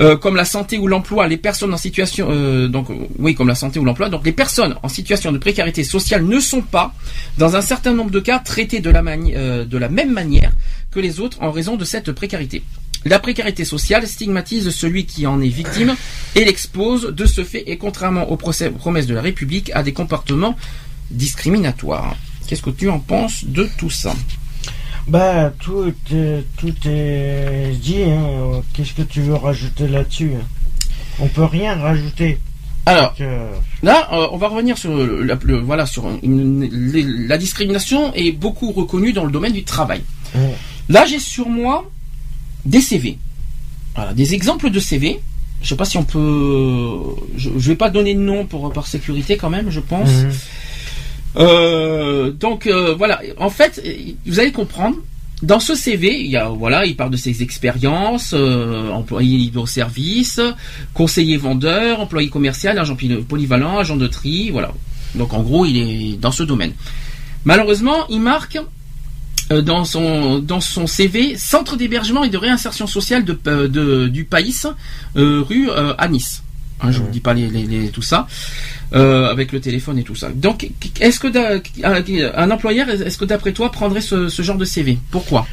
Speaker 2: euh, comme la santé ou l'emploi, les personnes en situation, euh, euh, ou l'emploi, donc les personnes en situation de précarité sociale ne sont pas, dans un certain nombre de cas, traitées de la, même manière que les autres en raison de cette précarité. La précarité sociale stigmatise celui qui en est victime et l'expose de ce fait et contrairement aux promesses de la République à des comportements discriminatoires. Qu'est-ce que tu en penses de tout ça?
Speaker 3: Bah, tout est, tout est dit. Hein. Qu'est-ce que tu veux rajouter là-dessus hein? On peut rien rajouter.
Speaker 2: Alors,
Speaker 3: Que-
Speaker 2: Là, euh, on va revenir sur le, le- voilà sur une- les- la discrimination est beaucoup reconnue dans le domaine du travail. Là, j'ai sur moi des CV, voilà, des exemples de CV. Je sais pas si on peut, je, je vais pas donner de nom pour par sécurité quand même, je pense.
Speaker 3: Mhm.
Speaker 2: Euh, donc euh, voilà, en fait, vous allez comprendre. Dans ce CV, il y a voilà, il parle de ses expériences, euh, employé libre-service, conseiller vendeur, employé commercial, agent polyvalent, agent de tri, voilà. Donc en gros, il est dans ce domaine. Malheureusement, il marque euh, dans son dans son CV centre d'hébergement et de réinsertion sociale de, euh, de- du pays, euh, rue euh, à Nice. Hein, je vous dis pas les, les- les- tout ça euh, avec le téléphone et tout ça. Donc, est-ce que un, employeur, est-ce que d'après toi prendrait ce, genre de CV Pourquoi?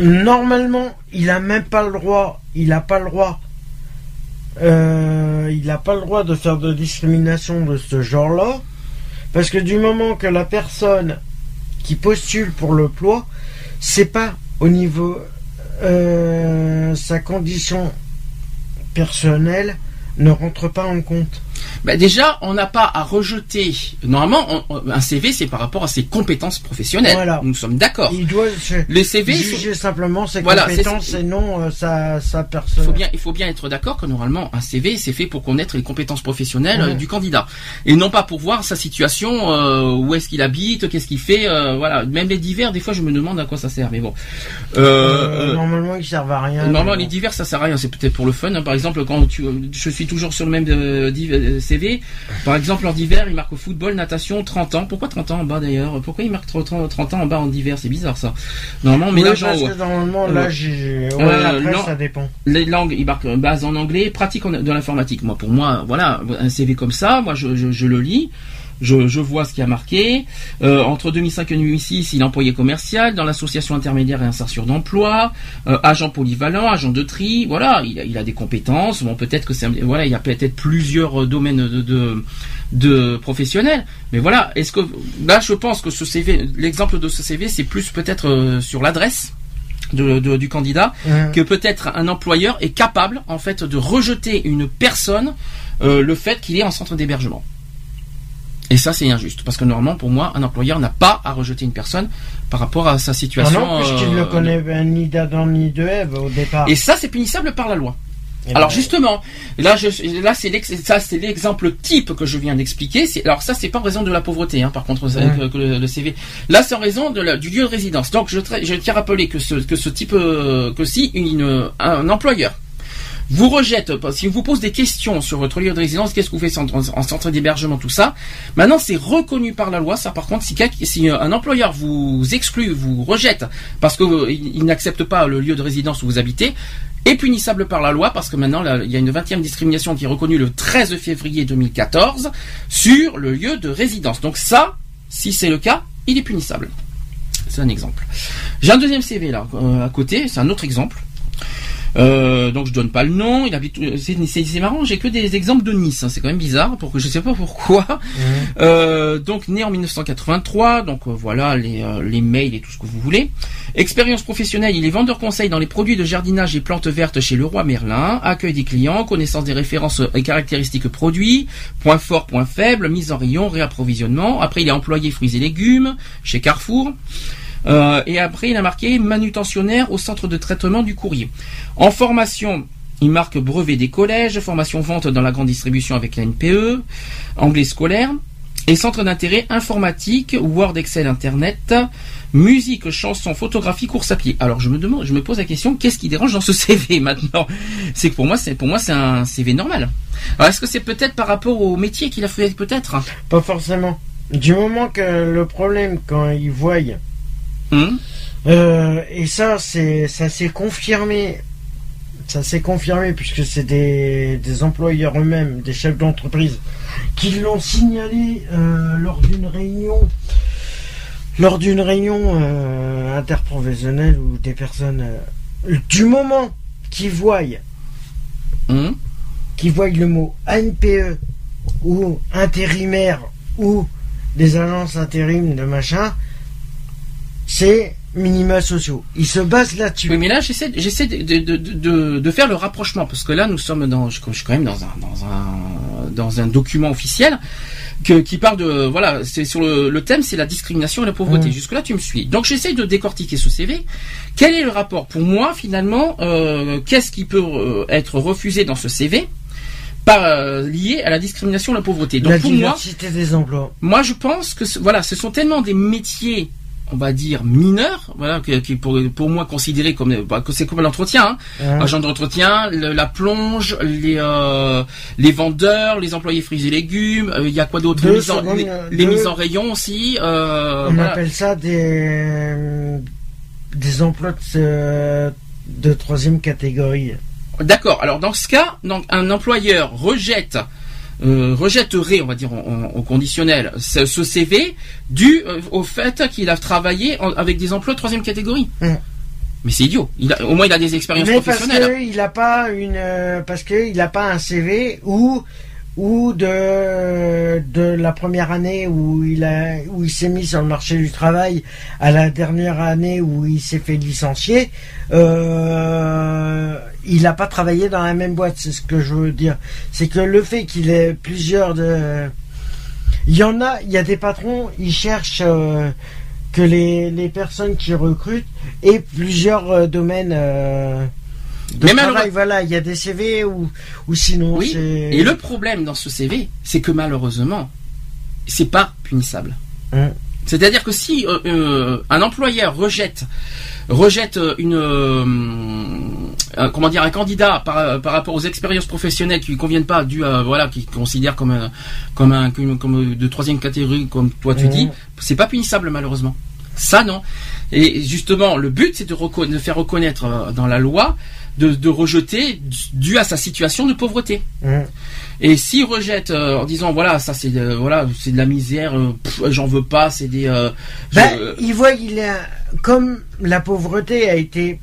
Speaker 3: Normalement, il a même pas le droit. Il a pas le droit. euh, il pas le droit de faire de discrimination de ce genre-là, parce que du moment que la personne qui postule pour l'emploi, c'est pas au niveau euh, sa condition personnelle ne rentre pas en compte.
Speaker 2: Ben Déjà, on n'a pas à rejeter. Normalement, on- un CV, c'est par rapport à ses compétences professionnelles.
Speaker 3: Voilà.
Speaker 2: Nous sommes d'accord.
Speaker 3: Il doit
Speaker 2: Les CV, sont-
Speaker 3: juger simplement ses
Speaker 2: Voilà,
Speaker 3: compétences et non euh, sa, sa
Speaker 2: Il
Speaker 3: personne.
Speaker 2: faut bien, il faut bien être d'accord que normalement un CV c'est fait pour connaître les compétences professionnelles
Speaker 3: Ouais.
Speaker 2: euh, du candidat et non pas pour voir sa situation, euh, où est-ce qu'il habite, qu'est-ce qu'il fait, euh, voilà. Même les divers, des fois je me demande à quoi ça sert, mais bon.
Speaker 3: Normalement, ils servent à rien.
Speaker 2: Normalement, les
Speaker 3: bon.
Speaker 2: divers, ça sert à rien. C'est peut-être pour le fun. hein. Par exemple, quand tu, je suis toujours sur le même div- CV. Par exemple, en divers, il marque football, natation, 30 ans. Pourquoi 30 ans en bas d'ailleurs? Pourquoi il marque 30, 30 ans en bas en divers C'est bizarre ça. Normalement, mais là, genre,
Speaker 3: normalement,
Speaker 2: Euh,
Speaker 3: là, j'ai. Ouais,
Speaker 2: euh,
Speaker 3: après,
Speaker 2: non.
Speaker 3: ça dépend.
Speaker 2: les langues, il marque base en anglais, pratique de l'informatique. Moi, pour moi, voilà, un CV comme ça, moi, je, je, je le lis. Je, je vois ce qui a marqué. Euh, entre 2005 et 2006, il est employé commercial dans l'association intermédiaire et insertion d'emploi, euh, agent polyvalent, agent de tri. Voilà, il a, il a des compétences. Bon, peut-être que c'est, un- voilà, il y a peut-être plusieurs euh, domaines de, de, de professionnels. Mais voilà, est-ce que là, je pense que ce CV, l'exemple de ce CV, c'est plus peut-être sur l'adresse. De, de- du candidat que peut-être un employeur est capable en fait de rejeter une personne euh, le fait qu'il est en centre d'hébergement. Et ça c'est injuste parce que normalement pour moi un employeur n'a pas à rejeter une personne par rapport à sa situation.
Speaker 3: non, puisqu'il
Speaker 2: euh,
Speaker 3: ne connaît ben, ni d'Adam ni de Ève au départ.
Speaker 2: Et ça c'est punissable par la loi.
Speaker 3: Eh
Speaker 2: Alors
Speaker 3: ben,
Speaker 2: justement, là, je, là c'est ça c'est l'exemple type que je viens d'expliquer. Alors ça c'est pas en raison de la pauvreté, hein, par contre,
Speaker 3: Ouais.
Speaker 2: que, que le, le CV. Là c'est en raison de la- du lieu de résidence. Donc je, je tiens à rappeler que ce que ce type euh, que si une, un employeur vous rejette, si vous pose des questions sur votre lieu de résidence, qu'est-ce que vous faites en, en centre d'hébergement, tout ça. Maintenant, c'est reconnu par la loi. Ça, par contre, si, si un employeur vous exclut, vous rejette parce que euh, n'accepte pas le lieu de résidence où vous habitez, est punissable par la loi parce que maintenant, il y a une 20e discrimination qui est reconnue le 13 février 2014 sur le lieu de résidence. Donc ça, si c'est le cas, il est punissable. C'est un exemple. J'ai un deuxième CV là euh, à côté, c'est un autre exemple. Euh, donc je donne pas le nom. Il habite. C'est c'est- c'est marrant. J'ai que des exemples de Nice. hein, C'est quand même bizarre. Pour que je sais pas pourquoi. Euh, donc né en 1983. Donc euh, voilà les, euh, les mails et tout ce que vous voulez. Expérience professionnelle. Il est vendeur conseil dans les produits de jardinage et plantes vertes chez Leroy Merlin. Accueil des clients. Connaissance des références et caractéristiques produits. Point fort, point faible. Mise en rayon, réapprovisionnement. Après il est employé fruits et légumes chez Carrefour. Euh, et après, il a marqué manutentionnaire au centre de traitement du courrier. En formation, il marque brevet des collèges, formation vente dans la grande distribution avec la NPE, anglais scolaire, et centre d'intérêt informatique, Word, Excel, Internet, musique, chanson, photographie, course à pied. Alors je me demande, je me pose la question, qu'est-ce qui dérange dans ce CV maintenant? C'est que pour moi, c'est pour moi c'est un CV normal. Alors est-ce que c'est peut-être par rapport au métier qu'il a fait peut-être?
Speaker 3: Pas forcément. Du moment que le problème, quand ils voient,
Speaker 2: Hum
Speaker 3: euh, et ça, c'est, ça s'est confirmé, ça s'est confirmé puisque c'est des, des employeurs eux-mêmes, des chefs d'entreprise, qui l'ont signalé euh, lors d'une réunion, lors d'une réunion euh, interprofessionnelle où des personnes, du moment qu'ils voient
Speaker 2: Hum
Speaker 3: qui voient le mot ANPE ou intérimaire ou des agences intérim de machin, c'est minima sociaux. Ils se basent là-dessus.
Speaker 2: Oui, mais là, j'essaie, j'essaie de, de, de, de, faire le rapprochement parce que là, nous sommes dans, je, je suis quand même dans un, dans un, dans un document officiel que, qui parle de, voilà, c'est sur le, le thème, c'est la discrimination et la pauvreté.
Speaker 3: Mm.
Speaker 2: Jusque là, tu me suis. Donc, j'essaie de décortiquer ce CV. Quel est le rapport pour moi, finalement, euh, qu'est-ce qui peut euh, être refusé dans ce CV par euh, lié à la discrimination et la pauvreté? Donc,
Speaker 3: la
Speaker 2: pour moi,
Speaker 3: des emplois.
Speaker 2: moi, je pense que voilà, ce sont tellement des métiers, on va dire mineurs, voilà, qui pour, pour moi considérés comme bah, que c'est comme l'entretien, hein. Agent d'entretien, le- la plonge, les euh, les vendeurs, les employés fruits et légumes. euh, Il y a quoi d'autre? Les, mises en,
Speaker 3: secondes,
Speaker 2: les,
Speaker 3: euh,
Speaker 2: les
Speaker 3: deux.
Speaker 2: mises en rayon aussi. euh,
Speaker 3: On
Speaker 2: voilà.
Speaker 3: appelle ça des des emplois de, de troisième catégorie.
Speaker 2: D'accord. Alors dans ce cas, donc, un employeur rejette euh, rejetterait, on va dire au conditionnel, ce, ce CV dû euh, au fait qu'il a travaillé en- avec des emplois de troisième catégorie.
Speaker 3: Hum.
Speaker 2: Mais c'est idiot. Il a, au moins il a des expériences
Speaker 3: Mais parce
Speaker 2: professionnelles.
Speaker 3: qu'il n'a pas une euh, parce que il a pas un CV ou ou de de la première année où il a où il s'est mis sur le marché du travail à la dernière année où il s'est fait licencier euh, il n'a pas travaillé dans la même boîte c'est ce que je veux dire. C'est que le fait qu'il ait plusieurs de il y en a il y a des patrons ils cherchent euh, que les, les personnes qui recrutent aient plusieurs euh, domaines de
Speaker 2: Mais
Speaker 3: travail. Voilà, il y a des CV ou, ou sinon
Speaker 2: Oui. Et le problème dans ce CV, c'est que malheureusement, c'est pas punissable.
Speaker 3: Hum.
Speaker 2: C'est-à-dire que si euh, euh, un employeur rejette rejette euh, une euh, un- comment dire un candidat par, par rapport aux expériences professionnelles qui lui conviennent pas à voilà qui considère comme un, comme un comme, comme de troisième catégorie comme toi tu
Speaker 3: Mhm.
Speaker 2: dis c'est pas punissable malheureusement ça non et justement le but c'est de, faire reconnaître dans la loi de, de rejeter dû à sa situation de pauvreté
Speaker 3: Hum.
Speaker 2: et s'il rejette euh, en disant voilà ça c'est de, voilà c'est de la misère euh, j'en veux pas c'est des euh, je-
Speaker 3: Ben, il voit, il comme la pauvreté a été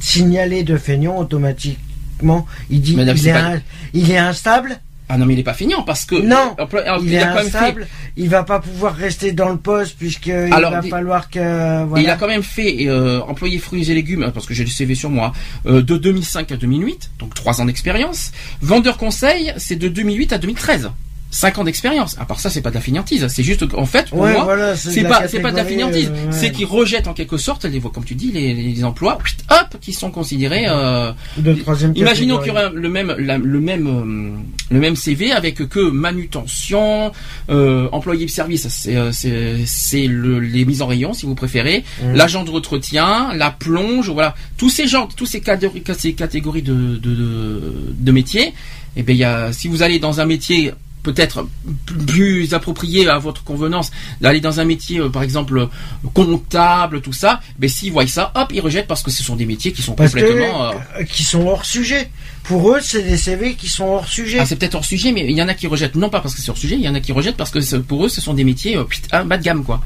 Speaker 3: signalée de feignant automatiquement, il dit
Speaker 2: Mais là,
Speaker 3: il
Speaker 2: c'est
Speaker 3: est,
Speaker 2: pas-
Speaker 3: un- il est instable.
Speaker 2: Ah non mais il est pas feignant parce que
Speaker 3: Non, il est
Speaker 2: a
Speaker 3: instable, il va pas pouvoir rester dans le poste puisqu'il va falloir que voilà.
Speaker 2: il a quand même fait euh, employé fruits et légumes, parce que j'ai le CV sur moi, euh, de 2005 à 2008, donc trois ans d'expérience. Vendeur conseil, c'est de 2008 à 2013. 5 ans d'expérience. À part ça, c'est pas de la fainéantise. C'est juste qu'en fait, pour
Speaker 3: Ouais,
Speaker 2: moi,
Speaker 3: voilà, c'est de
Speaker 2: pas, c'est pas de la fainéantise.
Speaker 3: euh, ouais.
Speaker 2: C'est qu'ils rejettent en quelque sorte, les, comme tu dis, les, les emplois, hop, qui sont considérés. Euh,
Speaker 3: De troisième
Speaker 2: Imaginons qu'il y aurait le même, la- le même, euh, le même CV avec que manutention, euh, employé de service, c'est, euh, c'est, c'est le- les mises en rayon si vous préférez,
Speaker 3: Mhm.
Speaker 2: l'agent d'entretien, la plonge, voilà, tous ces genres, tous ces catégories, ces catégories de, de, de, de métiers. Et ben il y a, si vous allez dans un métier peut-être plus approprié à votre convenance d'aller dans un métier euh, par exemple comptable tout ça ben s'ils voient ça hop ils rejettent parce que ce sont des métiers qui sont
Speaker 3: Parce
Speaker 2: complètement euh,
Speaker 3: euh, qui sont hors sujet. Pour eux, c'est des CV qui sont hors sujet.
Speaker 2: Ah, c'est peut-être hors sujet, mais il y en a qui rejettent non pas parce que c'est hors sujet, il y en a qui rejettent parce que pour eux ce sont des métiers euh, putain, bas de gamme quoi.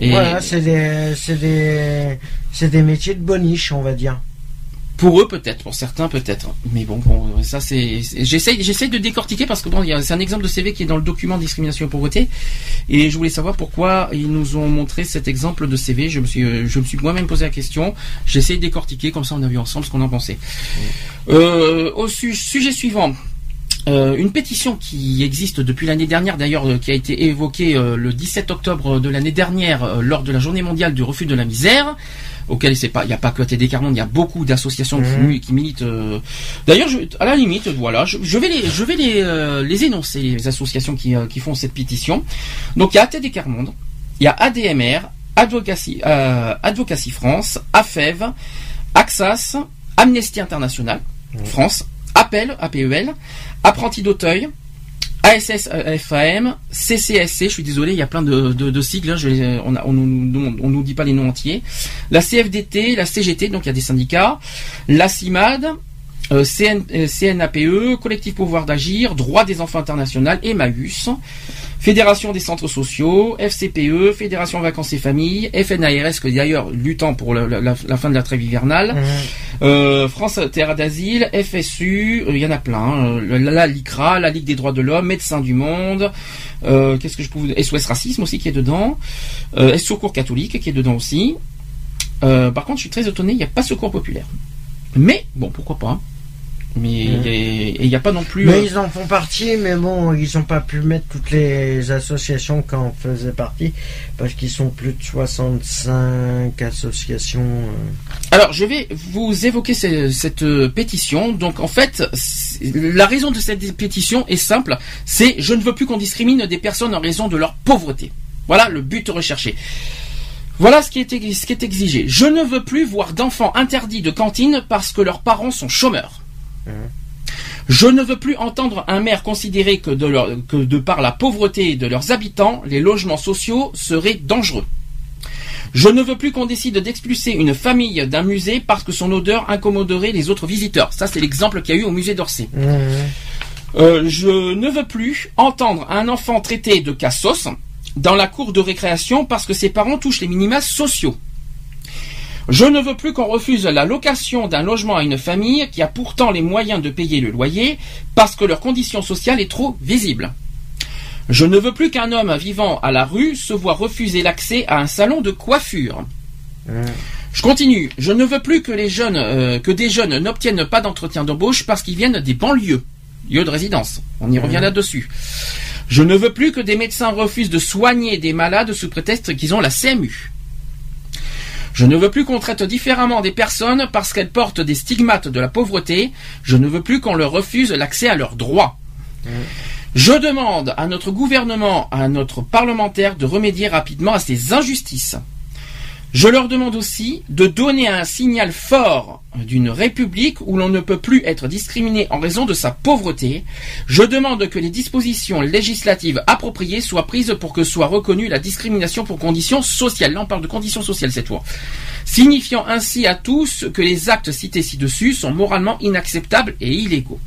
Speaker 2: Et-
Speaker 3: Voilà, c'est des, c'est des, des métiers de boniche, on va dire.
Speaker 2: Pour eux peut-être, pour certains peut-être, mais bon, bon ça c'est, j'essaye, j'essaye de décortiquer parce que bon, il y a- c'est un exemple de CV qui est dans le document discrimination et pauvreté, et je voulais savoir pourquoi ils nous ont montré cet exemple de CV. Je me suis, euh, je me suis moi-même posé la question. J'essaye de décortiquer comme ça on a vu ensemble ce qu'on en pensait. Euh, au su- sujet suivant. Euh, une pétition qui existe depuis l'année dernière, d'ailleurs, euh, qui a été évoquée euh, le 17 octobre de l'année dernière lors de la Journée mondiale du refus de la misère, auquel c'est pas, il n'y a pas que TD Carmonde, il y a beaucoup d'associations qui,
Speaker 3: Mhm.
Speaker 2: qui militent. euh, D'ailleurs, à la limite, voilà, je, je vais les, je vais les, euh, les énoncer les associations qui, euh, qui font cette pétition. Donc il y a ATD Carmonde, il y a ADMR, Advocacy, Advocacy France, AFEV, AXAS, Amnesty International France, Appel, APEL, Apprenti d'Auteuil, ASS euh, FAM, CCSC, je suis désolé, il y a plein de, de, de sigles, hein, on, a- on nous dit pas les noms entiers. La CFDT, la CGT, donc il y a des syndicats, la CIMAD, euh, CN, euh, CNAPE, Collectif Pouvoir d'Agir, Droit des Enfants International, Emmaüs, Fédération des Centres Sociaux, FCPE, Fédération Vacances et Familles, FNARS, que d'ailleurs luttant pour la, la- la fin de la trêve hivernale,
Speaker 3: Hum.
Speaker 2: euh, France Terre d'Asile, FSU, euh, il y en a plein. hein. Euh, la, la LICRA, la Ligue des droits de l'homme, Médecins du Monde, euh, qu'est-ce que je peux vous SOS Racisme aussi qui est dedans, Secours catholique qui est dedans aussi. Par contre, je suis très étonné, il n'y a pas Secours populaire. Mais bon, pourquoi pas. Mais et il n'y a pas non plus.
Speaker 3: Mais
Speaker 2: euh,
Speaker 3: ils en font partie, mais bon, ils n'ont pas pu mettre toutes les associations qui en faisaient partie, parce qu'ils sont plus de 65 associations. euh.
Speaker 2: Alors, je vais vous évoquer ce- cette euh, pétition. Donc, en fait, la raison de cette pétition est simple. C'est je ne veux plus qu'on discrimine des personnes en raison de leur pauvreté. Voilà le but recherché. Voilà ce qui est, ce qui est exigé. Je ne veux plus voir d'enfants interdits de cantine parce que leurs parents sont chômeurs. Je ne veux plus entendre un maire considérer que de, leur- que de par la pauvreté de leurs habitants, les logements sociaux seraient dangereux. Je ne veux plus qu'on décide d'expulser une famille d'un musée parce que son odeur incommoderait les autres visiteurs. Ça, c'est l'exemple qu'il y a eu au musée d'Orsay.
Speaker 3: Hum.
Speaker 2: Euh, je ne veux plus entendre un enfant traité de cassos dans la cour de récréation parce que ses parents touchent les minima sociaux. Je ne veux plus qu'on refuse la location d'un logement à une famille qui a pourtant les moyens de payer le loyer parce que leur condition sociale est trop visible. Je ne veux plus qu'un homme vivant à la rue se voit refuser l'accès à un salon de coiffure.
Speaker 3: Hum.
Speaker 2: Je continue. Je ne veux plus que les jeunes, euh, que des jeunes n'obtiennent pas d'entretien d'embauche parce qu'ils viennent des banlieues, lieux de résidence. On y revient là-dessus. Je ne veux plus que des médecins refusent de soigner des malades sous prétexte qu'ils ont la CMU. Je ne veux plus qu'on traite différemment des personnes parce qu'elles portent des stigmates de la pauvreté. Je ne veux plus qu'on leur refuse l'accès à leurs droits. Je demande à notre gouvernement, à notre parlementaire de remédier rapidement à ces injustices. Je leur demande aussi de donner un signal fort d'une république où l'on ne peut plus être discriminé en raison de sa pauvreté. Je demande que les dispositions législatives appropriées soient prises pour que soit reconnue la discrimination pour conditions sociales. Là, on parle de conditions sociales cette fois. Signifiant ainsi à tous que les actes cités ci-dessus sont moralement inacceptables et illégaux.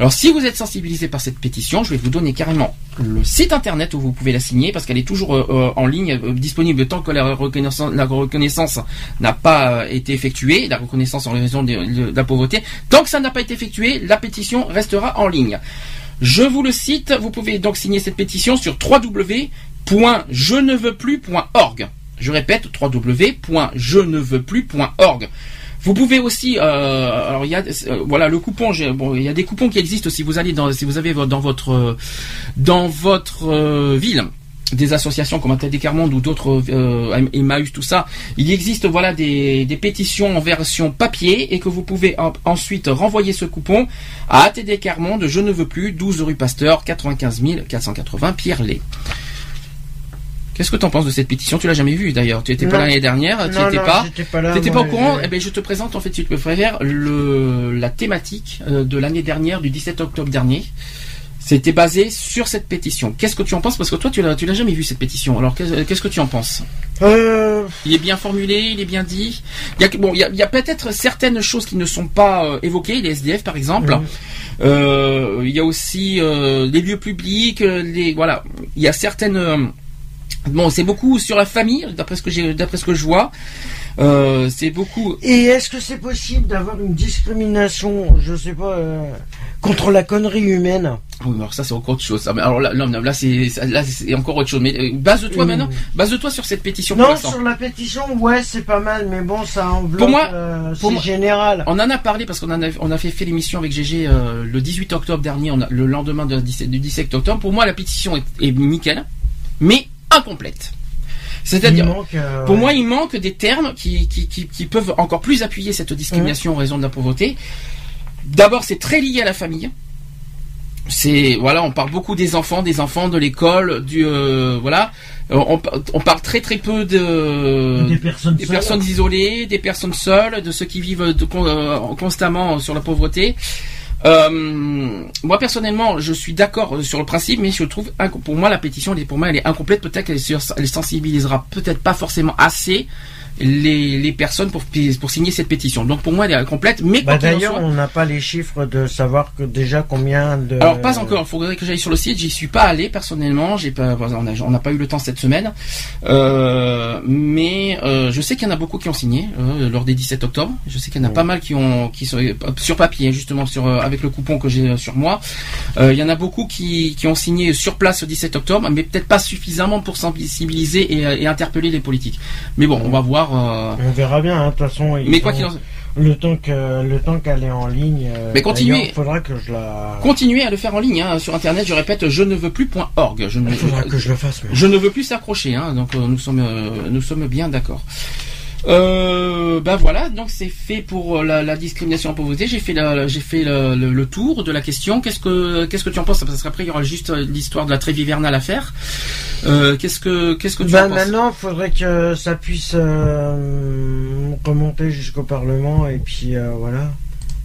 Speaker 2: Alors si vous êtes sensibilisé par cette pétition, je vais vous donner carrément le site internet où vous pouvez la signer parce qu'elle est toujours euh, euh, en ligne, euh, disponible tant que la reconnaissance, n'a pas été effectuée, la reconnaissance en raison de, de la pauvreté. Tant que ça n'a pas été effectué, la pétition restera en ligne. Je vous le cite, vous pouvez donc signer cette pétition sur www.jeneveuxplus.org. Je répète, www.jeneveuxplus.org. Vous pouvez aussi, euh, alors il y a, euh, voilà, le coupon. Bon, il y a des coupons qui existent si vous allez dans, si vous avez dans votre, euh, dans votre euh, ville des associations comme Atelier Carmonde ou d'autres euh, Emmaüs, tout ça, il existe voilà des, des pétitions en version papier et que vous pouvez en- ensuite renvoyer ce coupon à ATD Carmonde, je ne veux plus, 12 rue Pasteur, 95 480 Pierre-Lay. Qu'est-ce que tu en penses de cette pétition? Tu l'as jamais vue d'ailleurs. Tu étais pas l'année dernière, tu
Speaker 3: Non,
Speaker 2: étais
Speaker 3: non,
Speaker 2: pas.
Speaker 3: pas là,
Speaker 2: T'étais
Speaker 3: moi,
Speaker 2: pas au courant?
Speaker 3: je-
Speaker 2: Eh ben, je te présente en fait, si tu préfères, le la thématique euh, de l'année dernière, du 17 octobre dernier. C'était basé sur cette pétition. Qu'est-ce que tu en penses? Parce que toi, tu l'as, tu l'as jamais vu cette pétition. Alors, qu'est- qu'est-ce que tu en penses?
Speaker 3: Euh,
Speaker 2: Il est bien formulé, il est bien dit. Il y a, bon, il y a, peut-être certaines choses qui ne sont pas euh, évoquées, les SDF par exemple. Euh, il y a aussi les lieux publics, les voilà. Il y a certaines. Bon, c'est beaucoup sur la famille, d'après ce que j'ai, d'après ce que je vois. Euh, c'est beaucoup.
Speaker 3: Et est-ce que c'est possible d'avoir une discrimination, je sais pas, euh, contre la connerie humaine?
Speaker 2: Oui, mais alors ça c'est encore autre chose. ça. Mais Alors là, non, non, là c'est là c'est encore autre chose. Mais euh, base-toi
Speaker 3: Mm.
Speaker 2: maintenant, base-toi sur cette pétition pour
Speaker 3: Non,
Speaker 2: l'instant.
Speaker 3: sur la pétition, ouais, c'est pas mal, mais bon, ça enveloppe.
Speaker 2: Pour moi-
Speaker 3: euh,
Speaker 2: pour moi-
Speaker 3: général.
Speaker 2: On en a parlé parce qu'on en a, on a fait, fait l'émission avec GG euh, le 18 octobre dernier, on a, le lendemain de, 17 du 17 octobre. Pour moi, la pétition est, est nickel, mais incomplète. C'est-à-dire,
Speaker 3: euh,
Speaker 2: pour moi, il manque des termes qui, qui, qui, qui peuvent encore plus appuyer cette discrimination en raison de la pauvreté. D'abord, c'est très lié à la famille. C'est voilà, on parle beaucoup des enfants, des enfants, de l'école, du euh, voilà. Euh, On, on parle très très peu de
Speaker 3: des personnes,
Speaker 2: des
Speaker 3: seules.
Speaker 2: personnes isolées, des personnes seules, de ceux qui vivent de- constamment sur la pauvreté. Euh, moi personnellement, je suis d'accord sur le principe, mais je trouve pour moi la pétition, pour moi, elle est incomplète. Peut-être qu'elle sensibilisera peut-être pas forcément assez les, les personnes pour pour signer cette pétition. Donc pour moi, elle est incomplète. Mais
Speaker 3: Bah, D'ailleurs,
Speaker 2: soit-
Speaker 3: on n'a pas les chiffres de savoir que déjà combien de.
Speaker 2: alors pas encore. Il faudrait que j'aille sur le site. J'y suis pas allé personnellement. J'ai pas. On n'a pas eu le temps cette semaine. Euh, mais euh, je sais qu'il y en a beaucoup qui ont signé euh, lors des 17 octobre. Je sais qu'il y en a pas mal qui ont qui sont sur papier justement sur avec le coupon que j'ai sur moi. Il y en a beaucoup qui qui ont signé sur place le 17 octobre, mais peut-être pas suffisamment pour sensibiliser et, et interpeller les politiques. Mais bon, on va voir. Euh,
Speaker 3: On verra bien, hein, de toute façon.
Speaker 2: quoi qu'il en
Speaker 3: Le temps que le temps qu'elle est en ligne. euh,
Speaker 2: Mais continuez.
Speaker 3: d'ailleurs, faudra que je la.
Speaker 2: Continuez à le faire en ligne hein, sur internet. Je répète, je ne veux plus.org. Je ne
Speaker 3: Il faudra que je le fasse. mais-
Speaker 2: Je ne veux plus s'accrocher, hein, donc euh, nous sommes euh, nous sommes bien d'accord. Euh, ben voilà, donc c'est fait pour euh, la, la discrimination en pauvreté. J'ai fait la- j'ai fait le, le- le tour de la question. Qu'est-ce que qu'est-ce que tu en penses? Parce qu'après il y aura juste euh, l'histoire de la trêve hivernale à faire. Euh, qu'est-ce que qu'est-ce que tu en penses?
Speaker 3: maintenant, il faudrait que ça puisse euh, remonter jusqu'au Parlement et puis euh, voilà.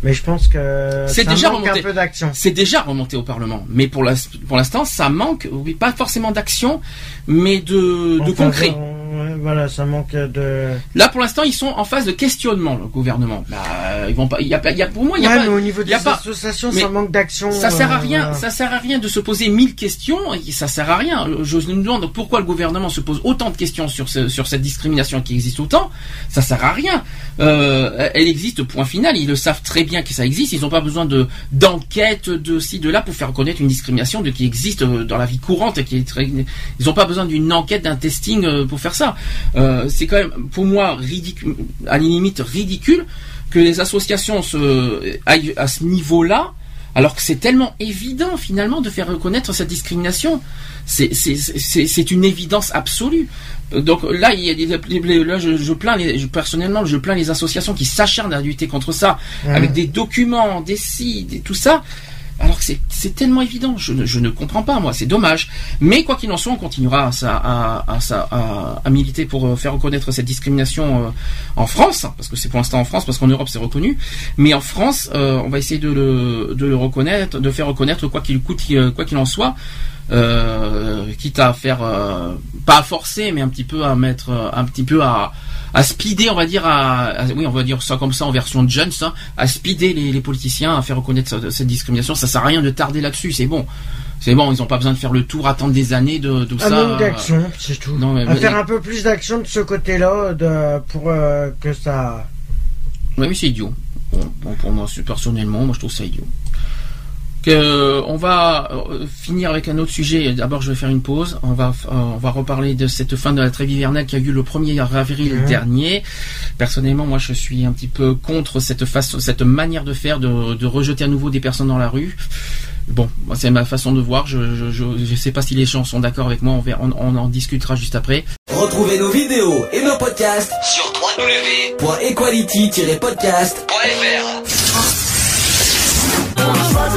Speaker 3: Mais je pense que
Speaker 2: C'est
Speaker 3: ça
Speaker 2: déjà
Speaker 3: manque
Speaker 2: remonté.
Speaker 3: un peu d'action.
Speaker 2: C'est déjà remonté au Parlement, mais pour la- pour l'instant ça manque, oui, pas forcément d'action, mais de, de concret.
Speaker 3: Ouais, voilà, ça manque de.
Speaker 2: Là pour l'instant ils sont en phase de questionnement le gouvernement. Bah, ils vont pas, il y a y a pour moi il y a
Speaker 3: ouais,
Speaker 2: pas.
Speaker 3: mais au niveau des
Speaker 2: pas-
Speaker 3: associations, ça manque d'action.
Speaker 2: Ça sert à
Speaker 3: euh,
Speaker 2: rien,
Speaker 3: voilà.
Speaker 2: ça sert à rien de se poser mille questions, et ça sert à rien. Je me demande pourquoi le gouvernement se pose autant de questions sur, ce- sur cette discrimination qui existe autant. Ça sert à rien. Euh, elle existe, point final. Ils le savent très bien que ça existe. Ils n'ont pas besoin de d'enquête de ci de là pour faire reconnaître une discrimination de qui existe euh, dans la vie courante. et Qui est très... Ils n'ont pas besoin d'une enquête, d'un testing euh, pour faire ça. Euh, C'est quand même, pour moi, ridicule, à la limite ridicule que les associations se aillent à ce niveau-là alors que c'est tellement évident finalement de faire reconnaître cette discrimination. C'est une évidence absolue. Donc là, il y a des- là je, je plains les, je- personnellement, je plains les associations qui s'acharnent à lutter contre ça
Speaker 3: Ouais.
Speaker 2: avec des documents, des sites, et tout ça. Alors que c'est- tellement évident, je ne, je ne comprends pas moi, c'est dommage. Mais quoi qu'il en soit, on continuera à, à, à, à- militer pour euh, faire reconnaître cette discrimination euh, en France, parce que c'est pour l'instant en France, parce qu'en Europe c'est reconnu. Mais en France, euh, on va essayer de le, de le reconnaître, de faire reconnaître quoi qu'il coûte, euh, quoi qu'il en soit. Euh, quitte à faire euh, pas à forcer mais un petit peu à mettre un petit peu à à speeder on va dire à, à- oui on va dire ça comme ça en version de jeunes ça, à speeder les, les politiciens à faire reconnaître cette, cette discrimination ça sert à rien de tarder là-dessus c'est bon c'est bon ils ont pas besoin de faire le tour attendre des années de tout
Speaker 3: Un
Speaker 2: ça
Speaker 3: manque d'action, c'est tout.
Speaker 2: non, mais-
Speaker 3: à
Speaker 2: mais-
Speaker 3: faire un peu plus d'action de ce côté-là de, pour euh, que ça.
Speaker 2: Oui, mais c'est idiot. Bon, bon, pour moi, personnellement, moi je trouve ça idiot. Euh, on va euh, finir avec un autre sujet. D'abord, je vais faire une pause. On va, euh, on va reparler de cette fin de la trêve hivernale qui a eu le 1er avril dernier. Personnellement, moi, je suis un petit peu contre cette façon, cette manière de faire, de, rejeter à nouveau des personnes dans la rue bon, c'est ma façon de voir. Je ne je, je, je sais pas si les gens sont d'accord avec moi. On, verra, on, on, en discutera juste après.
Speaker 4: Retrouvez nos vidéos et nos podcasts sur www.equality-podcast.fr.